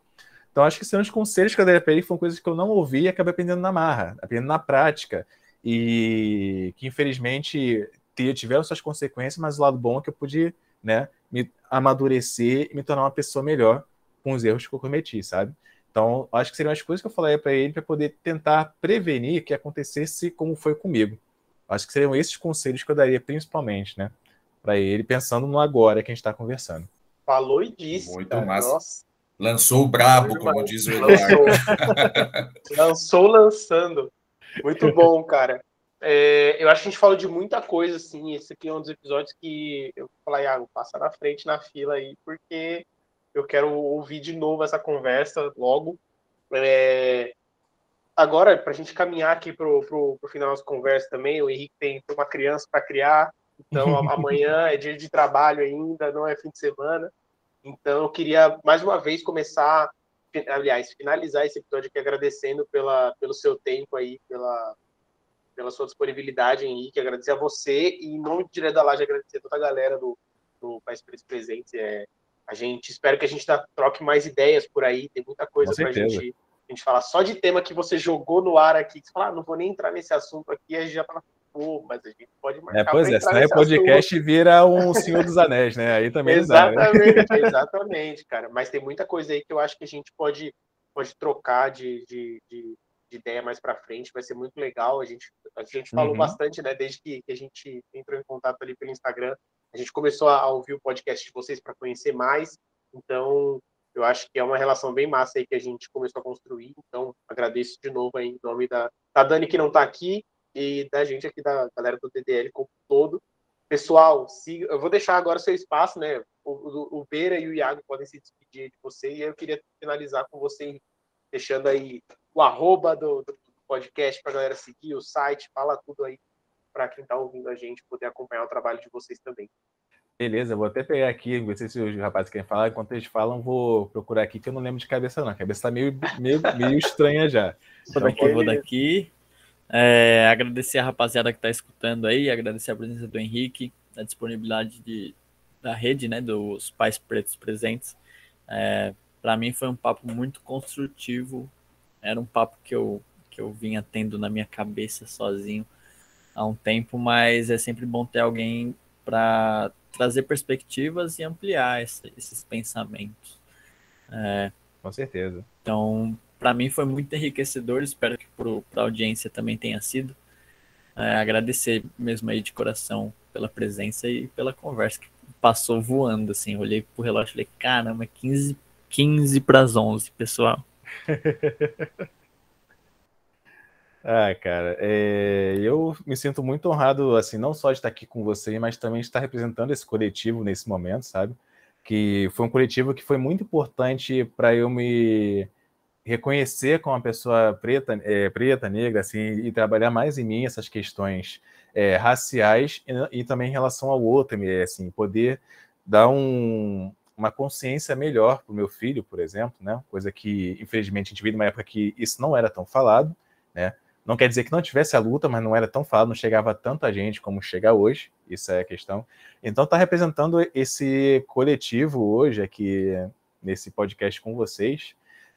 Então, acho que são os conselhos que eu dei para ele foram coisas que eu não ouvi e acabei aprendendo na marra, aprendendo na prática, e que infelizmente tiveram suas consequências, mas o lado bom é que eu pude né, me amadurecer e me tornar uma pessoa melhor com os erros que eu cometi, sabe? Então, acho que seriam as coisas que eu falaria para ele para poder tentar prevenir que acontecesse como foi comigo. Acho que seriam esses conselhos que eu daria principalmente, né, para ele, pensando no agora que a gente está conversando. Falou e disse. Muito cara. massa. Nossa. Lançou o brabo, como diz o Eduardo. Lançou lançando. Muito bom, cara. É, eu acho que a gente falou de muita coisa, assim. Esse aqui é um dos episódios que eu falei, Iago, passa na frente na fila aí, porque eu quero ouvir de novo essa conversa logo. É, agora, para a gente caminhar aqui para o final das conversas também, o Henrique tem uma criança para criar, então amanhã é dia de trabalho ainda, não é fim de semana. Então, eu queria mais uma vez começar, aliás, finalizar esse episódio aqui agradecendo pela, pelo seu tempo aí, pela, pela sua disponibilidade, Henrique. Agradecer a você e, em nome do Direto da Laje, agradecer a toda a galera do, do País Preço Presente. É, a gente espero que a gente tá, troque mais ideias por aí, tem muita coisa para a gente, a gente falar. Só de tema que você jogou no ar aqui, que você fala, ah, não vou nem entrar nesse assunto aqui, a gente já fala, pô, mas a gente pode marcar. É, pois é, se não é podcast assunto. vira um Senhor dos Anéis, né? Aí também Exatamente, dá, né? exatamente, cara. Mas tem muita coisa aí que eu acho que a gente pode, pode trocar de, de, de, de ideia mais para frente, vai ser muito legal. A gente, a gente falou uhum. bastante, né, desde que, que a gente entrou em contato ali pelo Instagram. A gente começou a ouvir o podcast de vocês para conhecer mais. Então, eu acho que é uma relação bem massa aí que a gente começou a construir. Então, agradeço de novo aí em nome da, da Dani, que não está aqui, e da gente aqui, da galera do DDL como todo. Pessoal, siga, eu vou deixar agora o seu espaço, né? O, o, o Beira e o Iago podem se despedir de você, e eu queria finalizar com você, deixando aí o arroba do, do podcast para a galera seguir, o site, fala tudo aí para quem está ouvindo a gente poder acompanhar o trabalho de vocês também. Beleza, vou até pegar aqui, não sei se os rapazes querem falar. Enquanto eles falam, vou procurar aqui, que eu não lembro de cabeça, não. A cabeça tá meio, meio, meio estranha já. Vou daqui, vou daqui. É, agradecer a rapaziada que está escutando aí, agradecer a presença do Henrique, a disponibilidade de, da rede, né, dos pais pretos presentes. É, Para mim foi um papo muito construtivo. Era um papo que eu, que eu vinha tendo na minha cabeça sozinho há um tempo, mas é sempre bom ter alguém para trazer perspectivas e ampliar esse, esses pensamentos. É, Com certeza. Então, para mim foi muito enriquecedor, espero que para a audiência também tenha sido. É, agradecer mesmo aí de coração pela presença e pela conversa que passou voando, assim, olhei pro relógio e falei, caramba, 15, 15 para as 11, pessoal. Ah, cara, é, eu me sinto muito honrado, assim, não só de estar aqui com você, mas também de estar representando esse coletivo nesse momento, sabe? Que foi um coletivo que foi muito importante para eu me reconhecer como uma pessoa preta, é, preta, negra, assim, e trabalhar mais em mim essas questões é, raciais e, e, também em relação ao outro, assim, poder dar um, uma consciência melhor para o meu filho, por exemplo, né? Coisa que, infelizmente, a gente vive numa época que isso não era tão falado, né? Não quer dizer que não tivesse a luta, mas não era tão falado, não chegava tanta gente como chega hoje, isso é a questão. Então, está representando esse coletivo hoje aqui nesse podcast com vocês,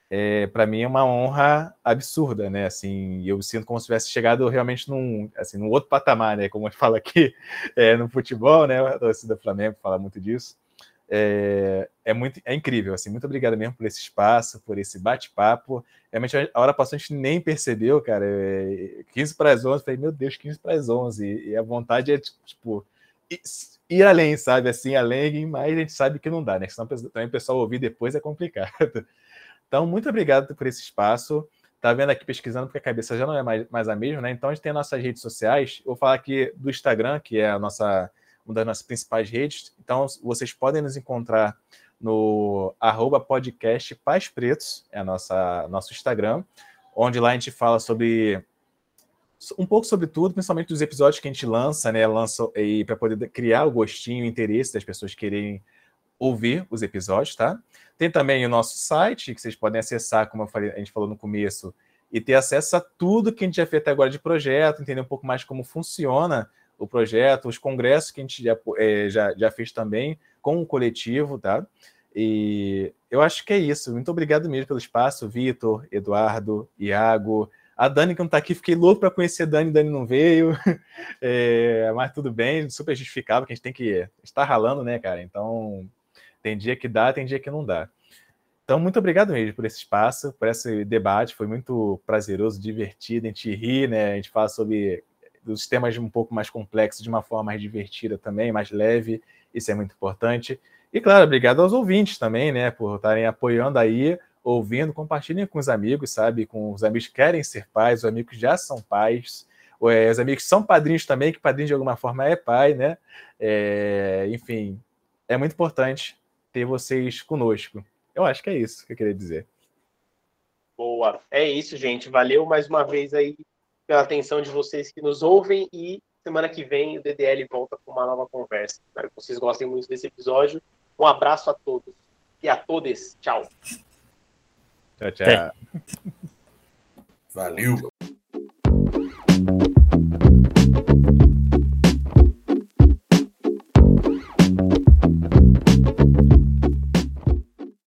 é, para mim é uma honra absurda, né? Assim, eu sinto como se tivesse chegado realmente num, assim, num outro patamar, né? Como a gente fala aqui é, no futebol, né? A torcida do Flamengo fala muito disso. É, é, muito, é incrível, assim, muito obrigado mesmo por esse espaço, por esse bate-papo. Realmente a hora passou, a gente nem percebeu, cara. É, 15 para as 11, falei, meu Deus, 15 para as 11. E, a vontade é, tipo, ir além, sabe? Assim, além, mas a gente sabe que não dá, né? Senão também o pessoal ouvir depois é complicado. Então, muito obrigado por esse espaço. Tá vendo aqui pesquisando, porque a cabeça já não é mais, mais a mesma, né? Então, a gente tem nossas redes sociais. Vou falar aqui do Instagram, que é a nossa uma das nossas principais redes. Então, vocês podem nos encontrar no arroba podcast Pais Pretos, é a nossa nosso Instagram, onde lá a gente fala sobre um pouco sobre tudo, principalmente dos episódios que a gente lança, né? Lança para poder criar o gostinho, o interesse das pessoas quererem ouvir os episódios, tá? Tem também o nosso site, que vocês podem acessar, como falei, a gente falou no começo, e ter acesso a tudo que a gente já fez até agora de projeto, entender um pouco mais como funciona o projeto, os congressos que a gente já, é, já, já fez também com o coletivo, tá? E eu acho que é isso. Muito obrigado mesmo pelo espaço, Vitor, Eduardo, Iago, a Dani que não está aqui, fiquei louco para conhecer a Dani, Dani não veio, é, mas tudo bem, super justificável, que a gente tem que estar ralando, né, cara? Então, tem dia que dá, tem dia que não dá. Então, muito obrigado mesmo por esse espaço, por esse debate, foi muito prazeroso, divertido, a gente ri, né? A gente fala sobre os temas um pouco mais complexos de uma forma mais divertida também, mais leve, isso é muito importante. E claro, obrigado aos ouvintes também, né, por estarem apoiando aí, ouvindo, compartilhem com os amigos, sabe, com os amigos que querem ser pais, os amigos que já são pais, é, os amigos que são padrinhos também, que padrinho de alguma forma é pai, né? É, enfim, é muito importante ter vocês conosco. Eu acho que é isso que eu queria dizer. Boa. É isso, gente. Valeu mais uma vez aí pela atenção de vocês que nos ouvem e semana que vem o DDL volta com uma nova conversa. Espero que vocês gostem muito desse episódio. Um abraço a todos e a todas. Tchau. Tchau, tchau. Valeu.